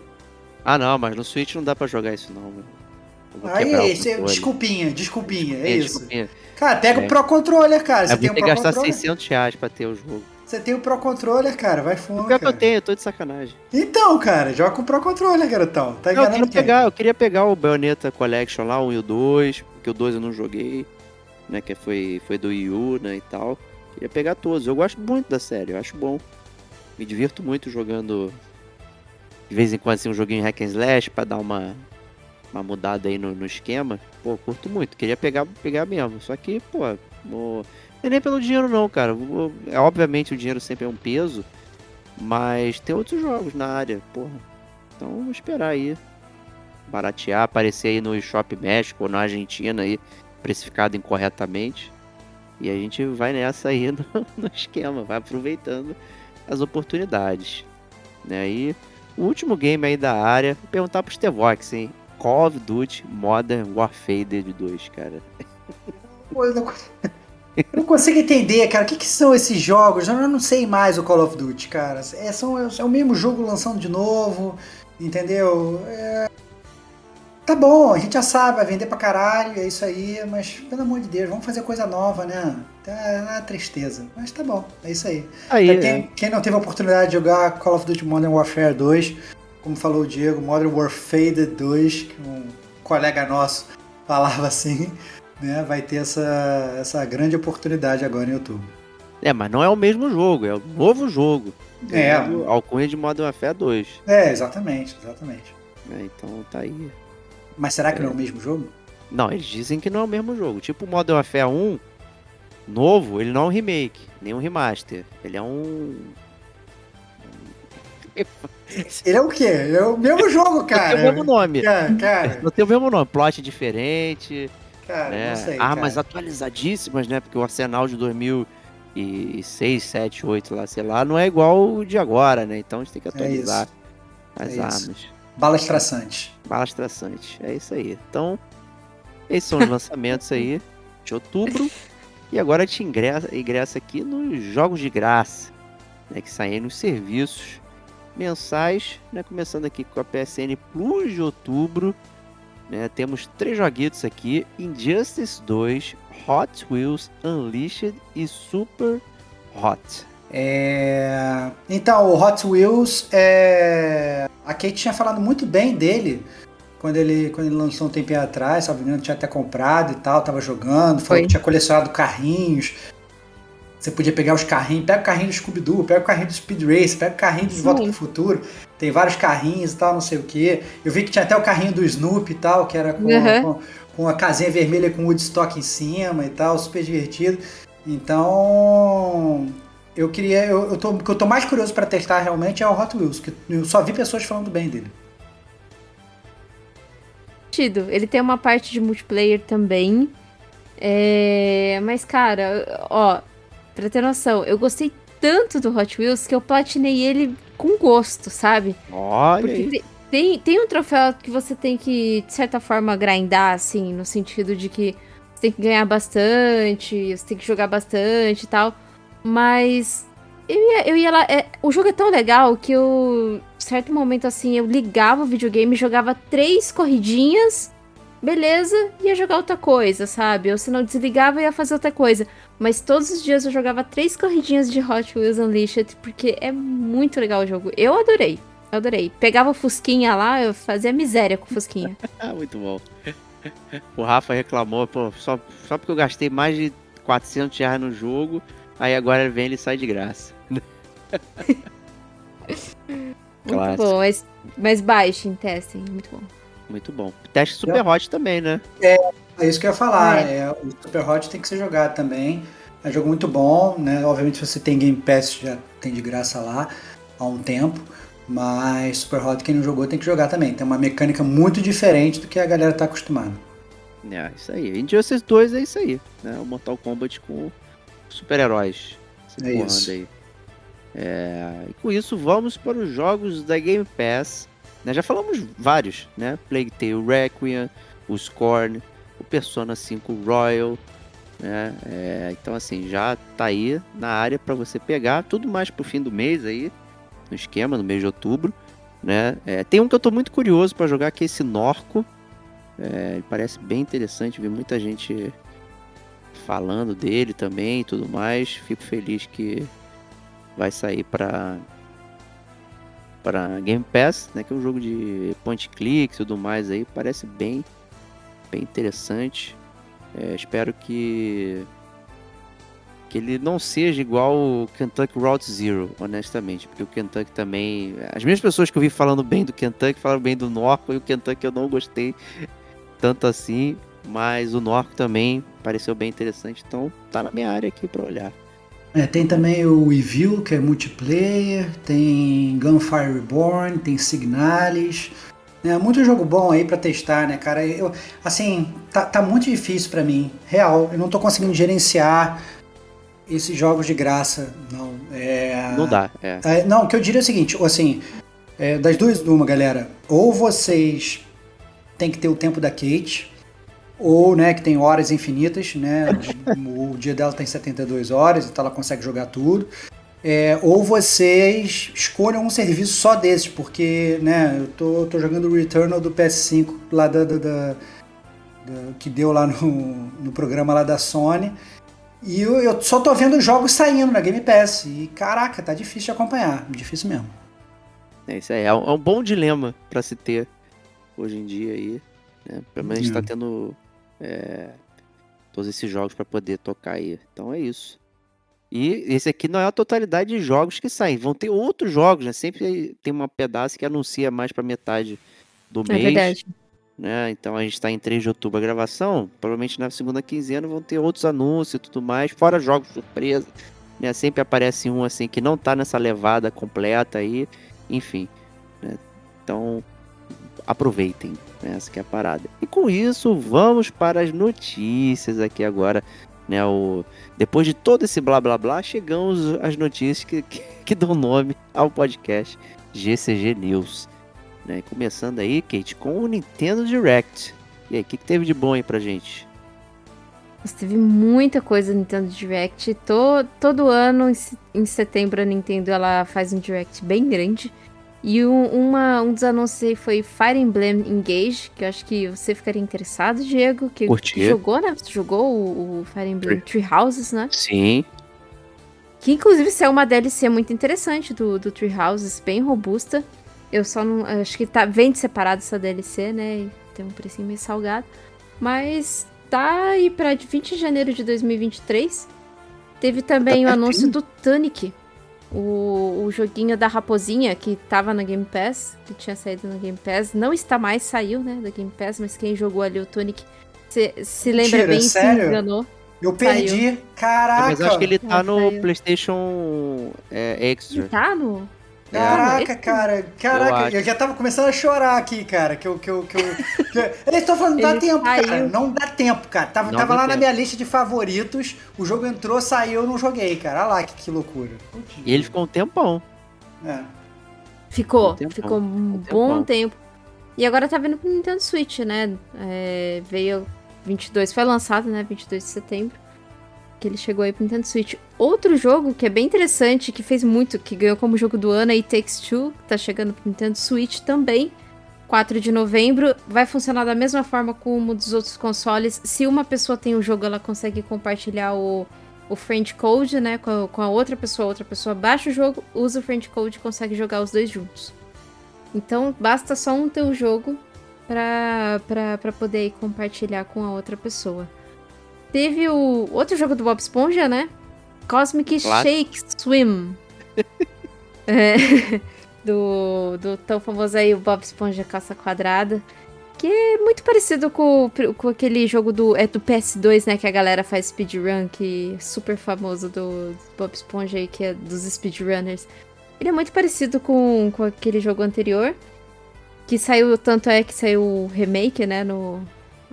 Ah, não, mas no Switch não dá pra jogar isso, não, meu. Aí, isso é- desculpinha, desculpinha, é, É, isso. desculpinha. Cara, pega É. o Pro Controller, cara. Você tem um Pro gastar Controller? 600 reais pra ter o jogo. Você tem o Pro Controller, cara, vai fundo, pior que eu tenho, eu tô de sacanagem. Então, cara, joga com o Pro Controller, garotão. Tá Não, eu, quero quem? pegar, eu queria pegar o Bayonetta Collection lá, o 1 e o 2, porque o 2 eu não joguei, né, que foi, foi do Wii U, né, e tal. Queria pegar todos, eu gosto muito da série, eu acho bom. Me divirto muito jogando, de vez em quando, assim, um joguinho hack and slash pra dar uma, uma mudada aí no, no esquema. Pô, curto muito, queria pegar, pegar mesmo, só que, pô, no... é nem pelo dinheiro não, cara. É, obviamente o dinheiro sempre é um peso, mas tem outros jogos na área, porra. Então vou esperar aí. Baratear, aparecer aí no Shop México ou na Argentina aí, precificado incorretamente. E a gente vai nessa aí no, no esquema, vai aproveitando as oportunidades. Né? E o último game aí da área, vou perguntar pro Stevox, hein? Call of Duty Modern Warfare 2, cara. Pô, não... eu não consigo entender, cara. O que, que são esses jogos? Eu não sei mais o Call of Duty, cara. É, são, é o mesmo jogo lançando de novo, entendeu? É, Tá bom, a gente já sabe, vai vender pra caralho, é isso aí, mas pelo amor de Deus, vamos fazer coisa nova, né? Tá uma tristeza. Mas tá bom, é isso aí. Aí, quem, quem não teve a oportunidade de jogar Call of Duty Modern Warfare 2, como falou o Diego, Modern Warfare 2, que um colega nosso falava assim, né? Vai ter essa, essa grande oportunidade agora em outubro. é, mas não é o mesmo jogo, é o novo jogo. É. Ganhando Alcunha de Modern Warfare 2. É, exatamente, exatamente. né? Então tá aí. Mas será que não é o mesmo jogo? Não, eles dizem que não é o mesmo jogo. Tipo o Modern Warfare 1, novo, ele não é um remake, nem um remaster. Ele é um. Ele é o quê? É o mesmo jogo, cara. Tem o mesmo nome. Cara, cara, Não tem o mesmo nome. Plot diferente, cara, né? não sei. Armas cara. atualizadíssimas, né? Porque o Arsenal de 2006, 7, 8, lá, sei lá, não é igual o de agora, né? Então a gente tem que atualizar as É isso. armas. Balas traçantes. Balas traçantes. É isso aí. Então, esses são os lançamentos aí de outubro. E agora a gente ingressa, ingressa aqui nos jogos de graça, né, que saem nos serviços mensais, né, começando aqui com a PSN Plus de outubro. Né, temos três joguitos aqui: Injustice 2, Hot Wheels Unleashed e Super Hot. É, Então, o Hot Wheels, é... a Kate tinha falado muito bem dele quando ele, quando ele lançou um tempinho atrás, se não tinha até comprado e tal, tava jogando, falou Foi. que tinha colecionado carrinhos. Você podia pegar os carrinhos, pega o carrinho do Scooby-Doo, pega o carrinho do Speed Race, pega o carrinho do De Volta Sim. pro Futuro. Tem vários carrinhos e tal, não sei o que. Eu vi que tinha até o carrinho do Snoopy e tal, que era com, Uhum. com, com a casinha vermelha com Woodstock em cima e tal, super divertido. Então, eu queria. Eu, eu tô, o que eu tô mais curioso pra testar realmente é o Hot Wheels, que eu só vi pessoas falando bem dele. Ele tem uma parte de multiplayer também. É, Mas, cara, ó, pra ter noção, eu gostei tanto do Hot Wheels que eu platinei ele com gosto, sabe? Olha Porque tem, tem um troféu que você tem que, de certa forma, grindar, assim, no sentido de que você tem que ganhar bastante, você tem que jogar bastante e tal. Mas eu ia, eu ia lá. é, o jogo é tão legal que eu, certo momento, assim, eu ligava o videogame, jogava três corridinhas, beleza, ia jogar outra coisa, sabe? Ou se não desligava, ia fazer outra coisa. Mas todos os dias eu jogava três corridinhas de Hot Wheels Unleashed, porque é muito legal o jogo. Eu adorei. Eu adorei. Pegava o Fusquinha lá, eu fazia miséria com o Fusquinha. Ah, muito bom. O Rafa reclamou, pô, só, só porque eu gastei mais de 400 reais no jogo, aí agora ele vem e ele sai de graça. Muito Clássico. bom, mas, mas baixem, testem, muito bom. Muito bom. Teste Super Hot também, né? É isso que eu ia falar. É. é, o Super Hot tem que ser jogado também. É um jogo muito bom, né? Obviamente, se você tem Game Pass, já tem de graça lá há um tempo. Mas Super Hot, quem não jogou, tem que jogar também. Tem uma mecânica muito diferente do que a galera tá acostumada. É, isso aí. Injustice 2 é isso aí, né? O Mortal Kombat com super-heróis. se É isso. aí. É, e com isso, vamos para os jogos da Game Pass. né? Já falamos vários, né? Plague Tale Requiem, o Scorn, Persona 5 Royal, né? É, então, assim, já tá aí na área para você pegar. Tudo mais pro fim do mês aí, no esquema, no mês de outubro, né? É, tem um que eu tô muito curioso para jogar, que é esse Norco. É, parece bem interessante, vi muita gente falando dele também e tudo mais. Fico feliz que vai sair para para Game Pass, né, que é um jogo de point click e tudo mais aí, parece bem bem interessante. É, espero que que ele não seja igual o Kentucky Route Zero, honestamente, porque o Kentucky também, as mesmas pessoas que eu vi falando bem do Kentucky falaram bem do Norco e o Kentucky eu não gostei tanto assim, mas o Norco também pareceu bem interessante, então tá na minha área aqui para olhar. É, tem também o Evil, que é multiplayer, tem Gunfire Reborn, tem Signalis. É muito jogo bom aí pra testar, né, cara? Eu, assim, tá, tá muito difícil pra mim, real. Eu não tô conseguindo gerenciar esses jogos de graça, não. É, Não dá, é. é, não, o que eu diria é o seguinte, assim, é, das duas, uma, galera, ou vocês têm que ter o tempo da Kate, ou, né, que tem horas infinitas, né, o dia dela tem 72 horas, então ela consegue jogar tudo, é, ou vocês escolham um serviço só desses, porque, né, eu tô, tô jogando o Returnal do PS5 lá da, da- da- da- que deu lá no, no programa lá da Sony, e eu, eu só tô vendo jogos saindo na Game Pass. E caraca, tá difícil de acompanhar. Difícil mesmo. É isso aí, é um, é um bom dilema pra se ter hoje em dia aí, né? Pelo menos a gente tá Hum. tendo é, todos esses jogos pra poder tocar aí. Então é isso. E esse aqui não é a totalidade de jogos que saem. Vão ter outros jogos, né? Sempre tem uma pedaço que anuncia mais pra metade do É mês. verdade. né? Então a gente está em 3 de outubro a gravação. Provavelmente na segunda quinzena vão ter outros anúncios e tudo mais, fora jogos surpresa. Né? Sempre aparece um assim que não tá nessa levada completa aí. Enfim. né? Então aproveitem. Né? Essa que é a parada. E com isso, vamos para as notícias aqui agora. Né, o... Depois de todo esse blá blá blá, chegamos às notícias que, que, que dão nome ao podcast GCG News. Né? Começando aí, Kate, com o Nintendo Direct. E aí, o que, que teve de bom aí pra gente? Mas teve muita coisa no Nintendo Direct. To- todo ano, em setembro, a Nintendo ela faz um Direct bem grande. E um, uma- um dos anúncios aí foi Fire Emblem Engage, que eu acho que você ficaria interessado, Diego. Que, jogou, né? Você jogou o, o Fire Emblem Tree Houses, né? Sim, Que inclusive saiu uma DLC muito interessante do, do Tree Houses, bem robusta. Eu só não. Acho que tá, vende separado essa DLC, né? E tem um precinho meio salgado. Mas tá aí pra 20 de janeiro de 2023. Teve também Tá o anúncio do Tunic. O, o joguinho da raposinha que tava na Game Pass, que tinha saído na Game Pass. Não está mais, saiu, né, da Game Pass, mas quem jogou ali o Tunic se, se lembra Mentira, bem e se sério? enganou. Eu perdi. Caraca. mas acho que ele tá Ah, no saiu. PlayStation é, Extra. Tá no. Caraca, esse- cara, Eu caraca, acho. eu, já tava começando a chorar aqui, cara. Que eu. Que eu, que eu, que eu- Eles estão falando, não dá tempo, cara. saiu. Não dá tempo, cara. Tava, Não tava lá na tempo. minha lista de favoritos. O jogo entrou, saiu, eu não joguei, cara. Olha lá que, que loucura. E ele ficou um tempão. É. Ficou, Um tempão, ficou um um bom tempo. E agora tá vindo pro Nintendo Switch, né? É, veio 22, foi lançado, né? 22 de setembro. Que ele chegou aí pro Nintendo Switch. Outro jogo que é bem interessante, que fez muito, que ganhou como jogo do ano aí, Takes Two, que tá chegando pro Nintendo Switch também. 4 de novembro. Vai funcionar da mesma forma como dos outros consoles. Se uma pessoa tem o jogo, ela consegue compartilhar o, o friend code, né? Com a, com a outra pessoa. A outra pessoa baixa o jogo, usa o friend code e consegue jogar os dois juntos. Então basta só um teu jogo pra, pra, pra poder compartilhar com a outra pessoa. Teve o outro jogo do Bob Esponja, né? Cosmic Claro. Shake Swim. É, do, do tão famoso aí, o Bob Esponja Caça Quadrada. Que é muito parecido com, com aquele jogo do, é do PS2, né? Que a galera faz speedrun, que é super famoso do, do Bob Esponja aí, que é dos speedrunners. Ele é muito parecido com, com aquele jogo anterior. Que saiu, tanto é que saiu o remake, né? No.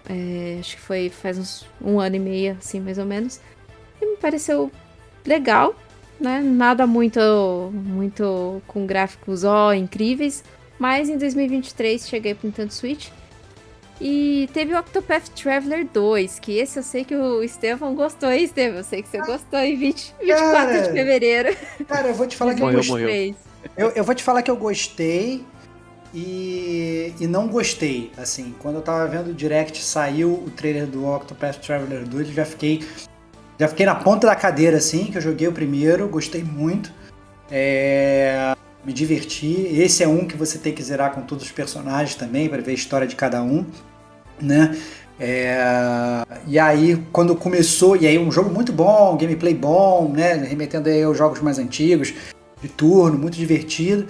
É, acho que foi faz uns um ano e meio, assim, mais ou menos. E me pareceu legal, né? Nada muito, muito com gráficos ó incríveis. Mas em 2023 cheguei pro Nintendo Switch. E teve o Octopath Traveler 2, que esse eu sei que o Estevão gostou, hein, Estevão? Eu sei que você gostou em 20, 24 Cara. de fevereiro. Cara, eu vou te falar que eu Morreu, gostei. morreu. 2023. Eu, eu vou te falar que eu gostei e, e não gostei. Assim, quando eu tava vendo o direct, saiu o trailer do Octopath Traveler 2, eu já fiquei. Já fiquei na ponta da cadeira, assim, que eu joguei o primeiro, gostei muito. É, me diverti. Esse é um que você tem que zerar com todos os personagens também, para ver a história de cada um, né? É, e aí, quando começou, e aí um jogo muito bom, gameplay bom, né? Remetendo aí aos jogos mais antigos, de turno, muito divertido.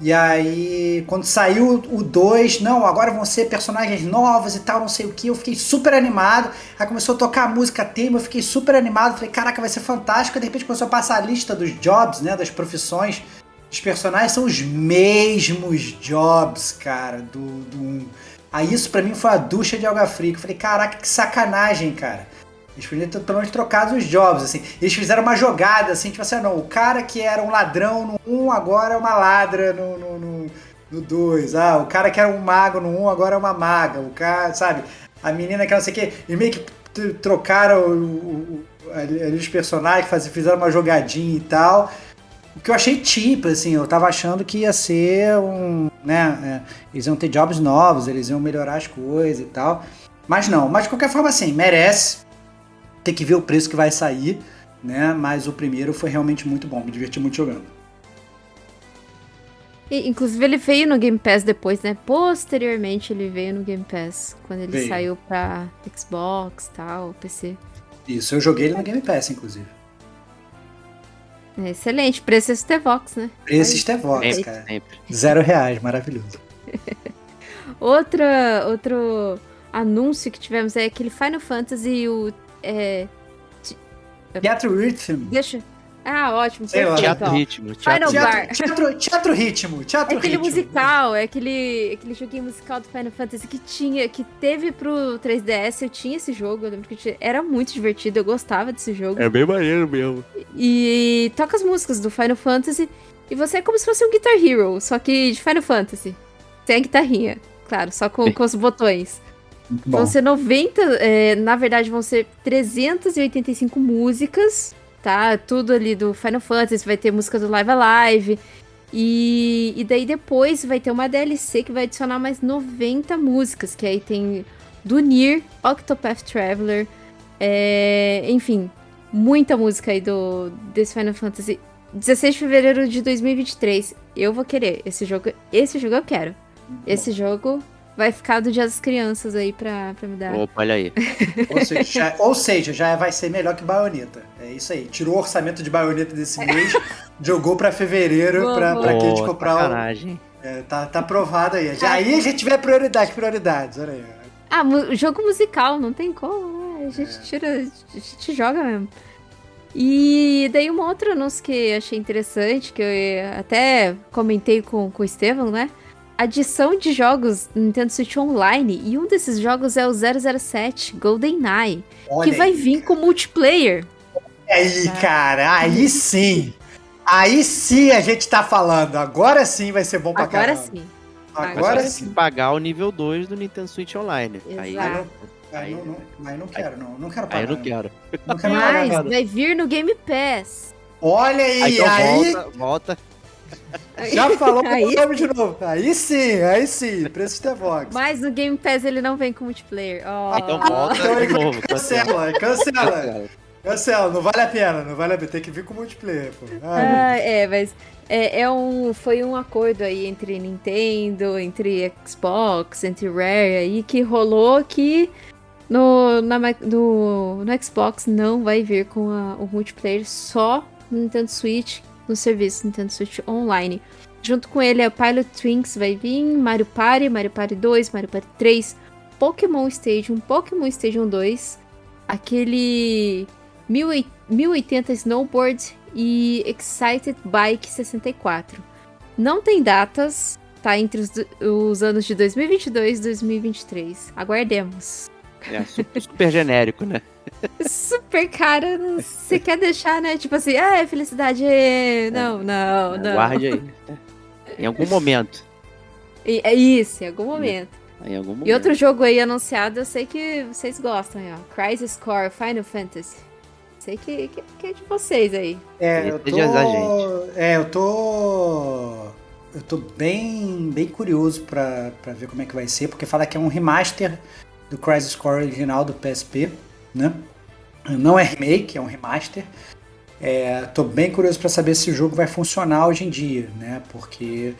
E aí, quando saiu o 2, não, agora vão ser personagens novos e tal, não sei o que, eu fiquei super animado. Aí começou a tocar a música tema, eu fiquei super animado, falei, caraca, vai ser fantástico. De repente começou a passar a lista dos jobs, né, das profissões. Os personagens são os mesmos jobs, cara, do, do 1. Aí isso pra mim foi a ducha de água fria. Eu falei, caraca, que sacanagem, cara. Eles podiam ter menos trocado os jobs, assim. Eles fizeram uma jogada, assim, tipo assim, ah, não, o cara que era um ladrão no 1, agora é uma ladra no 2. No, no 2. ah, o cara que era um mago no 1, agora é uma maga. O cara, sabe? A menina que não sei o quê. E meio que trocaram o, o- ali os personagens, faz- fizeram uma jogadinha e tal. O que eu achei tipo, assim, eu tava achando que ia ser um, né, é, eles iam ter jobs novos, eles iam melhorar as coisas e tal. Mas não, mas de qualquer forma, assim, merece. Tem que ver o preço que vai sair, né? Mas o primeiro foi realmente muito bom, me diverti muito jogando. E, inclusive, ele veio no Game Pass depois, né? Posteriormente, ele veio no Game Pass. Quando ele Veio. saiu pra Xbox tal, PC. Isso, eu joguei ele no Game Pass, inclusive. É excelente. Preço é Stevox, né? Esse Stevox, cara. sempre. Zero reais, maravilhoso. Outra, outro anúncio que tivemos é aquele Final Fantasy, o. É, Teatro Rhythm. deixa. Ah, ótimo. Sei perfeito, Teatro ó. ritmo. Final Teatro Bar. Teatro, teatro, teatro ritmo, É teatro aquele ritmo. musical, é aquele, aquele joguinho musical do Final Fantasy que tinha, que teve pro 3DS, eu tinha esse jogo, eu lembro que tinha- era muito divertido, eu gostava desse jogo. É bem maneiro mesmo. E toca as músicas do Final Fantasy, e você é como se fosse um Guitar Hero, só que de Final Fantasy. Sem a guitarrinha, claro, só com, com os botões. Muito bom. Vão ser 90, é, na verdade vão ser 385 músicas, tá? Tudo ali do Final Fantasy, vai ter música do Live Alive. E, e daí depois vai ter uma DLC que vai adicionar mais 90 músicas, que aí tem do Nier, Octopath Traveler, é, enfim, muita música aí do, desse Final Fantasy. 16 de fevereiro de 2023. Eu vou querer esse jogo. Esse jogo eu quero. Esse jogo vai ficar do Dia das Crianças aí pra, pra me dar. Opa, olha aí. Ou seja, já, ou seja, já vai ser melhor que Bayonetta. É isso aí. Tirou o orçamento de Bayonetta desse mês, jogou pra fevereiro Boa, pra, boa. pra quem a gente Ô, comprar o. sacanagem. É, tá, tá aprovado aí. Já, aí a gente vê prioridade, prioridades. Olha aí. Ah, mu- jogo musical, não tem como, né? A gente tira, a gente joga mesmo. E daí um outro anúncio que eu achei interessante, que eu eh, até comentei com, com o Estevam, né? Adição de jogos Nintendo Switch Online, e um desses jogos é o 007 GoldenEye, Olha que vai aí. vir com multiplayer. Aí, cara, aí sim. Aí sim a gente tá falando. Agora sim vai ser bom pra Agora caramba. sim. Agora Agora Mas sim. tem que pagar o nível 2 do Nintendo Switch Online. Aí, Exato. Aí não, não, aí não quero, não. Não quero pagar. aí eu não quero. Não quero Mas nada. vai vir no Game Pass. Olha aí, Aí aí, então volta, volta. Já falou Aí o nome de novo. Aí sim, aí sim. Preço de Vox. Mas no Game Pass ele não vem com multiplayer. Oh. Então volta Então de novo. cancela, cancela. Cancela, não vale a pena, não vale a pena. Tem que vir com multiplayer, pô. Ah, Ah, é, mas é, é um, foi um acordo aí entre Nintendo, entre Xbox, entre Rare aí, que rolou que no, na no, no Xbox não vai vir com a- o multiplayer, só no Nintendo Switch, no serviço Nintendo Switch Online. Junto com ele, a Pilot Twinks vai vir, Mario Party, Mario Party 2, Mario Party 3, Pokémon Stadium, Pokémon Stadium 2, aquele 1080 1080 Snowboard e Excited Bike 64. Não tem datas, tá entre os, os anos de 2022 e 2023. Aguardemos. É super genérico, né? Super cara, não- você quer deixar, né? Tipo assim, ah, é felicidade. é, Não, não, não. Guarde aí. Em algum momento. É isso, em algum momento. Em algum momento. E outro jogo aí anunciado, eu sei que vocês gostam, aí, ó. Crisis Core Final Fantasy. Sei que, que, que é de vocês aí. É, eu tô. É, eu tô. Eu tô bem, bem curioso pra, pra ver como é que vai ser, porque fala que é um remaster do Crisis Core original do PSP, né? Não é remake, é um remaster. É, tô bem curioso pra saber se o jogo vai funcionar hoje em dia, né? Porque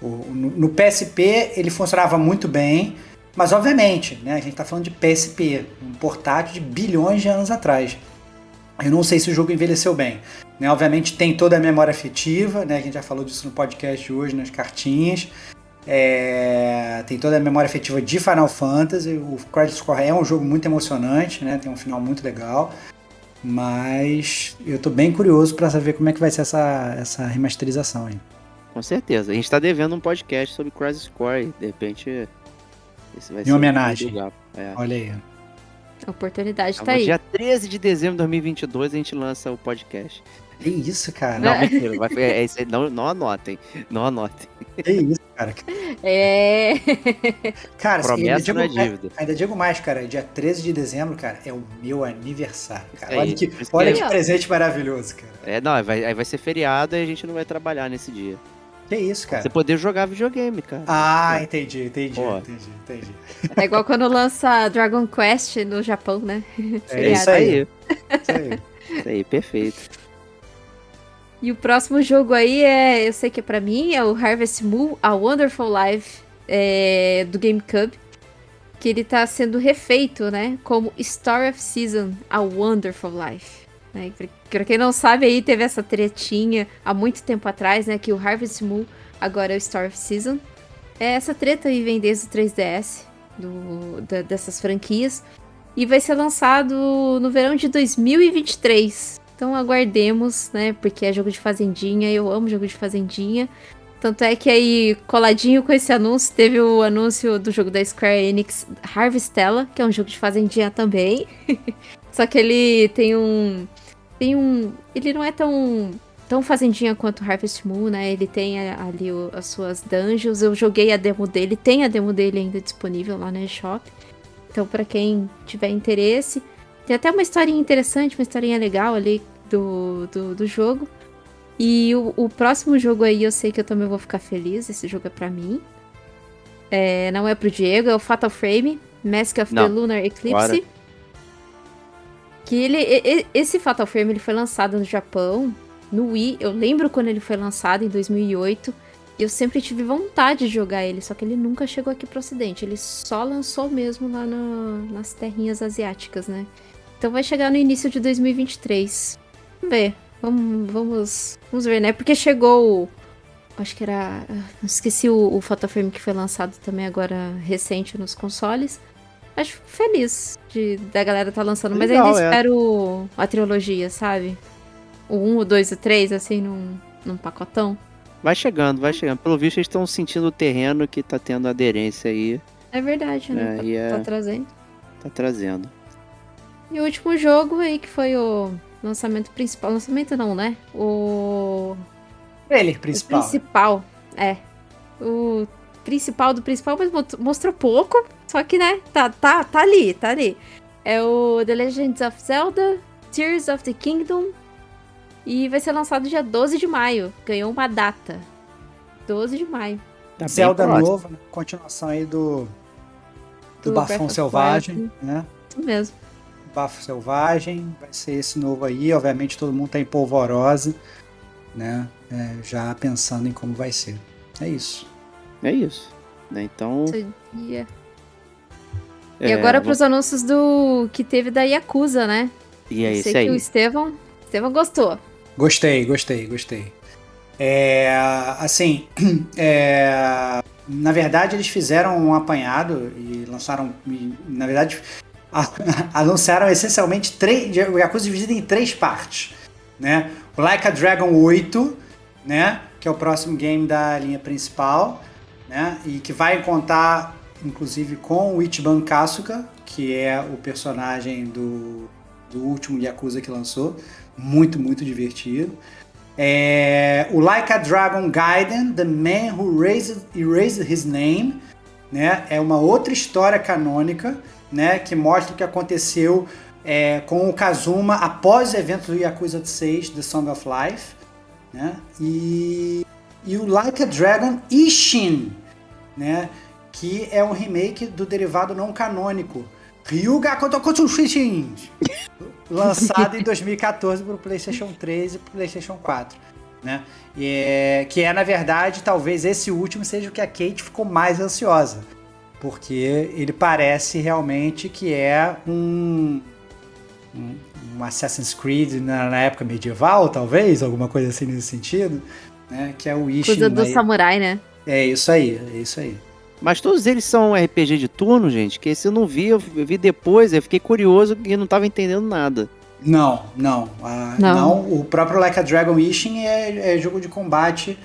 o- no, no PSP ele funcionava muito bem, mas obviamente, né? A gente tá falando de PSP, um portátil de bilhões de anos atrás. Eu não sei se o jogo envelheceu bem. Né? Obviamente tem toda a memória afetiva, né? A gente já falou disso no podcast hoje, nas cartinhas. É, Tem toda a memória afetiva de Final Fantasy. O Crisis Core é um jogo muito emocionante, né? Tem um final muito legal. Mas eu tô bem curioso para saber como é que vai ser essa, essa remasterização aí. Com certeza. A gente tá devendo um podcast sobre Crisis Core. De repente. Esse vai Em ser homenagem. legal. É. Olha aí. A oportunidade Então, tá no aí. dia 13 de dezembro de 2022 a gente lança o podcast. Que isso, cara? Não, mentira. Vai, é, aí, não, não anotem. Não anotem. Que isso, cara? É. Cara, ainda Promessa digo, não é dívida. ainda digo mais, cara. Dia 13 de dezembro, cara, é o meu aniversário, cara. Aí, Olha que, olha é- que presente maravilhoso, cara. É, não, vai, aí vai ser feriado e a gente não vai trabalhar nesse dia. Que isso, cara? Você poder jogar videogame, cara. Ah, entendi, entendi, Pô. entendi, entendi. É igual quando lança Dragon Quest no Japão, né? É isso aí. Isso aí. Isso aí, perfeito. E o próximo jogo aí é, eu sei que é pra mim, é o Harvest Moon, A Wonderful Life é, do GameCube. Que ele tá sendo refeito, né? Como Story of Season, A Wonderful Life. Né? Pra- quem não sabe aí, teve essa tretinha há muito tempo atrás, né? Que o Harvest Moon agora é o Story of Season. É, essa treta aí vem desde o 3DS, do, da- dessas franquias. E vai ser lançado no verão de 2023. Então aguardemos, né? Porque é jogo de fazendinha, eu amo jogo de fazendinha. Tanto é que aí, coladinho com esse anúncio, teve o anúncio do jogo da Square Enix Harvestella, que é um jogo de fazendinha também. Só que ele tem um. Tem um. Ele não é tão. Tão fazendinha quanto Harvest Moon, né? Ele tem ali o- as suas dungeons. Eu joguei a demo dele, tem a demo dele ainda disponível lá na eShop. Então, pra quem tiver interesse, tem até uma historinha interessante, uma historinha legal ali do, do, do jogo. E o, o próximo jogo aí eu sei que eu também vou ficar feliz. Esse jogo é pra mim. É, não é pro Diego, é o Fatal Frame, Mask of Não. the Lunar Eclipse. Bora. Que ele, esse Fatal Frame ele foi lançado no Japão, no Wii. Eu lembro quando ele foi lançado em 2008. E eu sempre tive vontade de jogar ele, só que ele nunca chegou aqui pro ocidente. Ele só lançou mesmo lá no- nas terrinhas asiáticas, né? Então vai chegar no início de 2023. Vamos ver. Vamos, vamos, vamos ver, né? Porque chegou. Acho que era. ah, Esqueci o, o Fatal Frame que foi lançado também agora recente nos consoles. Acho feliz de, da galera tá lançando, mas Legal, ainda é. espero a trilogia, sabe? O 1, o 2 e o 3, assim, num, num pacotão. Vai chegando, vai chegando. Pelo visto, eles estão sentindo o terreno que tá tendo aderência aí. É verdade, né? É, tá, e é- tá trazendo. Tá trazendo. E o último jogo aí que foi o lançamento principal. Lançamento não, né? O Trailer O principal. principal, é. O principal do principal, mas mostrou pouco. Só que, né, tá, tá, tá ali, tá ali. É o The Legends of Zelda, Tears of the Kingdom. E vai ser lançado dia 12 de maio. Ganhou uma data. 12 de maio. Tá Zelda novo, né? continuação aí do. Do, Do Bafão Selvagem, né? Isso mesmo. Bafo Selvagem, vai ser esse novo aí. Obviamente todo mundo tá em polvorosa, né? É, já pensando em como vai ser. É isso. É isso. Né? Então. E é, agora vamos- pros anúncios do que teve da Yakuza, né? E é que aí. o Estevão, Estevão gostou. Gostei, gostei, gostei. É, assim, é, na verdade eles fizeram um apanhado e lançaram, e, na verdade, anunciaram essencialmente três, o Yakuza dividido em três partes, né? O Like a Dragon 8, né? Que é o próximo game da linha principal, né? E que vai contar, inclusive, com o Ichiban Kasuga, que é o personagem do, do último Yakuza que lançou. Muito, muito divertido. É, o Like a Dragon Gaiden, The Man Who Raised, Erased His Name, né? É uma outra história canônica, né? Que mostra o que aconteceu é, com o Kazuma após o evento do Yakuza 6, The Song of Life, né? E, e o Like a Dragon Ishin, né? Que é um remake do derivado não canônico Ryuga Kotokotsushin, lançado em 2014 para o PlayStation 3 e PlayStation 4, né? E é, que é na verdade talvez esse último seja o que a Kate ficou mais ansiosa, porque ele parece realmente que é um um, um Assassin's Creed na, na época medieval, talvez, alguma coisa assim nesse sentido, né? Que é o Ishin. Coisa do aí. samurai, né? É isso aí, é isso aí. Mas todos eles são RPG de turno, gente, que esse eu não vi, eu vi depois, eu fiquei curioso e não tava entendendo nada. Não, não, ah, Não. não. O próprio Like a Dragon Ishin é, é jogo de combate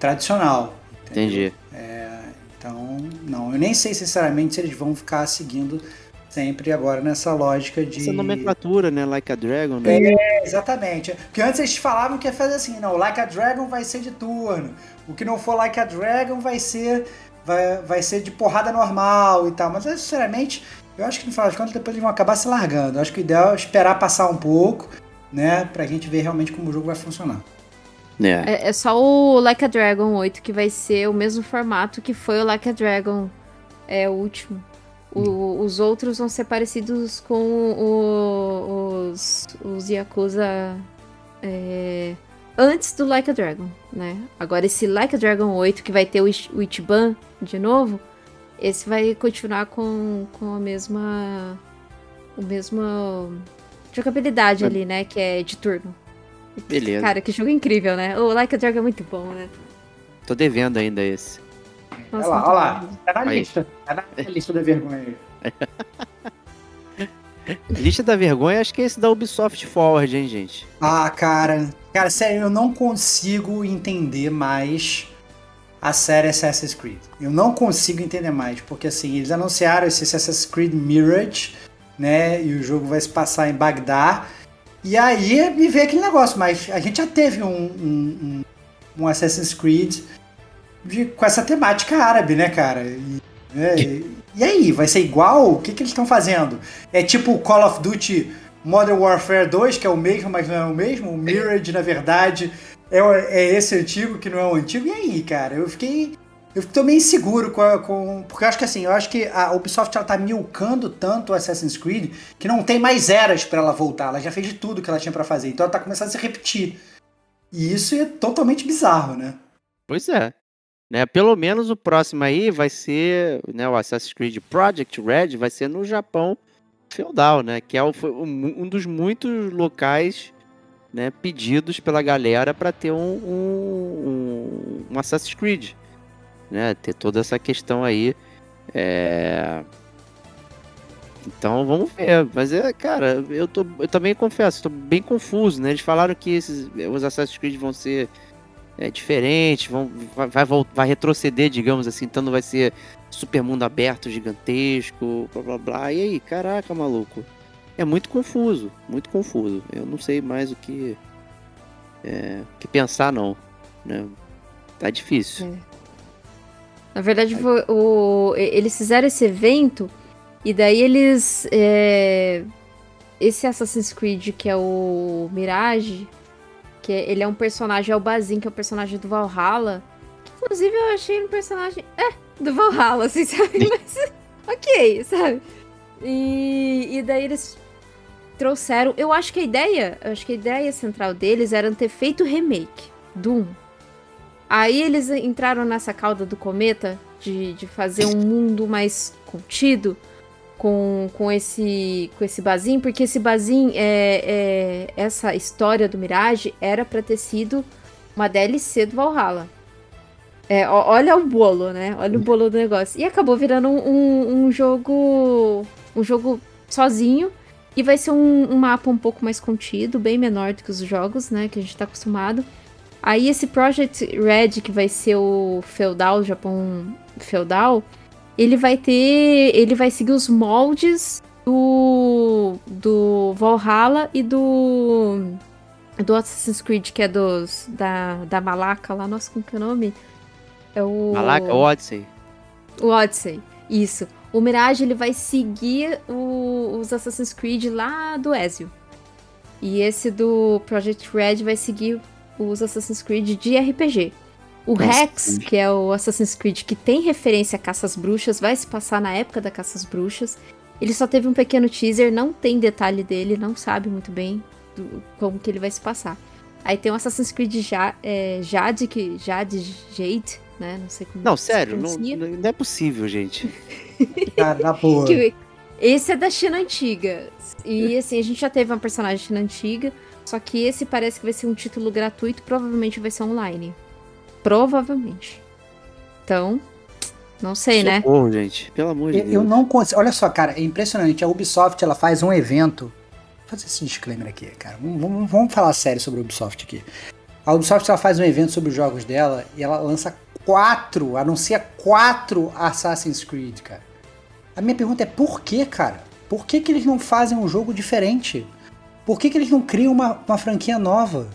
tradicional. entendeu? Entendi. Então, não, eu nem sei sinceramente se eles vão ficar seguindo sempre agora nessa lógica de. Essa nomenclatura, né? Like a Dragon, né? É, exatamente. Porque antes eles falavam que ia fazer assim, não, Like a Dragon vai ser de turno. O que não for Like a Dragon vai ser vai, vai ser de porrada normal e tal. Mas sinceramente, eu acho que no final das contas depois eles vão acabar se largando. Eu acho que o ideal é esperar passar um pouco, né, pra gente ver realmente como o jogo vai funcionar. É. É, é só o Like a Dragon 8 que vai ser o mesmo formato que foi o Like a Dragon é, o último. O- os outros vão ser parecidos com o- os, os Yakuza é, antes do Like a Dragon, né? Agora esse Like a Dragon 8 que vai ter o, Ichi- o Ichiban de novo, esse vai continuar com, com a mesma o mesmo jogabilidade ali, né? Que é de turno. Beleza. Cara, que jogo incrível, né? O Like a Dragon é muito bom, né? Tô devendo ainda esse. Nossa, olha lá, olha lá. Tá na Aí. lista. Tá na lista da vergonha aí. Lista da vergonha, acho que é esse da Ubisoft Forward, hein, gente? Ah, cara. Cara, sério, eu não consigo entender mais a série Assassin's Creed. Eu não consigo entender mais, porque assim, eles anunciaram esse Assassin's Creed Mirage, né? E o jogo vai se passar em Bagdá. E aí me veio aquele negócio, mas a gente já teve um, um, um- Assassin's Creed de- com essa temática árabe, né, cara? E, né, e- e aí, vai ser igual? O que, que eles estão fazendo? É tipo o Call of Duty Modern Warfare 2, que é o mesmo, mas não é o mesmo. O Mirage, na verdade, é, é esse antigo que não é o antigo. E aí, cara? Eu fiquei. Eu tô meio inseguro com, com. Porque eu acho que assim, eu acho que a Ubisoft ela tá milcando tanto o Assassin's Creed que não tem mais eras pra ela voltar. Ela já fez de tudo que ela tinha pra fazer. Então ela tá começando a se repetir. E isso é totalmente bizarro, né? Pois é. Né, pelo menos o próximo aí vai ser, né, o Assassin's Creed Project Red vai ser no Japão feudal, né, que é o- um, dos muitos locais, né, pedidos pela galera para ter um, um- um Assassin's Creed, né, ter toda essa questão aí, é... Então vamos ver, mas é, cara, eu, tô, eu também confesso, estou bem confuso, né? Eles falaram que esses, os Assassin's Creed vão ser é, diferentes, vão, vai, vai, vai retroceder, digamos assim, então não vai ser super mundo aberto, gigantesco, blá blá blá. E aí, caraca, maluco. É muito confuso, muito confuso. Eu não sei mais o que, é, o que pensar, não. Né? Tá difícil. Na verdade, foi o, eles fizeram esse evento e daí eles. é, esse Assassin's Creed, que é o Mirage, que é- ele é um personagem, é o Bazin, que é o personagem do Valhalla. Que, inclusive, eu achei um personagem. É, do Valhalla, assim, sabe? Mas. ok, sabe? E, e daí eles trouxeram. Eu acho que a ideia, eu acho que a ideia central deles era ter feito o remake do 1. Aí eles entraram nessa cauda do cometa de, de fazer um mundo mais contido com, com esse com esse Bazin, porque esse Bazin, é, é, essa história do Mirage era pra ter sido uma DLC do Valhalla. É, olha o bolo, né? Olha o bolo do negócio. E acabou virando um, um- um jogo. Um jogo sozinho. E vai ser um, um mapa um pouco mais contido, bem menor do que os jogos, né? Que a gente tá acostumado. Aí esse Project Red, que vai ser o feudal, o Japão feudal, ele vai ter. Ele vai seguir os moldes do. do Valhalla e do. Do Assassin's Creed, que é dos. Da, da Malaca lá, nossa, como que é o nome? É o. Malaca, Odyssey. O Odyssey, isso. O Mirage ele vai seguir o- os Assassin's Creed lá do Ezio. E esse do Project Red vai seguir os Assassin's Creed de RPG. O Nossa, Rex, que é o Assassin's Creed que tem referência a Caças Bruxas, vai se passar na época da Caças Bruxas. Ele só teve um pequeno teaser, não tem detalhe dele, não sabe muito bem do- como que ele vai se passar. Aí tem o Assassin's Creed Ja- é, Jade, que Jade Jade, né? Não sei como Não, sério, não, não é possível, gente. Cara, na boa. Esse é da China antiga. E assim, a gente já teve uma personagem China antiga. Só que esse parece que vai ser um título gratuito. Provavelmente vai ser online. Provavelmente. Então, não sei, né? Socorro, gente. Pelo amor de Eu, Deus. eu não consigo. Olha só, cara, é impressionante. A Ubisoft ela faz um evento. Vou fazer esse disclaimer aqui, cara. Vamos, vamos- vamos falar sério sobre a Ubisoft aqui. A Ubisoft ela faz um evento sobre os jogos dela e ela lança quatro, anuncia quatro Assassin's Creed, cara. A minha pergunta é por que, cara? Por que, que eles não fazem um jogo diferente? Por que, que eles não criam uma, uma franquia nova?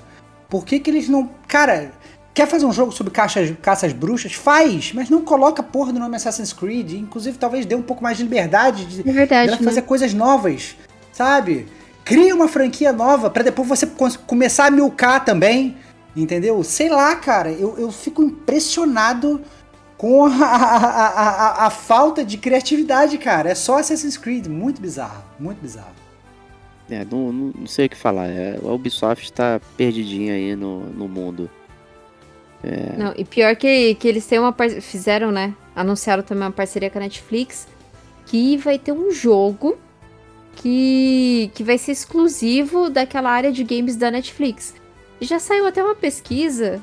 Por que, que eles não. Cara, quer fazer um jogo sobre caixas, caças bruxas? Faz, mas não coloca porra do nome Assassin's Creed. Inclusive, talvez dê um pouco mais de liberdade de, É verdade, dela né? fazer coisas novas, sabe? Cria uma franquia nova pra depois você começar a milcar também, entendeu? Sei lá, cara, eu, eu fico impressionado com a, a, a, a- a falta de criatividade, cara. É só Assassin's Creed, muito bizarro, muito bizarro. É, não, não, não sei o que falar. É, a Ubisoft tá perdidinha aí no, no mundo. Não, e pior que, que eles têm uma par- fizeram, né? Anunciaram também uma parceria com a Netflix que vai ter um jogo que, que vai ser exclusivo daquela área de games da Netflix. E já saiu até uma pesquisa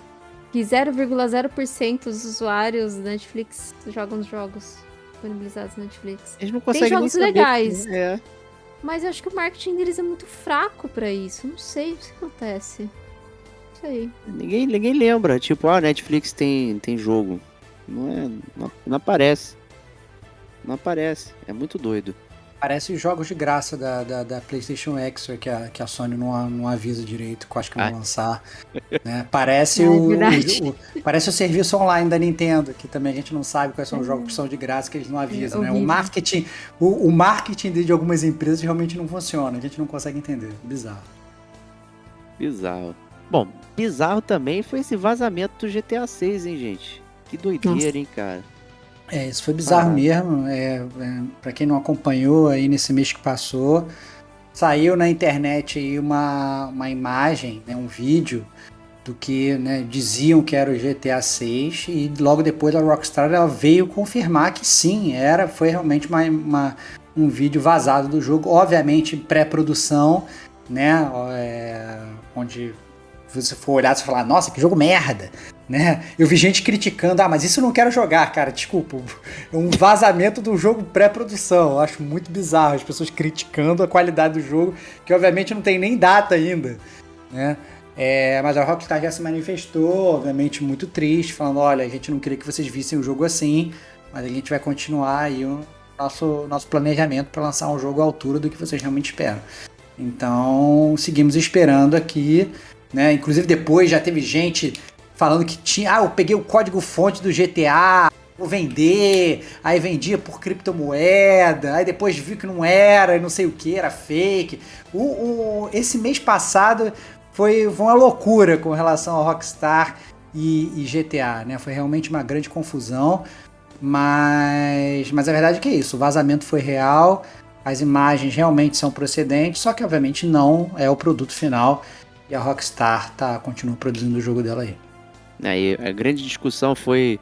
que 0,0% dos usuários da Netflix jogam os jogos disponibilizados na Netflix. Eles não conseguem jogos nem saber legais. que- É. Mas eu acho que o marketing deles é muito fraco pra isso. Não sei o que acontece. Não sei. Ninguém, ninguém lembra. Tipo, ah, Netflix tem, tem jogo. Não é. Não, não aparece. Não aparece. É muito doido. Parece os jogos de graça da, da, da PlayStation Extra que a, que a Sony não, não avisa direito, que eu acho que vão Ah. lançar. né? Parece, É o, o- o- parece o serviço online da Nintendo, que também a gente não sabe quais são os jogos que são de graça, que eles não avisam. né? O marketing, o, o marketing de de algumas empresas realmente não funciona, a gente não consegue entender. Bizarro. Bizarro. Bom, bizarro também foi esse vazamento do GTA 6, hein, gente? Que doideira, Nossa. hein, cara? É, isso foi bizarro Ah. mesmo. É, é, para quem não acompanhou aí nesse mês que passou, saiu na internet aí uma, uma imagem, né, um vídeo do que né, diziam que era o GTA 6 e logo depois a Rockstar ela veio confirmar que sim, era, foi realmente uma, uma- um vídeo vazado do jogo, obviamente pré-produção, né, é, onde você for olhar e falar, nossa, que jogo merda, né? Eu vi gente criticando, ah, mas isso eu não quero jogar, cara, desculpa. É um vazamento do jogo pré-produção. Eu acho muito bizarro as pessoas criticando a qualidade do jogo, que obviamente não tem nem data ainda, né? É, mas a Rockstar já se manifestou, obviamente muito triste, falando, olha, a gente não queria que vocês vissem o jogo assim, mas a gente vai continuar aí o nosso, nosso planejamento para lançar um jogo à altura do que vocês realmente esperam. Então, seguimos esperando aqui, né? Inclusive depois já teve gente falando que tinha, ah, eu peguei o código fonte do GTA, vou vender, aí vendia por criptomoeda, aí depois viu que não era, não sei o que, era fake. O, o- esse mês passado foi, foi uma loucura com relação ao Rockstar e, e GTA, né? Foi realmente uma grande confusão, mas, mas a verdade é que é isso, o vazamento foi real, as imagens realmente são procedentes, só que obviamente não é o produto final e a Rockstar tá, continua produzindo o jogo dela aí. Aí a grande discussão foi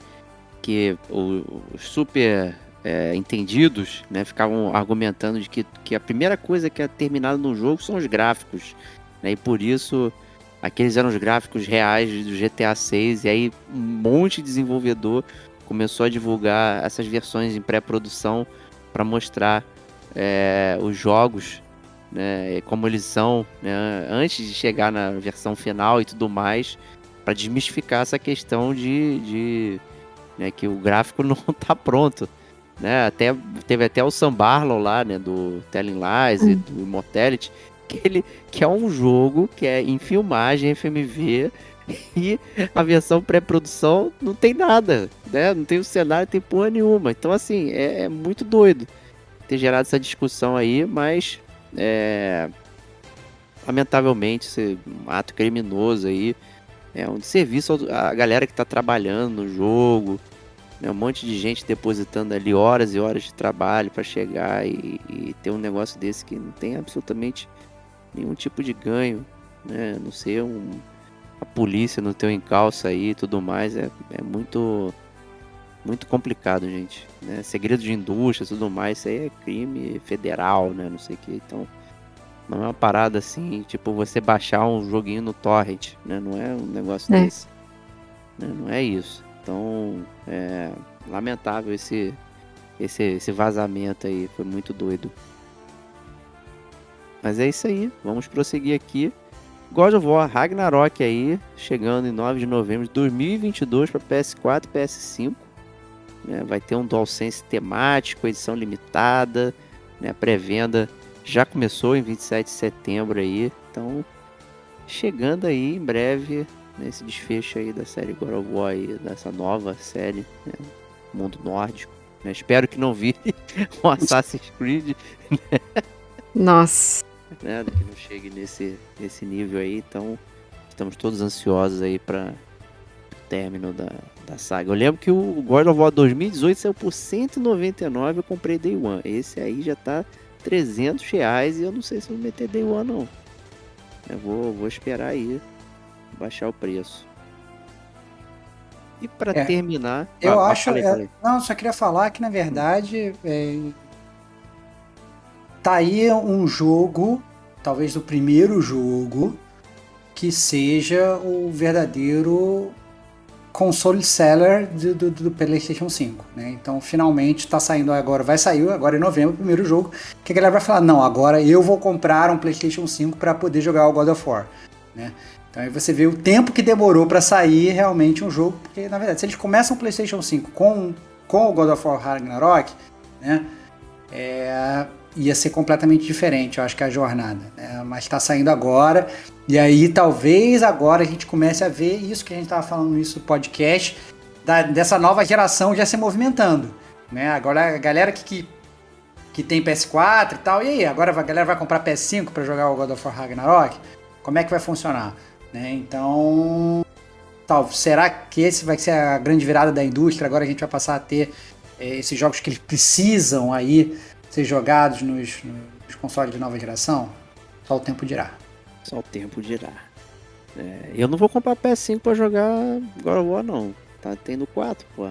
que os super é, entendidos né, ficavam argumentando de que, que a primeira coisa que é terminada no jogo são os gráficos. Né, e por isso aqueles eram os gráficos reais do GTA 6. E aí um monte de desenvolvedor começou a divulgar essas versões em pré-produção para mostrar é, os jogos né, como eles são né, antes de chegar na versão final e tudo mais para desmistificar essa questão de, de né, que o gráfico não está pronto né? Até, teve até o Sam Barlow lá, né? Do Telling Lies hum. e do Immortality, que, ele, que é um jogo que é em filmagem, FMV, e a versão pré-produção não tem nada, né? Não tem o cenário, não tem porra nenhuma. Então, assim, é, é muito doido ter gerado essa discussão aí, mas é, lamentavelmente, esse um ato criminoso aí é um serviço à galera que está trabalhando no jogo, né, um monte de gente depositando ali horas e horas de trabalho para chegar e, e, ter um negócio desse que não tem absolutamente nenhum tipo de ganho, né? Não ser um a polícia no teu encalço aí e tudo mais é, é muito muito complicado, gente. Né? Segredo de indústria, tudo mais, isso aí é crime federal, né? Não sei o que. Então, não é uma parada assim, tipo você baixar um joguinho no torrent, né? Não é um negócio é. desse. Né? Não é isso. Então, é lamentável esse, esse, esse vazamento aí, foi muito doido. Mas é isso aí, vamos prosseguir aqui. God of War Ragnarok aí, chegando em 9 de novembro de 2022 para PS4 e PS5. Né? Vai ter um DualSense temático, edição limitada, né? pré-venda já começou em 27 de setembro aí, então chegando aí em breve nesse desfecho aí da série God of War, aí, dessa nova série, né? mundo nórdico. Né? Espero que não vire um Assassin's Creed. Né? Nossa. Né? Que não chegue nesse, nesse nível aí, então estamos todos ansiosos aí para o término da, da saga. Eu lembro que o God of War 2018 saiu por 199, eu comprei Day One. Esse aí já tá 300 reais e eu não sei se vou meter Day One não. Eu vou, vou esperar aí baixar o preço. E para é, terminar. Eu ah, acho. Falei, é. Não, só queria falar que na verdade. É, tá aí um jogo, talvez o primeiro jogo, que seja o verdadeiro console seller do, do, do, PlayStation 5, né? Então, finalmente está saindo agora, vai sair agora em novembro o primeiro jogo, que a galera vai falar, não, agora eu vou comprar um PlayStation 5 para poder jogar o God of War, né? Então aí você vê o tempo que demorou para sair realmente um jogo, porque na verdade, se eles começam o PlayStation 5 com, com o God of War Ragnarok, né, é, ia ser completamente diferente, eu acho que a jornada. Né? Mas está saindo agora, e aí talvez agora a gente comece a ver isso que a gente estava falando isso no podcast, da, dessa nova geração já se movimentando. Né? Agora a galera que, que, que tem PS4 e tal, e aí? Agora a galera vai comprar PS5 para jogar o God of War Ragnarok? Como é que vai funcionar? Né? Então, tal, será que esse vai ser a grande virada da indústria? Agora a gente vai passar a ter é, esses jogos que eles precisam aí ser jogados nos, nos, consoles de nova geração? Só o tempo dirá. Só o tempo dirá. É, eu não vou comprar PS5 para jogar God of War, não. Tá tendo 4, pô.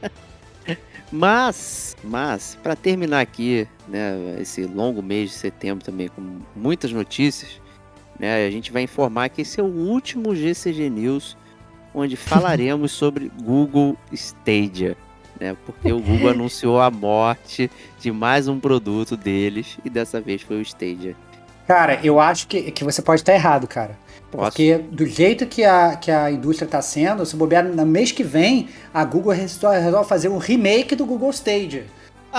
mas, mas, para terminar aqui, né, esse longo mês de setembro também com muitas notícias, né? A gente vai informar que esse é o último GCG News onde falaremos sobre Google Stadia. Né? Porque o Google anunciou a morte de mais um produto deles e dessa vez foi o Stadia. Cara, eu acho que, que você pode estar errado, cara. Posso? Porque do jeito que a, que a indústria está sendo, se bobear no mês que vem, a Google resolve fazer um remake do Google Stadia.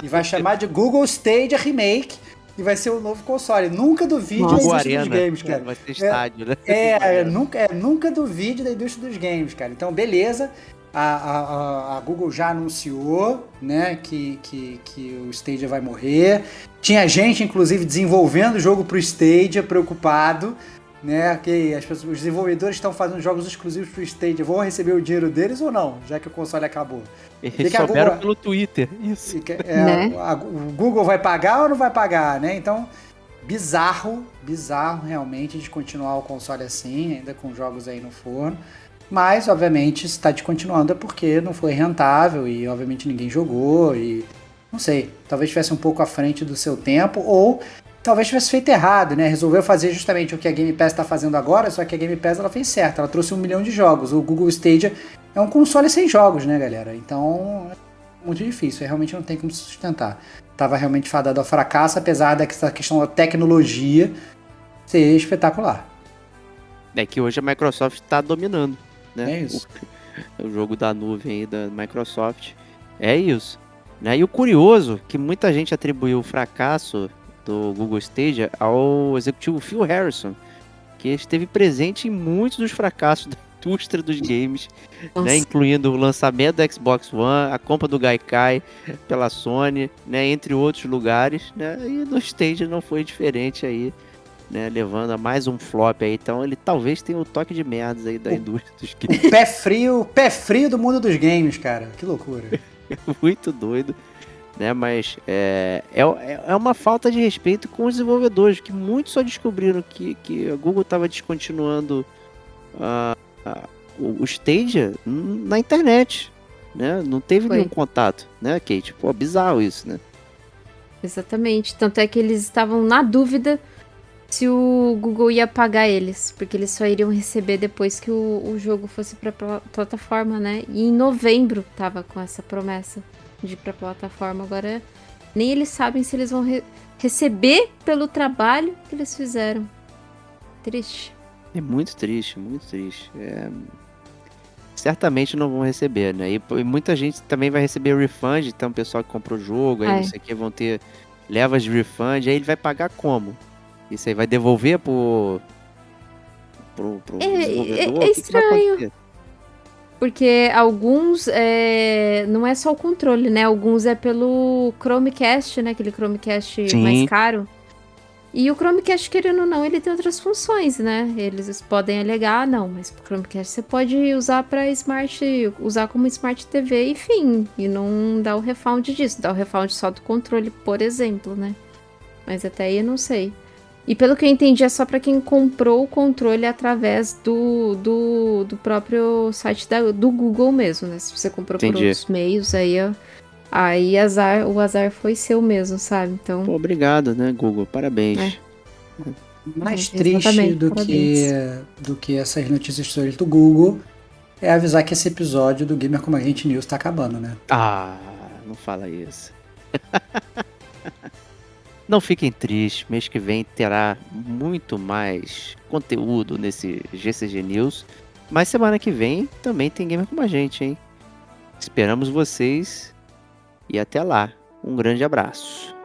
E vai chamar de Google Stadia Remake e vai ser o novo console. Nunca duvide Nossa. da indústria dos games, cara. Vai ser estádio, né? é? É, é, nunca, é, nunca duvide da indústria dos games, cara. Então, beleza. A, a, a, Google já anunciou né, que, que, que o Stadia vai morrer. Tinha gente, inclusive, desenvolvendo o jogo pro Stadia, preocupado. né? Que as pessoas, os desenvolvedores estão fazendo jogos exclusivos pro Stadia, vão receber o dinheiro deles ou não, já que o console acabou? Eles souberam Google... pelo Twitter, isso. É, né? a, o Google vai pagar ou não vai pagar, né? Então, bizarro, bizarro realmente de continuar o console assim, ainda com jogos aí no forno. Mas, obviamente, está descontinuando é porque não foi rentável e, obviamente, ninguém jogou e... Não sei, talvez estivesse um pouco à frente do seu tempo ou talvez tivesse feito errado, né? Resolveu fazer justamente o que a Game Pass está fazendo agora, só que a Game Pass ela fez certo, ela trouxe um milhão de jogos. O Google Stadia é um console sem jogos, né, galera? Então, é muito difícil, realmente não tem como se sustentar. Tava realmente fadado ao fracasso, apesar dessa questão da tecnologia ser espetacular. É que hoje a Microsoft está dominando, né? É isso. O, o jogo da nuvem aí da Microsoft. É isso. Né? E o curioso, que muita gente atribuiu o fracasso do Google Stadia ao executivo Phil Harrison, que esteve presente em muitos dos fracassos da indústria dos games, né, incluindo o lançamento do Xbox One, a compra do Gaikai pela Sony, né, entre outros lugares, né, e no Stadia não foi diferente aí, né, levando a mais um flop aí, então ele talvez tenha o toque de merdas aí da o, indústria dos games. Pé frio, pé frio do mundo dos games, cara, que loucura. Muito doido né? Mas é, é, é uma falta de respeito com os desenvolvedores, que muitos só descobriram que, que a Google estava descontinuando uh, uh, o Stadia na internet, né? Não teve Foi. nenhum contato, né, Kate? Pô, bizarro isso, né? Exatamente. Tanto é que eles estavam na dúvida se o Google ia pagar eles, porque eles só iriam receber depois que o, o jogo fosse para plataforma, né? E em novembro tava com essa promessa de ir pra plataforma. Agora, nem eles sabem se eles vão re receber pelo trabalho que eles fizeram. Triste. É muito triste, muito triste. É... Certamente não vão receber, né? E, e, muita gente também vai receber refund, então o pessoal que comprou o jogo, aí é. não sei o que, vão ter levas de refund, aí ele vai pagar como? Isso aí vai devolver pro. pro, pro é, é, é estranho. Porque alguns é, não é só o controle, né? Alguns é pelo Chromecast, né? Aquele Chromecast Sim. mais caro. E o Chromecast, querendo ou não, ele tem outras funções, né? Eles podem alegar, ah, não, mas o Chromecast você pode usar para Smart, usar como Smart TV e fim. E não dá o refund disso, dá o refund só do controle, por exemplo, né? Mas até aí eu não sei. E pelo que eu entendi, é só para quem comprou o controle através do, do, do próprio site da, do Google mesmo, né? Se você comprou entendi. por outros meios, aí, aí azar, o azar foi seu mesmo, sabe? Então. Pô, obrigado, né, Google? Parabéns. É. Mais é, triste do que, do que essas notícias todas do Google é avisar que esse episódio do Gamer Como a Gente News tá acabando, né? Ah, não fala isso. Não fiquem tristes, mês que vem terá muito mais conteúdo nesse GCG News. Mas semana que vem também tem Gamer com a gente, hein? Esperamos vocês e até lá. Um grande abraço.